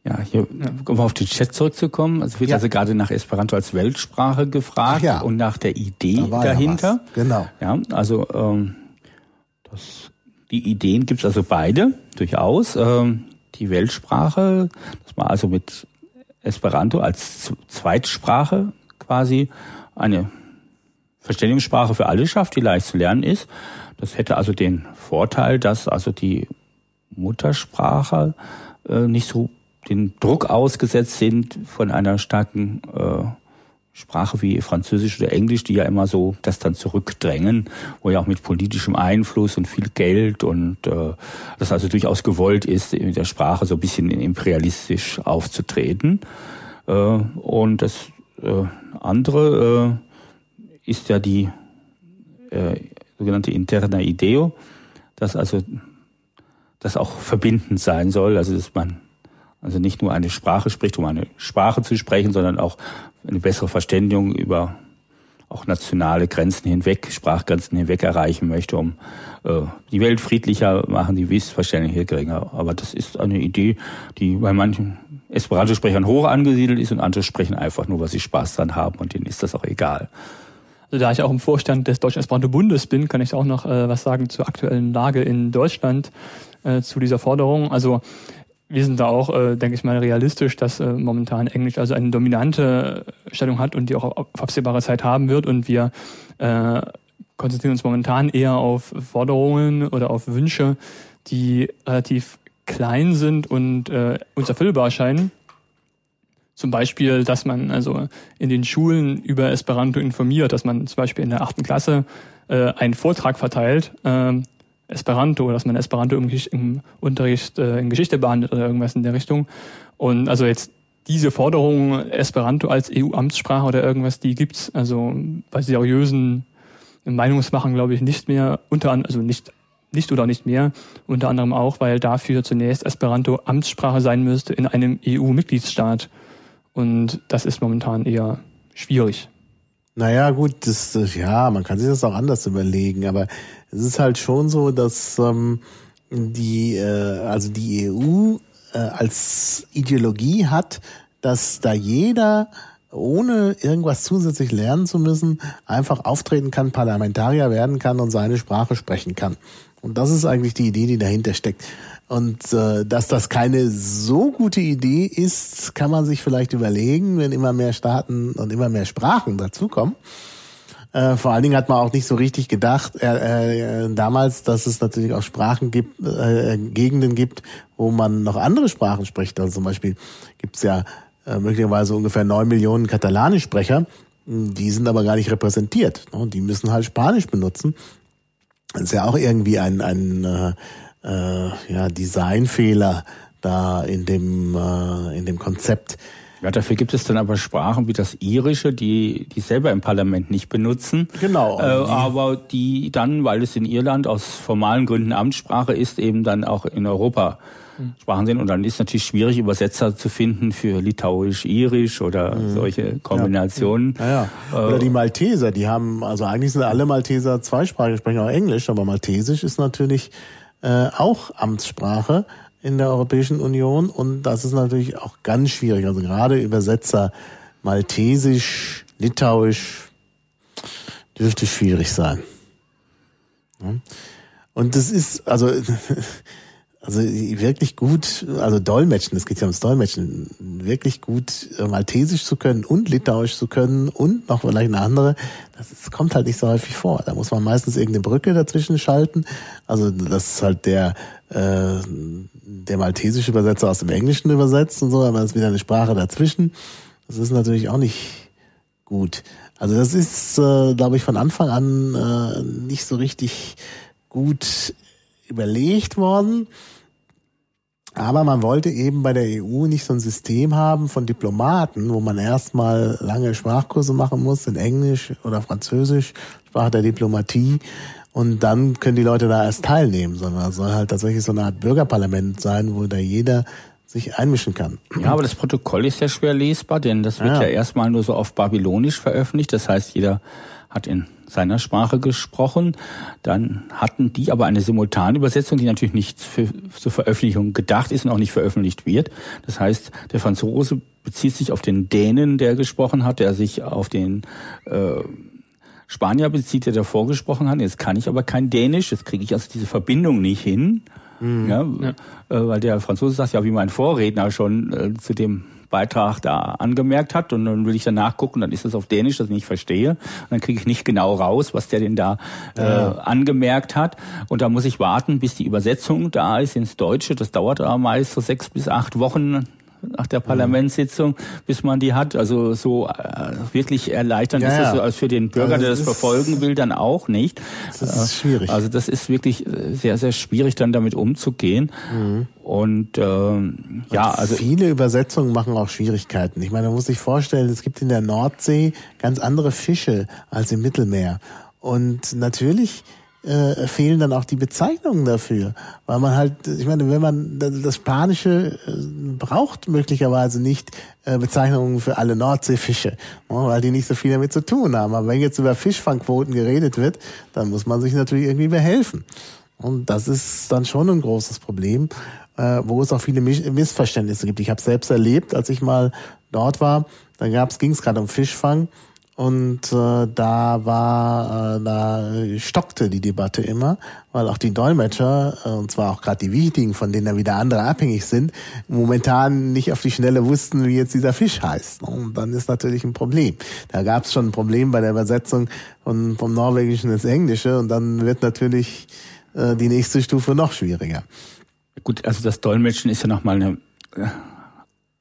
B: Ja, hier, um auf den Chat zurückzukommen. Also wird ja. also gerade nach Esperanto als Weltsprache gefragt ja. und nach der Idee da dahinter.
A: Ja genau.
B: Ja, also ähm, das, die Ideen gibt's also beide, durchaus. Ähm, die Weltsprache, dass man also mit Esperanto als Zweitsprache quasi eine Verständigungssprache für alle schafft, die leicht zu lernen ist. Das hätte also den Vorteil, dass also die Muttersprache äh, nicht so den Druck ausgesetzt sind von einer starken äh, Sprache wie Französisch oder Englisch, die ja immer so das dann zurückdrängen, wo ja auch mit politischem Einfluss und viel Geld und äh, das also durchaus gewollt ist, mit der Sprache so ein bisschen imperialistisch aufzutreten. Äh, und das äh, andere äh, ist ja die äh, sogenannte interna Ideo, dass also das auch verbindend sein soll, also dass man also nicht nur eine Sprache spricht, um eine Sprache zu sprechen, sondern auch eine bessere Verständigung über auch nationale Grenzen hinweg, Sprachgrenzen hinweg erreichen möchte, um äh, die Welt friedlicher machen, die Wissverständlichkeit geringer. Aber das ist eine Idee, die bei manchen Esperanto-Sprechern hoch angesiedelt ist und andere sprechen einfach nur, was sie Spaß dran haben und denen ist das auch egal.
C: Also da ich auch im Vorstand des Deutschen Esperanto-Bundes bin, kann ich auch noch äh, was sagen zur aktuellen Lage in Deutschland äh, zu dieser Forderung. Also wir sind da auch, äh, denke ich mal, realistisch, dass äh, momentan Englisch also eine dominante Stellung hat und die auch auf absehbare Zeit haben wird. Und wir äh, konzentrieren uns momentan eher auf Forderungen oder auf Wünsche, die relativ klein sind und äh, uns erfüllbar scheinen. Zum Beispiel, dass man also in den Schulen über Esperanto informiert, dass man zum Beispiel in der achten Klasse äh, einen Vortrag verteilt, äh, Esperanto, dass man Esperanto im, im Unterricht äh, in Geschichte behandelt oder irgendwas in der Richtung. Und also jetzt diese Forderung Esperanto als EU-Amtssprache oder irgendwas, die gibt's also bei seriösen Meinungsmachen, glaube ich, nicht mehr, unter anderem, also nicht, nicht oder nicht mehr, unter anderem auch, weil dafür zunächst Esperanto Amtssprache sein müsste in einem EU-Mitgliedsstaat. Und das ist momentan eher schwierig.
A: Naja, gut, das, ja, man kann sich das auch anders überlegen, aber es ist halt schon so, dass ähm, die, äh, also die EU äh, als Ideologie hat, dass da jeder ohne irgendwas zusätzlich lernen zu müssen, einfach auftreten kann, Parlamentarier werden kann und seine Sprache sprechen kann. Und das ist eigentlich die Idee, die dahinter steckt. Und äh, dass das keine so gute Idee ist, kann man sich vielleicht überlegen, wenn immer mehr Staaten und immer mehr Sprachen dazukommen. Äh, vor allen Dingen hat man auch nicht so richtig gedacht äh, äh, damals, dass es natürlich auch Sprachen gibt, äh, Gegenden gibt, wo man noch andere Sprachen spricht. Also zum Beispiel gibt's ja äh, möglicherweise ungefähr neun Millionen Katalanischsprecher. Die sind aber gar nicht repräsentiert. Ne? Die müssen halt Spanisch benutzen. Das ist ja auch irgendwie ein, ein äh, äh, ja, Designfehler da in dem, äh, in dem Konzept.
B: Ja, dafür gibt es dann aber Sprachen wie das Irische, die die selber im Parlament nicht benutzen.
A: Genau.
B: Äh, aber die dann, weil es in Irland aus formalen Gründen Amtssprache ist, eben dann auch in Europa mhm. Sprachen sind. Und dann ist es natürlich schwierig, Übersetzer zu finden für Litauisch, Irisch oder mhm. solche Kombinationen.
A: Ja. Ja, ja. Oder die Malteser, die haben, also eigentlich sind alle Malteser zweisprachig, sprechen auch Englisch, aber Maltesisch ist natürlich äh, auch Amtssprache in der Europäischen Union und das ist natürlich auch ganz schwierig. Also gerade Übersetzer Maltesisch, Litauisch dürfte schwierig sein. Und das ist, also also wirklich gut, also Dolmetschen, es geht ja ums Dolmetschen, wirklich gut äh, Maltesisch zu können und Litauisch zu können und noch vielleicht eine andere, das, kommt halt nicht so häufig vor. Da muss man meistens irgendeine Brücke dazwischen schalten. Also das ist halt der, äh, der maltesische Übersetzer aus dem Englischen übersetzt und so, aber es ist wieder eine Sprache dazwischen. Das ist natürlich auch nicht gut. Also das ist, äh, glaube ich, von Anfang an äh, nicht so richtig gut überlegt worden. Aber man wollte eben bei der EU nicht so ein System haben von Diplomaten, wo man erstmal lange Sprachkurse machen muss in Englisch oder Französisch, Sprache der Diplomatie. Und dann können die Leute da erst teilnehmen, sondern es soll halt tatsächlich so eine Art Bürgerparlament sein, wo da jeder sich einmischen kann.
B: Ja, aber das Protokoll ist ja schwer lesbar, denn das wird ja, ja erstmal nur so auf Babylonisch veröffentlicht. Das heißt, jeder hat in seiner Sprache gesprochen. Dann hatten die aber eine Simultanübersetzung, die natürlich nicht für, zur Veröffentlichung gedacht ist und auch nicht veröffentlicht wird. Das heißt, der Franzose bezieht sich auf den Dänen, der gesprochen hat, der sich auf den äh, Spanier bezieht, der davor gesprochen hat. Jetzt kann ich aber kein Dänisch, jetzt kriege ich also diese Verbindung nicht hin. Mhm. Ja, ja. Äh, weil der Franzose sagt ja, wie mein Vorredner schon äh, zu dem Beitrag da angemerkt hat und dann will ich dann nachgucken, dann ist das auf Dänisch, das ich nicht verstehe. Und dann kriege ich nicht genau raus, was der denn da äh, angemerkt hat. Und da muss ich warten, bis die Übersetzung da ist ins Deutsche. Das dauert aber meist so sechs bis acht Wochen nach der Parlamentssitzung, bis man die hat. Also so äh, wirklich erleichternd ja, ist es als für den Bürger, also der das verfolgen will, dann auch nicht.
A: Das ist äh, schwierig.
B: Also das ist wirklich äh, sehr, sehr schwierig, dann damit umzugehen. Mhm. Und ähm, ja,
A: Und
B: also
A: viele Übersetzungen machen auch Schwierigkeiten. Ich meine, man muss sich vorstellen, es gibt in der Nordsee ganz andere Fische als im Mittelmeer. Und natürlich äh, fehlen dann auch die Bezeichnungen dafür. Weil man halt, ich meine, wenn man das Spanische äh, braucht möglicherweise nicht äh, Bezeichnungen für alle Nordseefische, ne, weil die nicht so viel damit zu tun haben. Aber wenn jetzt über Fischfangquoten geredet wird, dann muss man sich natürlich irgendwie behelfen. Und das ist dann schon ein großes Problem, äh, wo es auch viele Missverständnisse gibt. Ich habe selbst erlebt, als ich mal dort war, da ging es gerade um Fischfang und äh, da war, äh, da stockte die Debatte immer, weil auch die Dolmetscher, äh, und zwar auch gerade die wichtigen, von denen dann wieder andere abhängig sind, momentan nicht auf die Schnelle wussten, wie jetzt dieser Fisch heißt. Und dann ist natürlich ein Problem. Da gab es schon ein Problem bei der Übersetzung von, vom Norwegischen ins Englische und dann wird natürlich äh, die nächste Stufe noch schwieriger.
B: Gut, also das Dolmetschen ist ja nochmal eine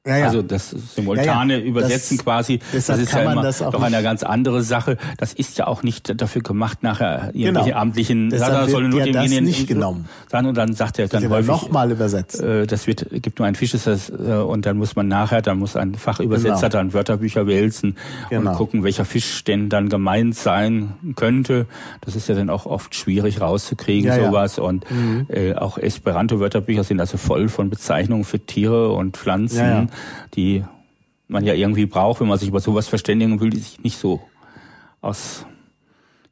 B: Ja, ja. Also das simultane ja. Übersetzen das, quasi, das ist ja immer doch nicht. eine ganz andere Sache. Das ist ja auch nicht dafür gemacht, nachher irgendwelche genau. amtlichen
A: Sachen, soll nur demjenigen nicht genommen.
B: Sagen und dann sagt er dann häufig
A: nochmal übersetzt.
B: Äh, das wird gibt nur ein Fisch ist das, äh, und dann muss man nachher, dann muss ein Fachübersetzer genau. dann Wörterbücher wälzen genau. und gucken, welcher Fisch denn dann gemeint sein könnte. Das ist ja dann auch oft schwierig rauszukriegen sowas und mhm. äh, auch Esperanto Wörterbücher sind also voll von Bezeichnungen für Tiere und Pflanzen die man ja irgendwie braucht, wenn man sich über sowas verständigen will, die sich nicht so aus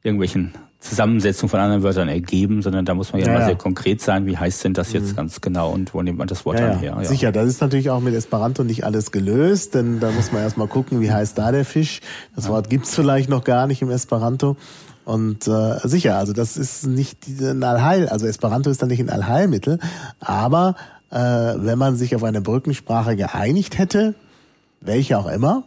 B: irgendwelchen Zusammensetzungen von anderen Wörtern ergeben, sondern da muss man ja, ja immer sehr konkret sein, wie heißt denn das jetzt mhm. ganz genau und wo nimmt man das Wort ja, dann her?
A: Ja. Sicher, das ist natürlich auch mit Esperanto nicht alles gelöst, denn da muss man erstmal gucken, wie heißt da der Fisch. Das Wort gibt's vielleicht noch gar nicht im Esperanto. Und äh, sicher, also das ist nicht ein Allheil, also Esperanto ist dann nicht ein Allheilmittel, aber äh, wenn man sich auf eine Brückensprache geeinigt hätte, welche auch immer,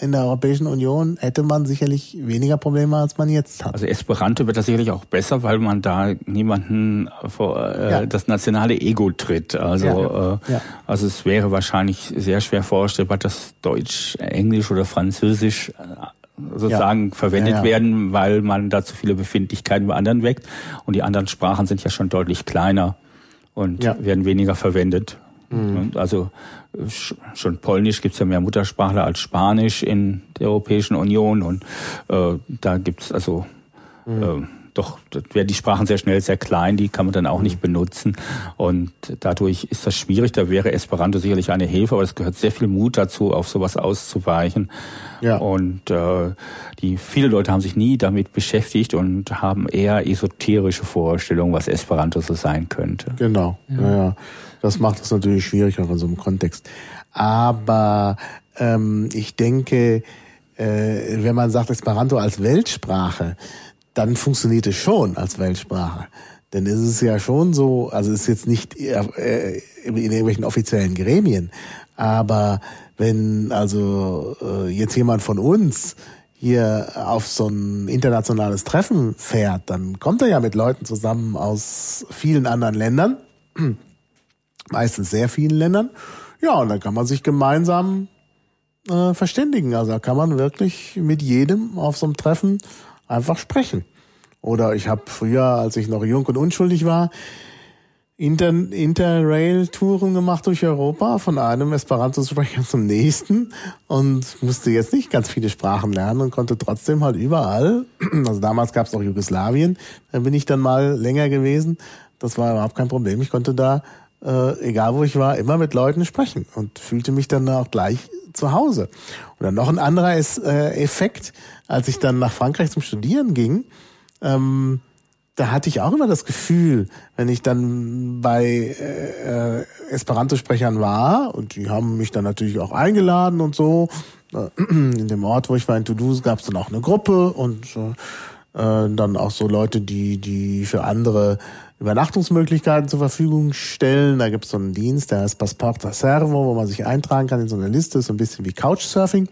A: in der Europäischen Union hätte man sicherlich weniger Probleme, als man jetzt hat.
B: Also Esperanto wird das sicherlich auch besser, weil man da niemanden vor äh, ja. das nationale Ego tritt. Also, ja. Äh, ja. also es wäre wahrscheinlich sehr schwer vorstellbar, dass Deutsch, Englisch oder Französisch äh, sozusagen verwendet werden, weil man da zu viele Befindlichkeiten bei anderen weckt. Und die anderen Sprachen sind ja schon deutlich kleiner und ja. werden weniger verwendet. Mhm. Also schon Polnisch gibt's ja mehr Muttersprachler als Spanisch in der Europäischen Union und äh, da gibt's also mhm. äh, doch werden die Sprachen sehr schnell sehr klein, die kann man dann auch nicht benutzen. Und dadurch ist das schwierig. Da wäre Esperanto sicherlich eine Hilfe, aber es gehört sehr viel Mut dazu, auf sowas auszuweichen. Ja. Und äh, die viele Leute haben sich nie damit beschäftigt und haben eher esoterische Vorstellungen, was Esperanto so sein könnte.
A: Genau. Ja. ja. Das macht es natürlich schwierig auch in so einem Kontext. Aber ähm, ich denke, äh, wenn man sagt Esperanto als Weltsprache, dann funktioniert es schon als Weltsprache. Denn es ist ja schon so, also es ist jetzt nicht äh, in irgendwelchen offiziellen Gremien, aber wenn also äh, jetzt jemand von uns hier auf so ein internationales Treffen fährt, dann kommt er ja mit Leuten zusammen aus vielen anderen Ländern, meistens sehr vielen Ländern. Ja, und dann kann man sich gemeinsam äh, verständigen. Also da kann man wirklich mit jedem auf so einem Treffen einfach sprechen. Oder ich habe früher, als ich noch jung und unschuldig war, Inter Interrail-Touren gemacht durch Europa, von einem Esperanto-Sprecher zum nächsten und musste jetzt nicht ganz viele Sprachen lernen und konnte trotzdem halt überall, also damals gab es auch Jugoslawien, da bin ich dann mal länger gewesen, das war überhaupt kein Problem. Ich konnte da, äh, egal wo ich war, immer mit Leuten sprechen und fühlte mich dann auch gleich zu Hause. Und dann noch ein anderer ist, äh, Effekt, als ich dann nach Frankreich zum Studieren ging, ähm, da hatte ich auch immer das Gefühl, wenn ich dann bei äh, Esperanto-Sprechern war, und die haben mich dann natürlich auch eingeladen und so, äh, in dem Ort, wo ich war in Toulouse, gab es dann auch eine Gruppe und äh, dann auch so Leute, die, die für andere Übernachtungsmöglichkeiten zur Verfügung stellen. Da gibt es so einen Dienst, der heißt Passporta Servo, wo man sich eintragen kann in so eine Liste, so ein bisschen wie Couchsurfing.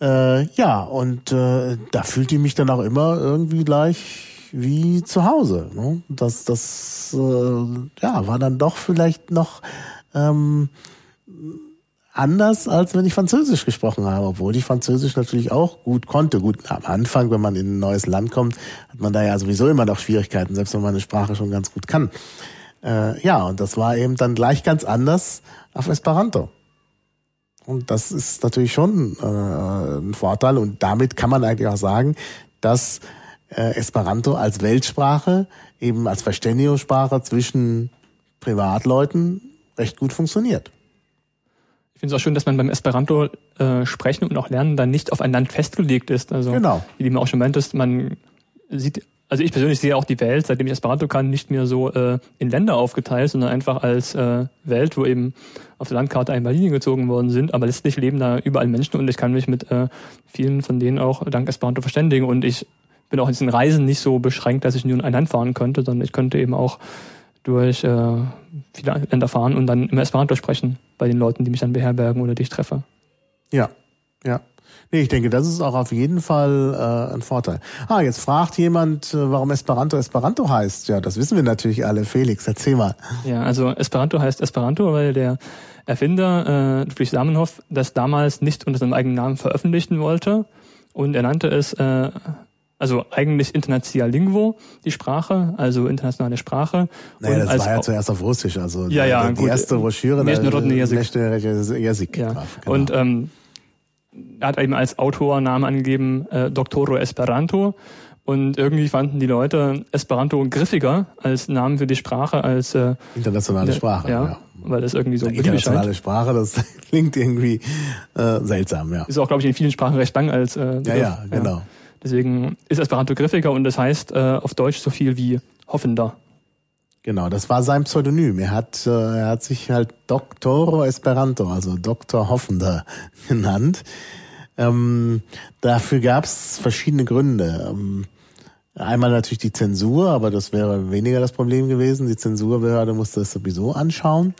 A: Äh, ja, und äh, da fühlt ich mich dann auch immer irgendwie gleich wie zu Hause. Ne? Das, das äh, ja, war dann doch vielleicht noch ähm, anders, als wenn ich Französisch gesprochen habe, obwohl ich Französisch natürlich auch gut konnte. Gut, am Anfang, wenn man in ein neues Land kommt, hat man da ja sowieso immer noch Schwierigkeiten, selbst wenn man eine Sprache schon ganz gut kann. Äh, ja, und das war eben dann gleich ganz anders auf Esperanto. Und das ist natürlich schon äh, ein Vorteil. Und damit kann man eigentlich auch sagen, dass äh, Esperanto als Weltsprache, eben als Verständigungssprache zwischen Privatleuten recht gut funktioniert.
C: Finde es auch schön, dass man beim Esperanto äh, sprechen und auch lernen dann nicht auf ein Land festgelegt ist. Also genau. wie du mir auch schon meintest, man sieht also ich persönlich sehe auch die Welt, seitdem ich Esperanto kann, nicht mehr so äh, in Länder aufgeteilt, sondern einfach als äh, Welt, wo eben auf der Landkarte einmal Linien gezogen worden sind, aber letztlich leben da überall Menschen und ich kann mich mit äh, vielen von denen auch dank Esperanto verständigen und ich bin auch in diesen Reisen nicht so beschränkt, dass ich nur in ein Land fahren könnte, sondern ich könnte eben auch durch äh, viele Länder fahren und dann immer Esperanto sprechen bei den Leuten, die mich dann beherbergen oder die ich treffe.
A: Ja, ja. Nee, ich denke, das ist auch auf jeden Fall äh, ein Vorteil. Ah, jetzt fragt jemand, äh, warum Esperanto Esperanto heißt. Ja, das wissen wir natürlich alle. Felix, erzähl mal.
C: Ja, also Esperanto heißt Esperanto, weil der Erfinder äh, Ludwig Samenhoff das damals nicht unter seinem eigenen Namen veröffentlichen wollte und er nannte es äh, also eigentlich International Lingvo, die Sprache, also internationale Sprache.
A: Naja,
C: und
A: das war ja zuerst auf Russisch, also
C: ja, ja,
A: die
C: gut,
A: erste Broschüre,
C: Международный язык.
A: Международный Язык
C: Ja.
A: drauf, genau.
C: Und ähm, er hat eben als Autornamen angegeben äh, Doctoro Esperanto. Und irgendwie fanden die Leute Esperanto griffiger als Namen für die Sprache als äh,
A: internationale Sprache.
C: ja,
A: Ja,
C: weil das irgendwie so
A: Ja,
C: britisch
A: internationale
C: scheint.
A: Sprache, das klingt irgendwie äh, seltsam, ja.
C: Ist auch, glaube ich, in vielen Sprachen recht lang als äh,
A: Ja,
C: Begriff.
A: ja, genau.
C: Deswegen ist Esperanto griffiger und das heißt äh, auf Deutsch so viel wie hoffender.
A: Genau, das war sein Pseudonym. Er hat, äh, er hat sich halt Doctoro Esperanto, also Doktor Hoffender genannt. Ähm, dafür gab es verschiedene Gründe. Ähm, einmal natürlich die Zensur, aber das wäre weniger das Problem gewesen. Die Zensurbehörde musste das sowieso anschauen.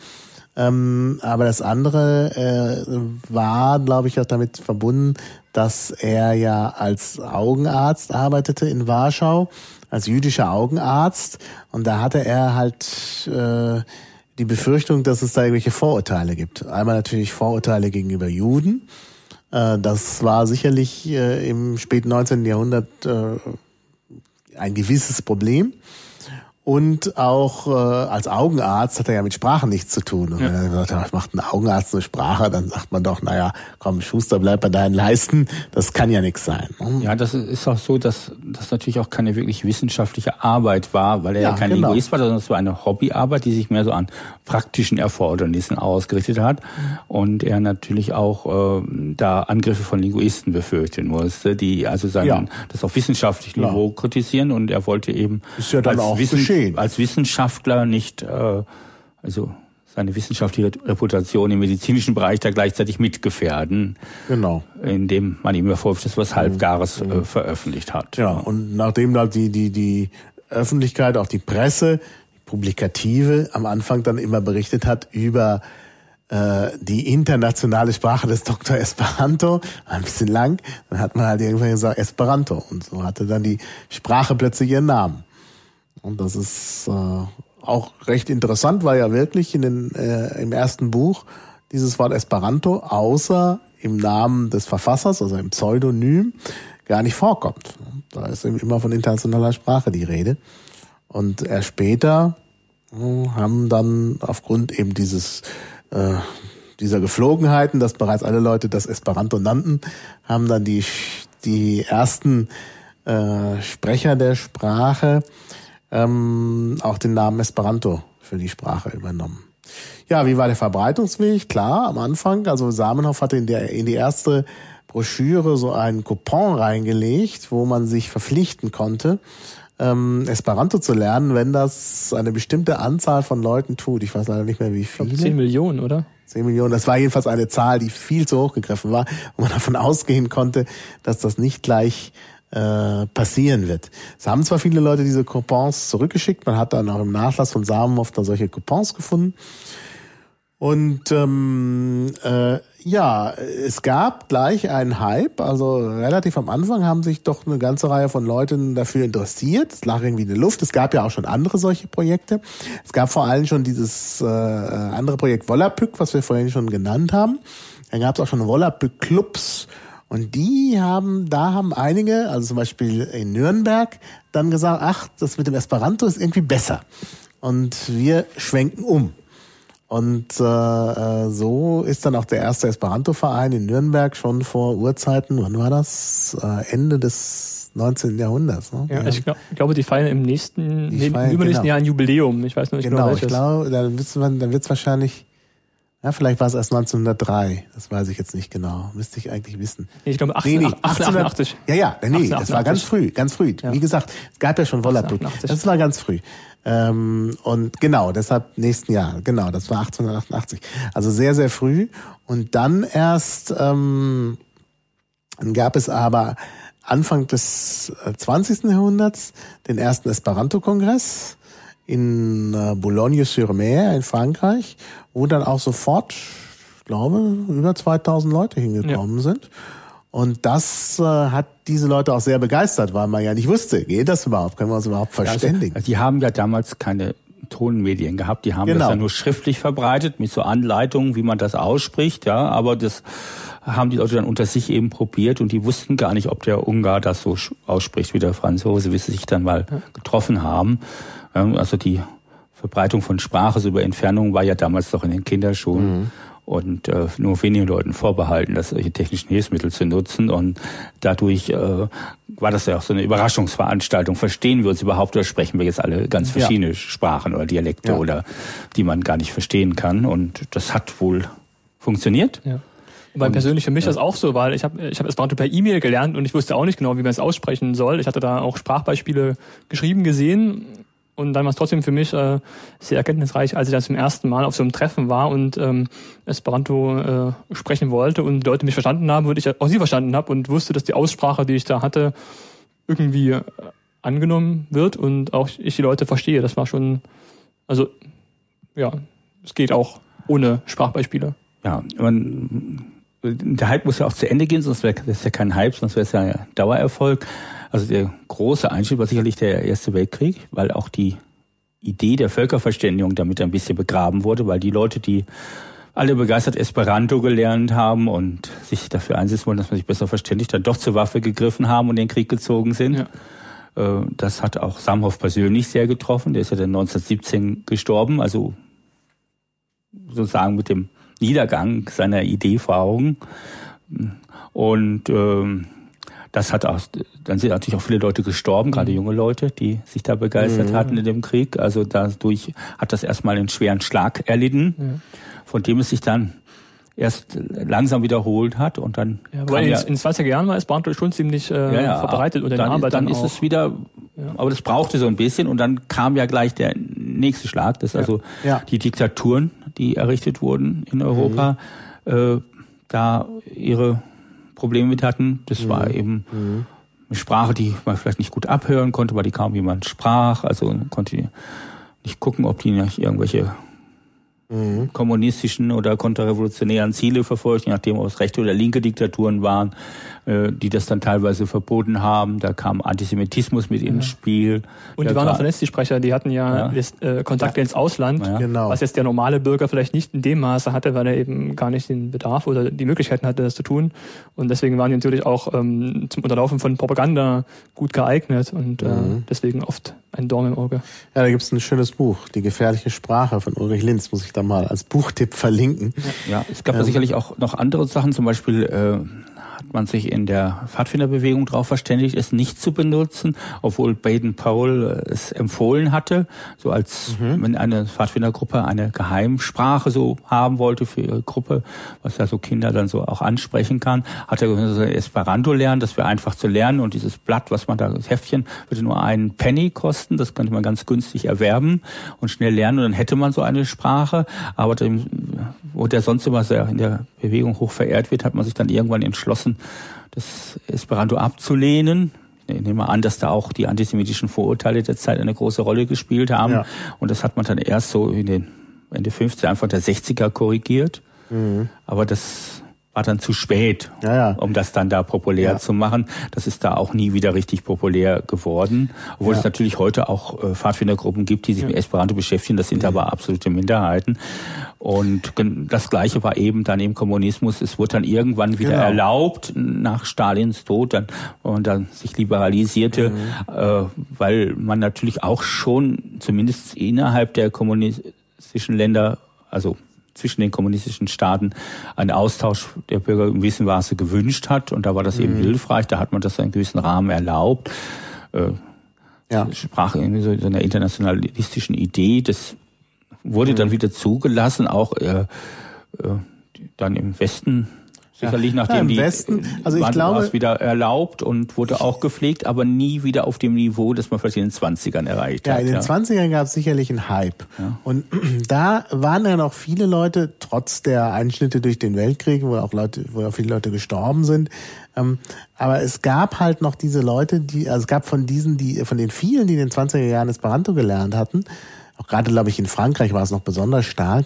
A: Ähm, aber das andere äh, war, glaube ich, auch damit verbunden, dass er ja als Augenarzt arbeitete in Warschau, als jüdischer Augenarzt. Und da hatte er halt äh, die Befürchtung, dass es da irgendwelche Vorurteile gibt. Einmal natürlich Vorurteile gegenüber Juden. Äh, das war sicherlich äh, im späten 19. Jahrhundert äh, ein gewisses Problem. Und auch äh, als Augenarzt hat er ja mit Sprachen nichts zu tun. Und wenn er gesagt hat, was macht ein Augenarzt eine Sprache, dann sagt man doch, naja, komm, Schuster, bleib bei deinen Leisten, das kann ja nichts sein. ne?
B: Ja, das ist auch so, dass das natürlich auch keine wirklich wissenschaftliche Arbeit war, weil er ja,
A: Ja,
B: kein
A: genau.
B: Linguist war, sondern es war eine Hobbyarbeit, die sich mehr so an praktischen Erfordernissen ausgerichtet hat und er natürlich auch äh, da Angriffe von Linguisten befürchten musste, die also sein,
A: Ja.
B: das auf wissenschaftlichem. Niveau kritisieren und er wollte eben
A: ja
B: als,
A: auch geschehen.
B: als Wissenschaftler nicht, äh, also seine wissenschaftliche Reputation im medizinischen Bereich da gleichzeitig mitgefährden,
A: Genau.
B: indem man ihm vorwirft, dass was Halbgares äh, veröffentlicht hat.
A: Ja, und nachdem da die, die, die Öffentlichkeit, auch die Presse, die Publikative am Anfang dann immer berichtet hat über äh, die internationale Sprache des Dr. Esperanto, ein bisschen lang, dann hat man halt irgendwann gesagt Esperanto und so hatte dann die Sprache plötzlich ihren Namen. Und das ist äh, auch recht interessant, weil ja wirklich in den, äh, im ersten Buch dieses Wort Esperanto außer im Namen des Verfassers, also im Pseudonym, gar nicht vorkommt. Da ist eben immer von internationaler Sprache die Rede. Und erst später äh, haben dann aufgrund eben dieses äh, dieser Geflogenheiten, dass bereits alle Leute das Esperanto nannten, haben dann die die ersten äh, Sprecher der Sprache ähm, auch den Namen Esperanto für die Sprache übernommen. Ja, wie war der Verbreitungsweg? Klar, am Anfang, also Samenhoff hatte in, der, in die erste Broschüre so einen Coupon reingelegt, wo man sich verpflichten konnte, ähm, Esperanto zu lernen, wenn das eine bestimmte Anzahl von Leuten tut. Ich weiß leider nicht mehr, wie viele.
C: 10 Millionen, oder?
A: 10 Millionen, das war jedenfalls eine Zahl, die viel zu hoch gegriffen war, wo man davon ausgehen konnte, dass das nicht gleich äh, passieren wird. Es haben zwar viele Leute diese Coupons zurückgeschickt, man hat dann auch im Nachlass von Samenhoff da solche Coupons gefunden. Und ähm, äh, ja, es gab gleich einen Hype. Also relativ am Anfang haben sich doch eine ganze Reihe von Leuten dafür interessiert. Es lag irgendwie in der Luft. Es gab ja auch schon andere solche Projekte. Es gab vor allem schon dieses äh, andere Projekt Volapük, was wir vorhin schon genannt haben. Dann gab es auch schon Volapük-Clubs. Und die haben, da haben einige, also zum Beispiel in Nürnberg, dann gesagt, ach, das mit dem Esperanto ist irgendwie besser. Und wir schwenken um. Und äh, äh, so ist dann auch der erste Esperanto-Verein in Nürnberg schon vor Urzeiten, wann war das? Äh, Ende des 19. Jahrhunderts. Ne?
C: Ja, Ich glaub, glaube, die feiern im nächsten, nee, im übernächsten
A: genau.
C: Jahr ein Jubiläum. Ich weiß nur nicht genau,
A: Genau, ich
C: welches.
A: glaube, dann wird's, dann wird's wahrscheinlich, ja, vielleicht war es erst 1903, das weiß ich jetzt nicht genau, müsste ich eigentlich wissen.
C: Nee, ich glaube
A: Nee, nee,
C: 1888.
A: Ja, ja, nee, das war ganz
C: 1888.
A: früh, ganz früh.
C: Ja.
A: Wie gesagt, es gab ja schon.
C: 1888.
A: Das war ganz früh. Ähm, und genau, deshalb nächsten Jahr, genau, das war 1888. Also sehr, sehr früh. Und dann erst ähm, dann gab es aber Anfang des äh, 20. Jahrhunderts den ersten Esperanto-Kongress in äh, Boulogne-sur-Mer in Frankreich, wo dann auch sofort, ich glaube, über 2000 Leute hingekommen sind. Und das äh, hat diese Leute auch sehr begeistert, weil man ja nicht wusste, geht das überhaupt, können wir uns überhaupt verständigen.
B: Also, die haben ja damals keine Tonmedien gehabt, die haben genau. das ja nur schriftlich verbreitet mit so Anleitungen, wie man das ausspricht, ja, aber das haben die Leute dann unter sich eben probiert und die wussten gar nicht, ob der Ungar das so ausspricht wie der Franzose, wie sie sich dann mal getroffen haben. Also die Verbreitung von Sprache so über Entfernung war ja damals doch in den Kinderschuhen. Mhm und äh, nur wenigen Leuten vorbehalten, das solche technischen Hilfsmittel zu nutzen. Und dadurch äh, war das ja auch so eine Überraschungsveranstaltung. Verstehen wir uns überhaupt oder sprechen wir jetzt alle ganz verschiedene ja. Sprachen oder Dialekte ja. oder die man gar nicht verstehen kann? Und das hat wohl funktioniert.
C: Ja. Weil persönlich für mich ja. das auch so, weil ich habe ich hab Esperanto per E-Mail gelernt und ich wusste auch nicht genau, wie man es aussprechen soll. Ich hatte da auch Sprachbeispiele geschrieben gesehen und dann war es trotzdem für mich äh, sehr erkenntnisreich, als ich dann zum ersten Mal auf so einem Treffen war und ähm, Esperanto äh, sprechen wollte und die Leute mich verstanden haben und ich auch sie verstanden habe und wusste, dass die Aussprache, die ich da hatte, irgendwie äh, angenommen wird und auch ich die Leute verstehe. Das war schon, also ja, es geht auch ohne Sprachbeispiele.
B: Ja, man, der Hype muss ja auch zu Ende gehen, sonst wäre das ja kein Hype, sonst wäre es ja Dauererfolg. Also der große Einschnitt war sicherlich der Erste Weltkrieg, weil auch die Idee der Völkerverständigung damit ein bisschen begraben wurde, weil die Leute, die alle begeistert Esperanto gelernt haben und sich dafür einsetzen wollen, dass man sich besser verständigt, dann doch zur Waffe gegriffen haben und in den Krieg gezogen sind. Ja. Äh, das hat auch Samhoff persönlich sehr getroffen. Der ist ja dann 1917 gestorben, also sozusagen mit dem Niedergang seiner Idee vor Augen. Und ähm, das hat auch, dann sind natürlich auch viele Leute gestorben, gerade mhm. junge Leute, die sich da begeistert mhm. hatten in dem Krieg. Also dadurch hat das erstmal einen schweren Schlag erlitten, mhm. von dem es sich dann erst langsam wiederholt hat und dann.
C: Ja, weil in, ja, in den 20er Jahren war es Barntel schon ziemlich äh, ja, ja, verbreitet
B: unter den Arbeitern. Dann ist es wieder, aber das brauchte so ein bisschen und dann kam ja gleich der nächste Schlag, das ist also die Diktaturen, die errichtet wurden in Europa, mhm. äh, da ihre Probleme mit hatten. Das mhm. war eben mhm. Eine Sprache, die man vielleicht nicht gut abhören konnte, weil die kaum jemand sprach. Also konnte nicht gucken, ob die nicht irgendwelche mhm. kommunistischen oder konterrevolutionären Ziele verfolgt, je nachdem, ob es rechte oder linke Diktaturen waren, äh, die das dann teilweise verboten haben. Da kam Antisemitismus mit ins Spiel.
C: Und die waren auch vernetzt, die Sprecher, die hatten ja, ja. äh, Kontakte ja. ins Ausland, ja. genau. was jetzt der normale Bürger vielleicht nicht in dem Maße hatte, weil er eben gar nicht den Bedarf oder die Möglichkeiten hatte, das zu tun. Und deswegen waren die natürlich auch ähm, zum Unterlaufen von Propaganda gut geeignet und äh, mhm. deswegen oft ein Dorn im Auge.
A: Ja, da gibt es ein schönes Buch, Die gefährliche Sprache von Ulrich Linz, muss ich da mal als Buchtipp verlinken.
B: Ja, es gab ähm. da sicherlich auch noch andere Sachen, zum Beispiel äh, hat man sich in der Pfadfinderbewegung darauf verständigt, es nicht zu benutzen, obwohl Baden-Powell äh, es empfohlen hatte, so als mhm. wenn eine Pfadfindergruppe eine Geheimsprache so haben wollte für ihre Gruppe, was ja so Kinder dann so auch ansprechen kann, hat er gesagt, Esperanto lernen, das wäre einfach zu lernen und dieses Blatt, was man da, das Heftchen, würde nur einen Penny kosten, das könnte man ganz günstig erwerben und schnell lernen und dann hätte man so eine Sprache, aber dem, wo der sonst immer sehr in der Bewegung hoch verehrt wird, hat man sich dann irgendwann entschlossen, das Esperanto abzulehnen. Ich nehme an, dass da auch die antisemitischen Vorurteile der Zeit eine große Rolle gespielt haben. Ja. Und das hat man dann erst so in den Ende 50er, Anfang der 60er korrigiert. Mhm. Aber das war dann zu spät, ja, ja. um das dann da populär ja. zu machen. Das ist da auch nie wieder richtig populär geworden. Obwohl es natürlich heute auch äh, Pfadfindergruppen gibt, die sich mit Esperanto beschäftigen. Das sind aber absolute Minderheiten. Und das Gleiche war eben dann im Kommunismus. Es wurde dann irgendwann wieder genau. erlaubt nach Stalins Tod, dann, und dann sich liberalisierte, mhm. äh, weil man natürlich auch schon zumindest innerhalb der kommunistischen Länder, also zwischen den kommunistischen Staaten einen Austausch der Bürger im gewissen Maße gewünscht hat. Und da war das mhm. eben hilfreich. Da hat man das in einem gewissen Rahmen erlaubt. Äh, ja. Sprach irgendwie so, so einer internationalistischen Idee. Das wurde mhm. dann wieder zugelassen, auch äh, äh, dann im Westen Sicherlich nachdem ja, Westen, die also ich glaube, wieder erlaubt und wurde auch gepflegt, aber nie wieder auf dem Niveau, das man vielleicht in den 20ern erreicht
A: ja,
B: hat.
A: In den ja, in den 20ern gab es sicherlich einen Hype. Ja. Und da waren ja noch viele Leute, trotz der Einschnitte durch den Weltkrieg, wo auch Leute, wo auch viele Leute gestorben sind, ähm, aber es gab halt noch diese Leute, die, also es gab von diesen, die, von den vielen, die in den 20er Jahren Esperanto gelernt hatten, auch gerade, glaube ich, in Frankreich war es noch besonders stark,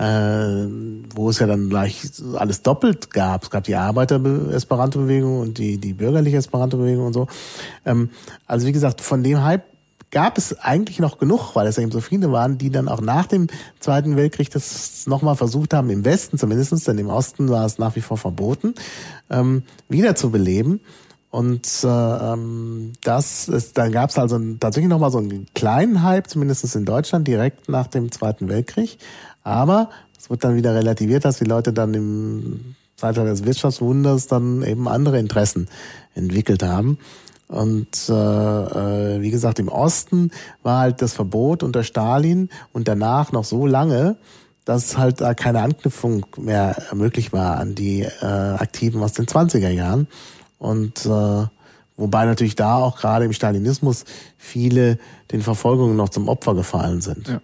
A: äh, wo es ja dann gleich alles doppelt gab. Es gab die Arbeiter-Esperanto-Bewegung und die, die bürgerliche Esperanto-Bewegung und so. Ähm, also wie gesagt, von dem Hype gab es eigentlich noch genug, weil es eben so viele waren, die dann auch nach dem Zweiten Weltkrieg das nochmal versucht haben, im Westen zumindestens, denn im Osten war es nach wie vor verboten, ähm, wieder zu beleben. Und äh, ähm, das ist, dann gab es also tatsächlich nochmal so einen kleinen Hype, zumindest in Deutschland, direkt nach dem Zweiten Weltkrieg. Aber es wird dann wieder relativiert, dass die Leute dann im Zeitalter des Wirtschaftswunders dann eben andere Interessen entwickelt haben. Und äh, äh, wie gesagt, im Osten war halt das Verbot unter Stalin und danach noch so lange, dass halt da keine Anknüpfung mehr möglich war an die äh, Aktiven aus den 20er Jahren. Und äh, wobei natürlich da auch gerade im Stalinismus viele den Verfolgungen noch zum Opfer gefallen sind. Ja.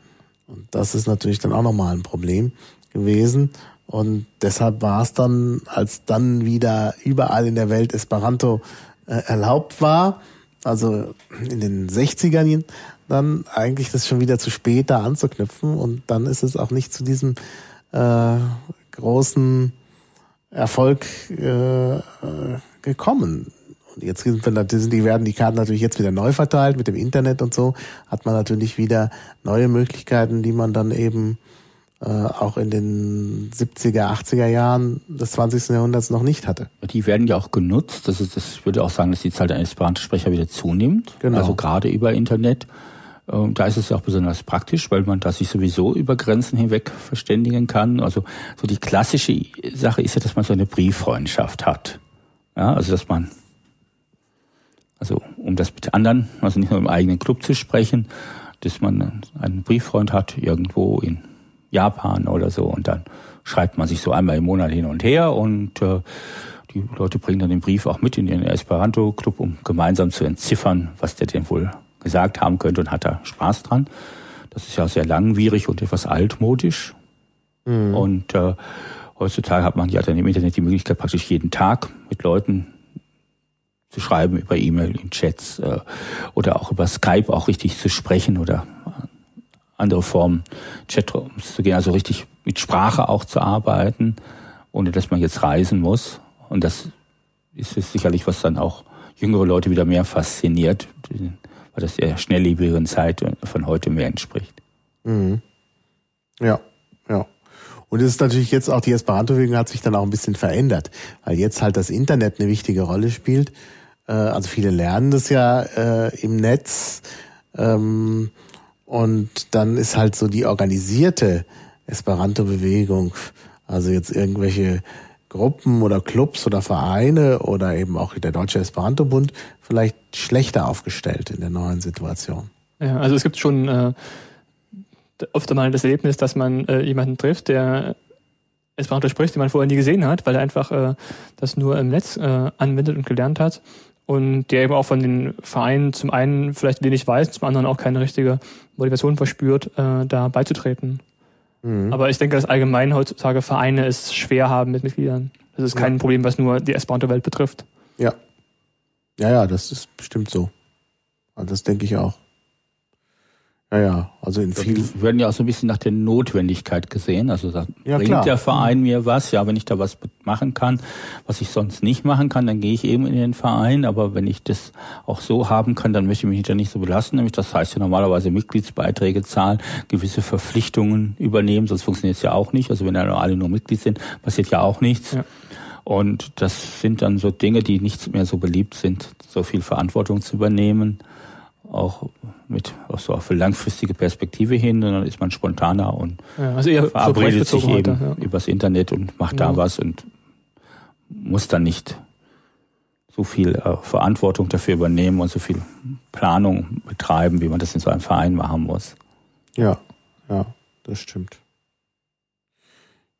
A: Und das ist natürlich dann auch nochmal ein Problem gewesen. Und deshalb war es dann, als dann wieder überall in der Welt Esperanto äh, erlaubt war, also in den 60ern dann eigentlich das schon wieder zu spät da anzuknüpfen und dann ist es auch nicht zu diesem äh, großen Erfolg äh, gekommen. Und jetzt sind, sind die werden die Karten natürlich jetzt wieder neu verteilt mit dem Internet und so, hat man natürlich wieder neue Möglichkeiten, die man dann eben äh, auch in den 70er, 80er Jahren des 20. Jahrhunderts noch nicht hatte.
B: Die werden ja auch genutzt. Das, ist, das würde auch sagen, dass die Zahl der Esperanto-Sprecher wieder zunimmt. Genau. Also gerade über Internet. Ähm, da ist es ja auch besonders praktisch, weil man da sich sowieso über Grenzen hinweg verständigen kann. Also so die klassische Sache ist ja, dass man so eine Brieffreundschaft hat. Ja, also dass man, also um das mit anderen, also nicht nur im eigenen Club zu sprechen, dass man einen Brieffreund hat irgendwo in Japan oder so und dann schreibt man sich so einmal im Monat hin und her und äh, die Leute bringen dann den Brief auch mit in ihren Esperanto-Club, um gemeinsam zu entziffern, was der denn wohl gesagt haben könnte und hat da Spaß dran. Das ist ja sehr langwierig und etwas altmodisch. Mhm. Und äh, heutzutage hat man ja dann im Internet die Möglichkeit, praktisch jeden Tag mit Leuten zu schreiben, über E-Mail, in Chats äh, oder auch über Skype auch richtig zu sprechen oder andere Formen Chatrooms zu gehen, also richtig mit Sprache auch zu arbeiten, ohne dass man jetzt reisen muss. Und das ist sicherlich, was dann auch jüngere Leute wieder mehr fasziniert, weil das der schnelllebigen Zeit von heute mehr entspricht.
A: Mhm. Ja, ja. Und es ist natürlich jetzt auch die Esperanto-Bewegung hat sich dann auch ein bisschen verändert, weil jetzt halt das Internet eine wichtige Rolle spielt. Äh, also viele lernen das ja äh, im Netz. Ähm, und dann ist halt so die organisierte Esperanto-Bewegung, also jetzt irgendwelche Gruppen oder Clubs oder Vereine oder eben auch der Deutsche Esperanto-Bund vielleicht schlechter aufgestellt in der neuen Situation.
C: Ja, also es gibt schon äh, oft einmal das Erlebnis, dass man äh, jemanden trifft, der Esperanto spricht, den man vorher nie gesehen hat, weil er einfach äh, das nur im Netz äh, anwendet und gelernt hat und der eben auch von den Vereinen zum einen vielleicht wenig weiß, zum anderen auch keine richtige Motivation verspürt, äh, da beizutreten. Mhm. Aber ich denke, dass allgemein heutzutage Vereine es schwer haben mit Mitgliedern. Das ist kein ja. Problem, was nur die Esperanto-Welt betrifft.
A: Ja. Ja, ja, das ist bestimmt so. Also das denke ich auch. Ja, ja, also in vielen.
B: Wir werden ja auch so ein bisschen nach der Notwendigkeit gesehen. Also da ja, bringt klar. der Verein mir was. Ja, wenn ich da was machen kann, was ich sonst nicht machen kann, dann gehe ich eben in den Verein. Aber wenn ich das auch so haben kann, dann möchte ich mich da nicht so belassen. Nämlich das heißt ja normalerweise Mitgliedsbeiträge zahlen, gewisse Verpflichtungen übernehmen, sonst funktioniert es ja auch nicht. Also wenn da alle nur Mitglied sind, passiert ja auch nichts. Ja. Und das sind dann so Dinge, die nicht mehr so beliebt sind, so viel Verantwortung zu übernehmen auch mit auch so auf eine langfristige Perspektive hin, sondern ist man spontaner und ja, also eher verabredet sich eben ja. übers Internet und macht ja. da was und muss dann nicht so viel äh, Verantwortung dafür übernehmen und so viel Planung betreiben, wie man das in so einem Verein machen muss.
A: Ja, ja, das stimmt.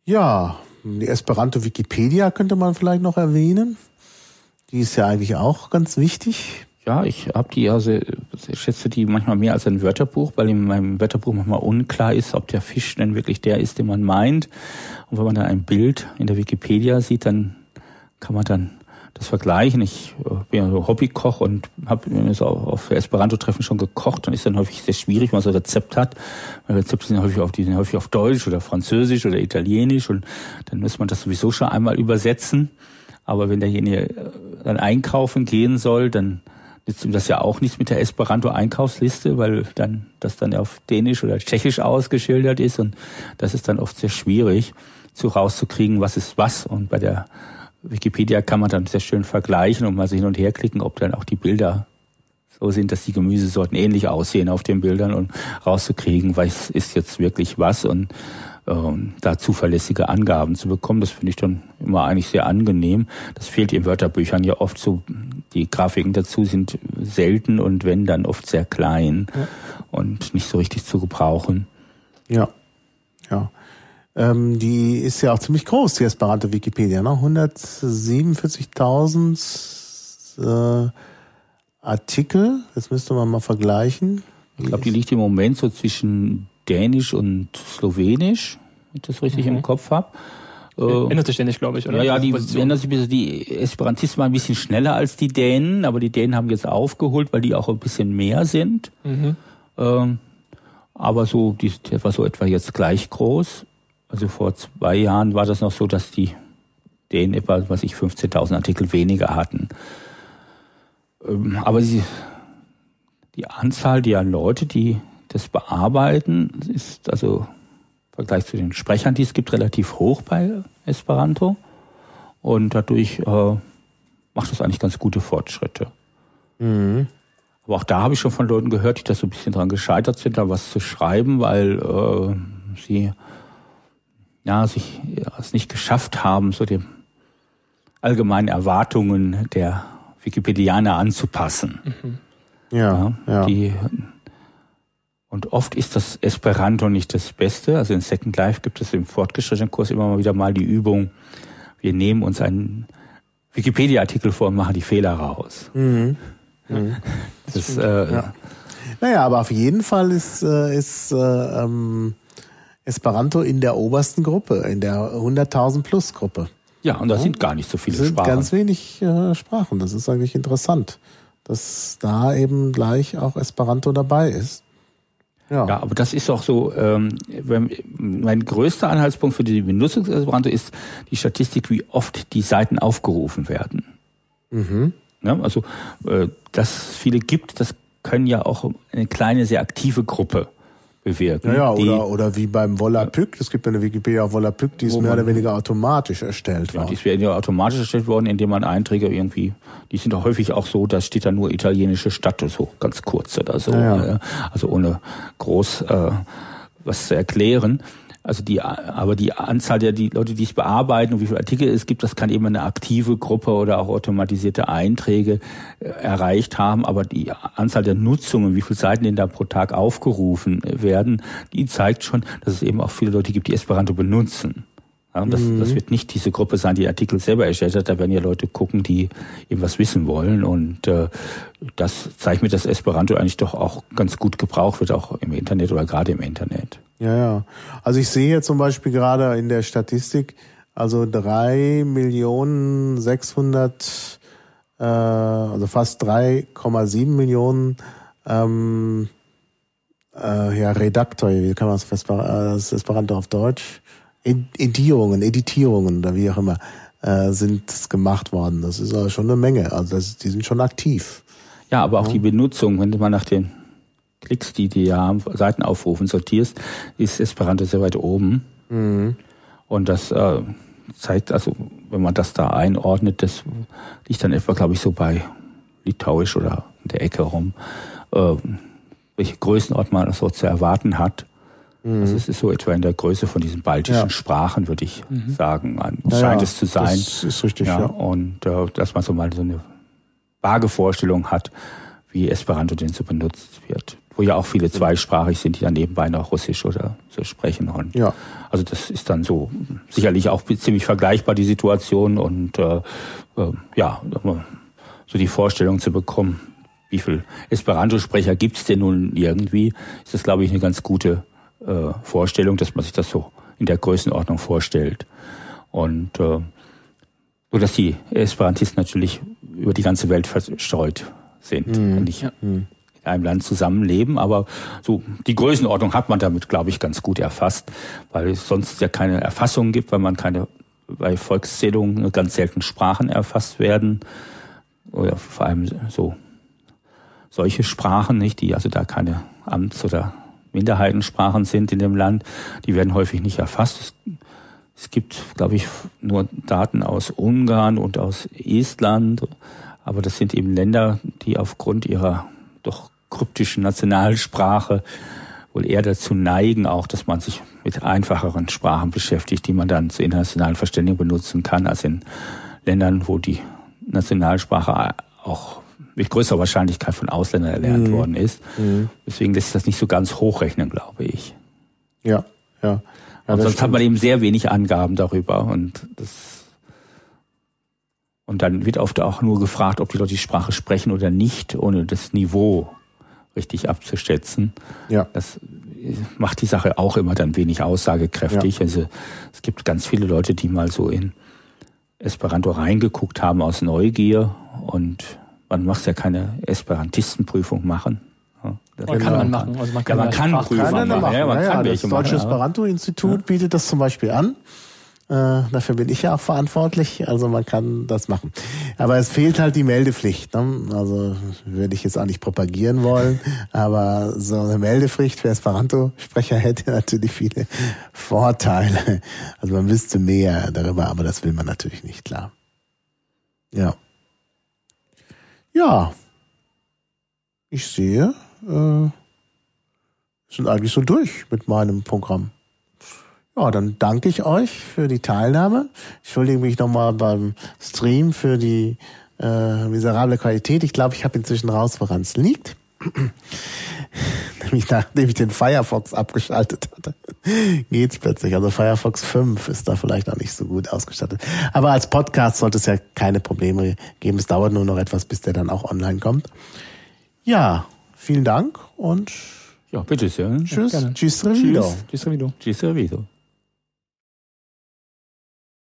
A: Ja, die Esperanto Wikipedia könnte man vielleicht noch erwähnen. Die ist ja eigentlich auch ganz wichtig
B: ja, ich habe die, also ich schätze die manchmal mehr als ein Wörterbuch, weil in meinem Wörterbuch manchmal unklar ist, ob der Fisch denn wirklich der ist, den man meint. Und wenn man dann ein Bild in der Wikipedia sieht, dann kann man dann das vergleichen. Ich äh, bin ja so Hobbykoch und habe so auf Esperanto-Treffen schon gekocht und ist dann häufig sehr schwierig, wenn man so ein Rezept hat. Weil Rezepte sind häufig auf, die sind häufig auf Deutsch oder Französisch oder Italienisch und dann muss man das sowieso schon einmal übersetzen. Aber wenn derjenige äh, dann einkaufen gehen soll, dann nützt ihm das ja auch nichts mit der Esperanto-Einkaufsliste, weil dann das dann auf Dänisch oder Tschechisch ausgeschildert ist und das ist dann oft sehr schwierig, zu rauszukriegen, was ist was. Und bei der Wikipedia kann man dann sehr schön vergleichen und mal so hin und her klicken, ob dann auch die Bilder so sind, dass die Gemüsesorten ähnlich aussehen auf den Bildern und rauszukriegen, was ist jetzt wirklich was und da zuverlässige Angaben zu bekommen. Das finde ich dann immer eigentlich sehr angenehm. Das fehlt in Wörterbüchern ja oft so. Die Grafiken dazu sind selten und wenn dann oft sehr klein ja. und nicht so richtig zu gebrauchen.
A: Ja, ja. Ähm, die ist ja auch ziemlich groß, die Esperanto Wikipedia, ne? 147.000 äh, Artikel. Das müsste man mal vergleichen.
B: Ich glaube, die liegt im Moment so zwischen Dänisch und Slowenisch, wenn ich das richtig mhm. im Kopf habe.
C: Äh, ändert sich ständig, glaube ich, oder?
B: Ja, ja, die ändert sich ein Die Esperantisten waren ein bisschen schneller als die Dänen, aber die Dänen haben jetzt aufgeholt, weil die auch ein bisschen mehr sind. Mhm. Ähm, aber so, die etwa so etwa jetzt gleich groß. Also vor zwei Jahren war das noch so, dass die denen etwa, was ich, 15.000 Artikel weniger hatten. Ähm, aber die, die Anzahl der Leute, die das bearbeiten, ist also im Vergleich zu den Sprechern, die es gibt, relativ hoch bei Esperanto. Und dadurch äh, macht das eigentlich ganz gute Fortschritte. Mhm. Aber auch da habe ich schon von Leuten gehört, die da so ein bisschen dran gescheitert sind, da was zu schreiben, weil äh, sie ja, sich ja, es nicht geschafft haben, so den allgemeinen Erwartungen der Wikipedianer anzupassen. Mhm. Ja, ja, ja. Die, und oft ist das Esperanto nicht das Beste. Also in Second Life gibt es im fortgeschrittenen Kurs immer mal wieder mal die Übung, wir nehmen uns einen Wikipedia-Artikel vor und machen die Fehler raus. Mhm. Mhm.
A: Das, äh, ja. Naja, aber auf jeden Fall ist, äh, ist äh, ähm, Esperanto in der obersten Gruppe, in der 100.000 plus Gruppe.
B: Ja, und da ja. sind gar nicht so viele
A: sind
B: Sprachen.
A: ganz wenig äh, Sprachen. Das ist eigentlich interessant, dass da eben gleich auch Esperanto dabei ist.
B: Ja. ja, aber das ist auch so, ähm, mein größter Anhaltspunkt für die Benutzung des Esperanto ist die Statistik, wie oft die Seiten aufgerufen werden. Mhm. Ja, also, äh, dass es viele gibt, das können ja auch eine kleine, sehr aktive Gruppe bewirken.
A: Ja, ja oder, oder wie beim Volapük, es gibt eine Wikipedia auf Volapük, die ist mehr oder weniger automatisch erstellt
B: worden. Ja, die ist ja automatisch erstellt worden, indem man Einträge irgendwie, die sind häufig auch so, da steht da nur italienische Stadt, so ganz kurz oder so, ja, ja. also ohne groß äh, was zu erklären. Also die, aber die Anzahl der die Leute, die es bearbeiten und wie viele Artikel es gibt, das kann eben eine aktive Gruppe oder auch automatisierte Einträge äh, erreicht haben. Aber die Anzahl der Nutzungen, wie viele Seiten denn da pro Tag aufgerufen werden, die zeigt schon, dass es eben auch viele Leute gibt, die Esperanto benutzen. Ja, das, mhm. das wird nicht diese Gruppe sein, die Artikel selber erstellt hat. Da werden ja Leute gucken, die eben was wissen wollen. Und äh, das zeigt mir, dass Esperanto eigentlich doch auch ganz gut gebraucht wird, auch im Internet oder gerade im Internet.
A: Ja, ja. Also ich sehe zum Beispiel gerade in der Statistik, also drei Millionen sechshundert, äh, also fast 3,7 Millionen ähm, äh, ja, Redaktor, wie kann man das Esperanto auf Deutsch? Edierungen, Editierungen oder wie auch immer äh, sind gemacht worden. Das ist also schon eine Menge. Also das, die sind schon aktiv.
B: Ja, aber auch ja. die Benutzung, wenn du mal nach den Klicks, die die ja haben, Seiten aufrufen, sortierst, ist Esperanto sehr weit oben. Mhm. Und das äh, zeigt, also wenn man das da einordnet, das liegt dann etwa, glaube ich, so bei Litauisch oder in der Ecke rum, äh, welche Größenort man so zu erwarten hat. Mhm. Also es ist so etwa in der Größe von diesen baltischen ja. Sprachen, würde ich mhm. sagen, ja, scheint ja, es zu sein. Das
A: ist richtig, ja.
B: Und äh, dass man so mal so eine vage Vorstellung hat, wie Esperanto denn so benutzt wird wo ja auch viele zweisprachig sind, die dann nebenbei noch Russisch oder so sprechen. Und ja. Also das ist dann so sicherlich auch ziemlich vergleichbar, die Situation. Und äh, äh, ja, so die Vorstellung zu bekommen, wie viel Esperanto-Sprecher gibt es denn nun irgendwie, ist das, glaube ich, eine ganz gute äh, Vorstellung, dass man sich das so in der Größenordnung vorstellt. Und äh, Nur dass die Esperantisten natürlich über die ganze Welt verstreut sind
A: Mhm.
B: und nicht
C: Ja.
B: In einem Land zusammenleben. Aber so die Größenordnung hat man damit, glaube ich, ganz gut erfasst, weil es sonst ja keine Erfassung gibt, weil man keine bei Volkszählungen ganz selten Sprachen erfasst werden oder vor allem so solche Sprachen nicht, die also da keine Amts- oder Minderheitensprachen sind in dem Land, die werden häufig nicht erfasst. Es gibt, glaube ich, nur Daten aus Ungarn und aus Estland, aber das sind eben Länder, die aufgrund ihrer doch kryptischen Nationalsprache wohl eher dazu neigen, auch, dass man sich mit einfacheren Sprachen beschäftigt, die man dann zur internationalen Verständigung benutzen kann, als in Ländern, wo die Nationalsprache auch mit größerer Wahrscheinlichkeit von Ausländern erlernt worden ist. Deswegen lässt sich das nicht so ganz hochrechnen, glaube ich.
A: Ja, ja. ja
B: sonst hat man eben sehr wenig Angaben darüber und das und dann wird oft auch nur gefragt, ob die Leute die Sprache sprechen oder nicht, ohne das Niveau richtig abzuschätzen.
A: ja.
B: Das macht die Sache auch immer dann wenig aussagekräftig. Also es gibt ganz viele Leute, die mal so in Esperanto reingeguckt haben aus Neugier und man muss ja keine Esperantistenprüfung machen. Ja, das
C: Oder kann man machen. Also man kann
B: Ja, man
C: ja
B: kann.
A: Kann er
B: machen.
A: machen.
B: Ja, man
A: ja,
B: kann
A: ja, das Deutsche Esperanto-Institut bietet das zum Beispiel an. Äh, dafür bin ich ja auch verantwortlich, also man kann das machen. Aber es fehlt halt die Meldepflicht. Ne? Also würde ich jetzt auch nicht propagieren wollen, aber so eine Meldepflicht für Esperanto-Sprecher hätte natürlich viele Vorteile. Also man wüsste mehr darüber, aber das will man natürlich nicht, klar. Ja. Ja. Ich sehe, äh, sind eigentlich so durch mit meinem Programm. Ja, dann danke ich euch für die Teilnahme. Ich entschuldige mich nochmal beim Stream für die äh, miserable Qualität. Ich glaube, ich habe inzwischen raus, woran es liegt. Nämlich nachdem ich den Firefox abgeschaltet hatte, geht's plötzlich. Also Firefox 5 ist da vielleicht auch nicht so gut ausgestattet. Aber als Podcast sollte es ja keine Probleme geben. Es dauert nur noch etwas, bis der dann auch online kommt. Ja, vielen Dank und
B: Ja, bitteschön.
A: tschüss.
C: gerne.
A: Tschüss, Revido.
C: Tschüss. Tschüss, Revido.
B: Tschüss, Revido.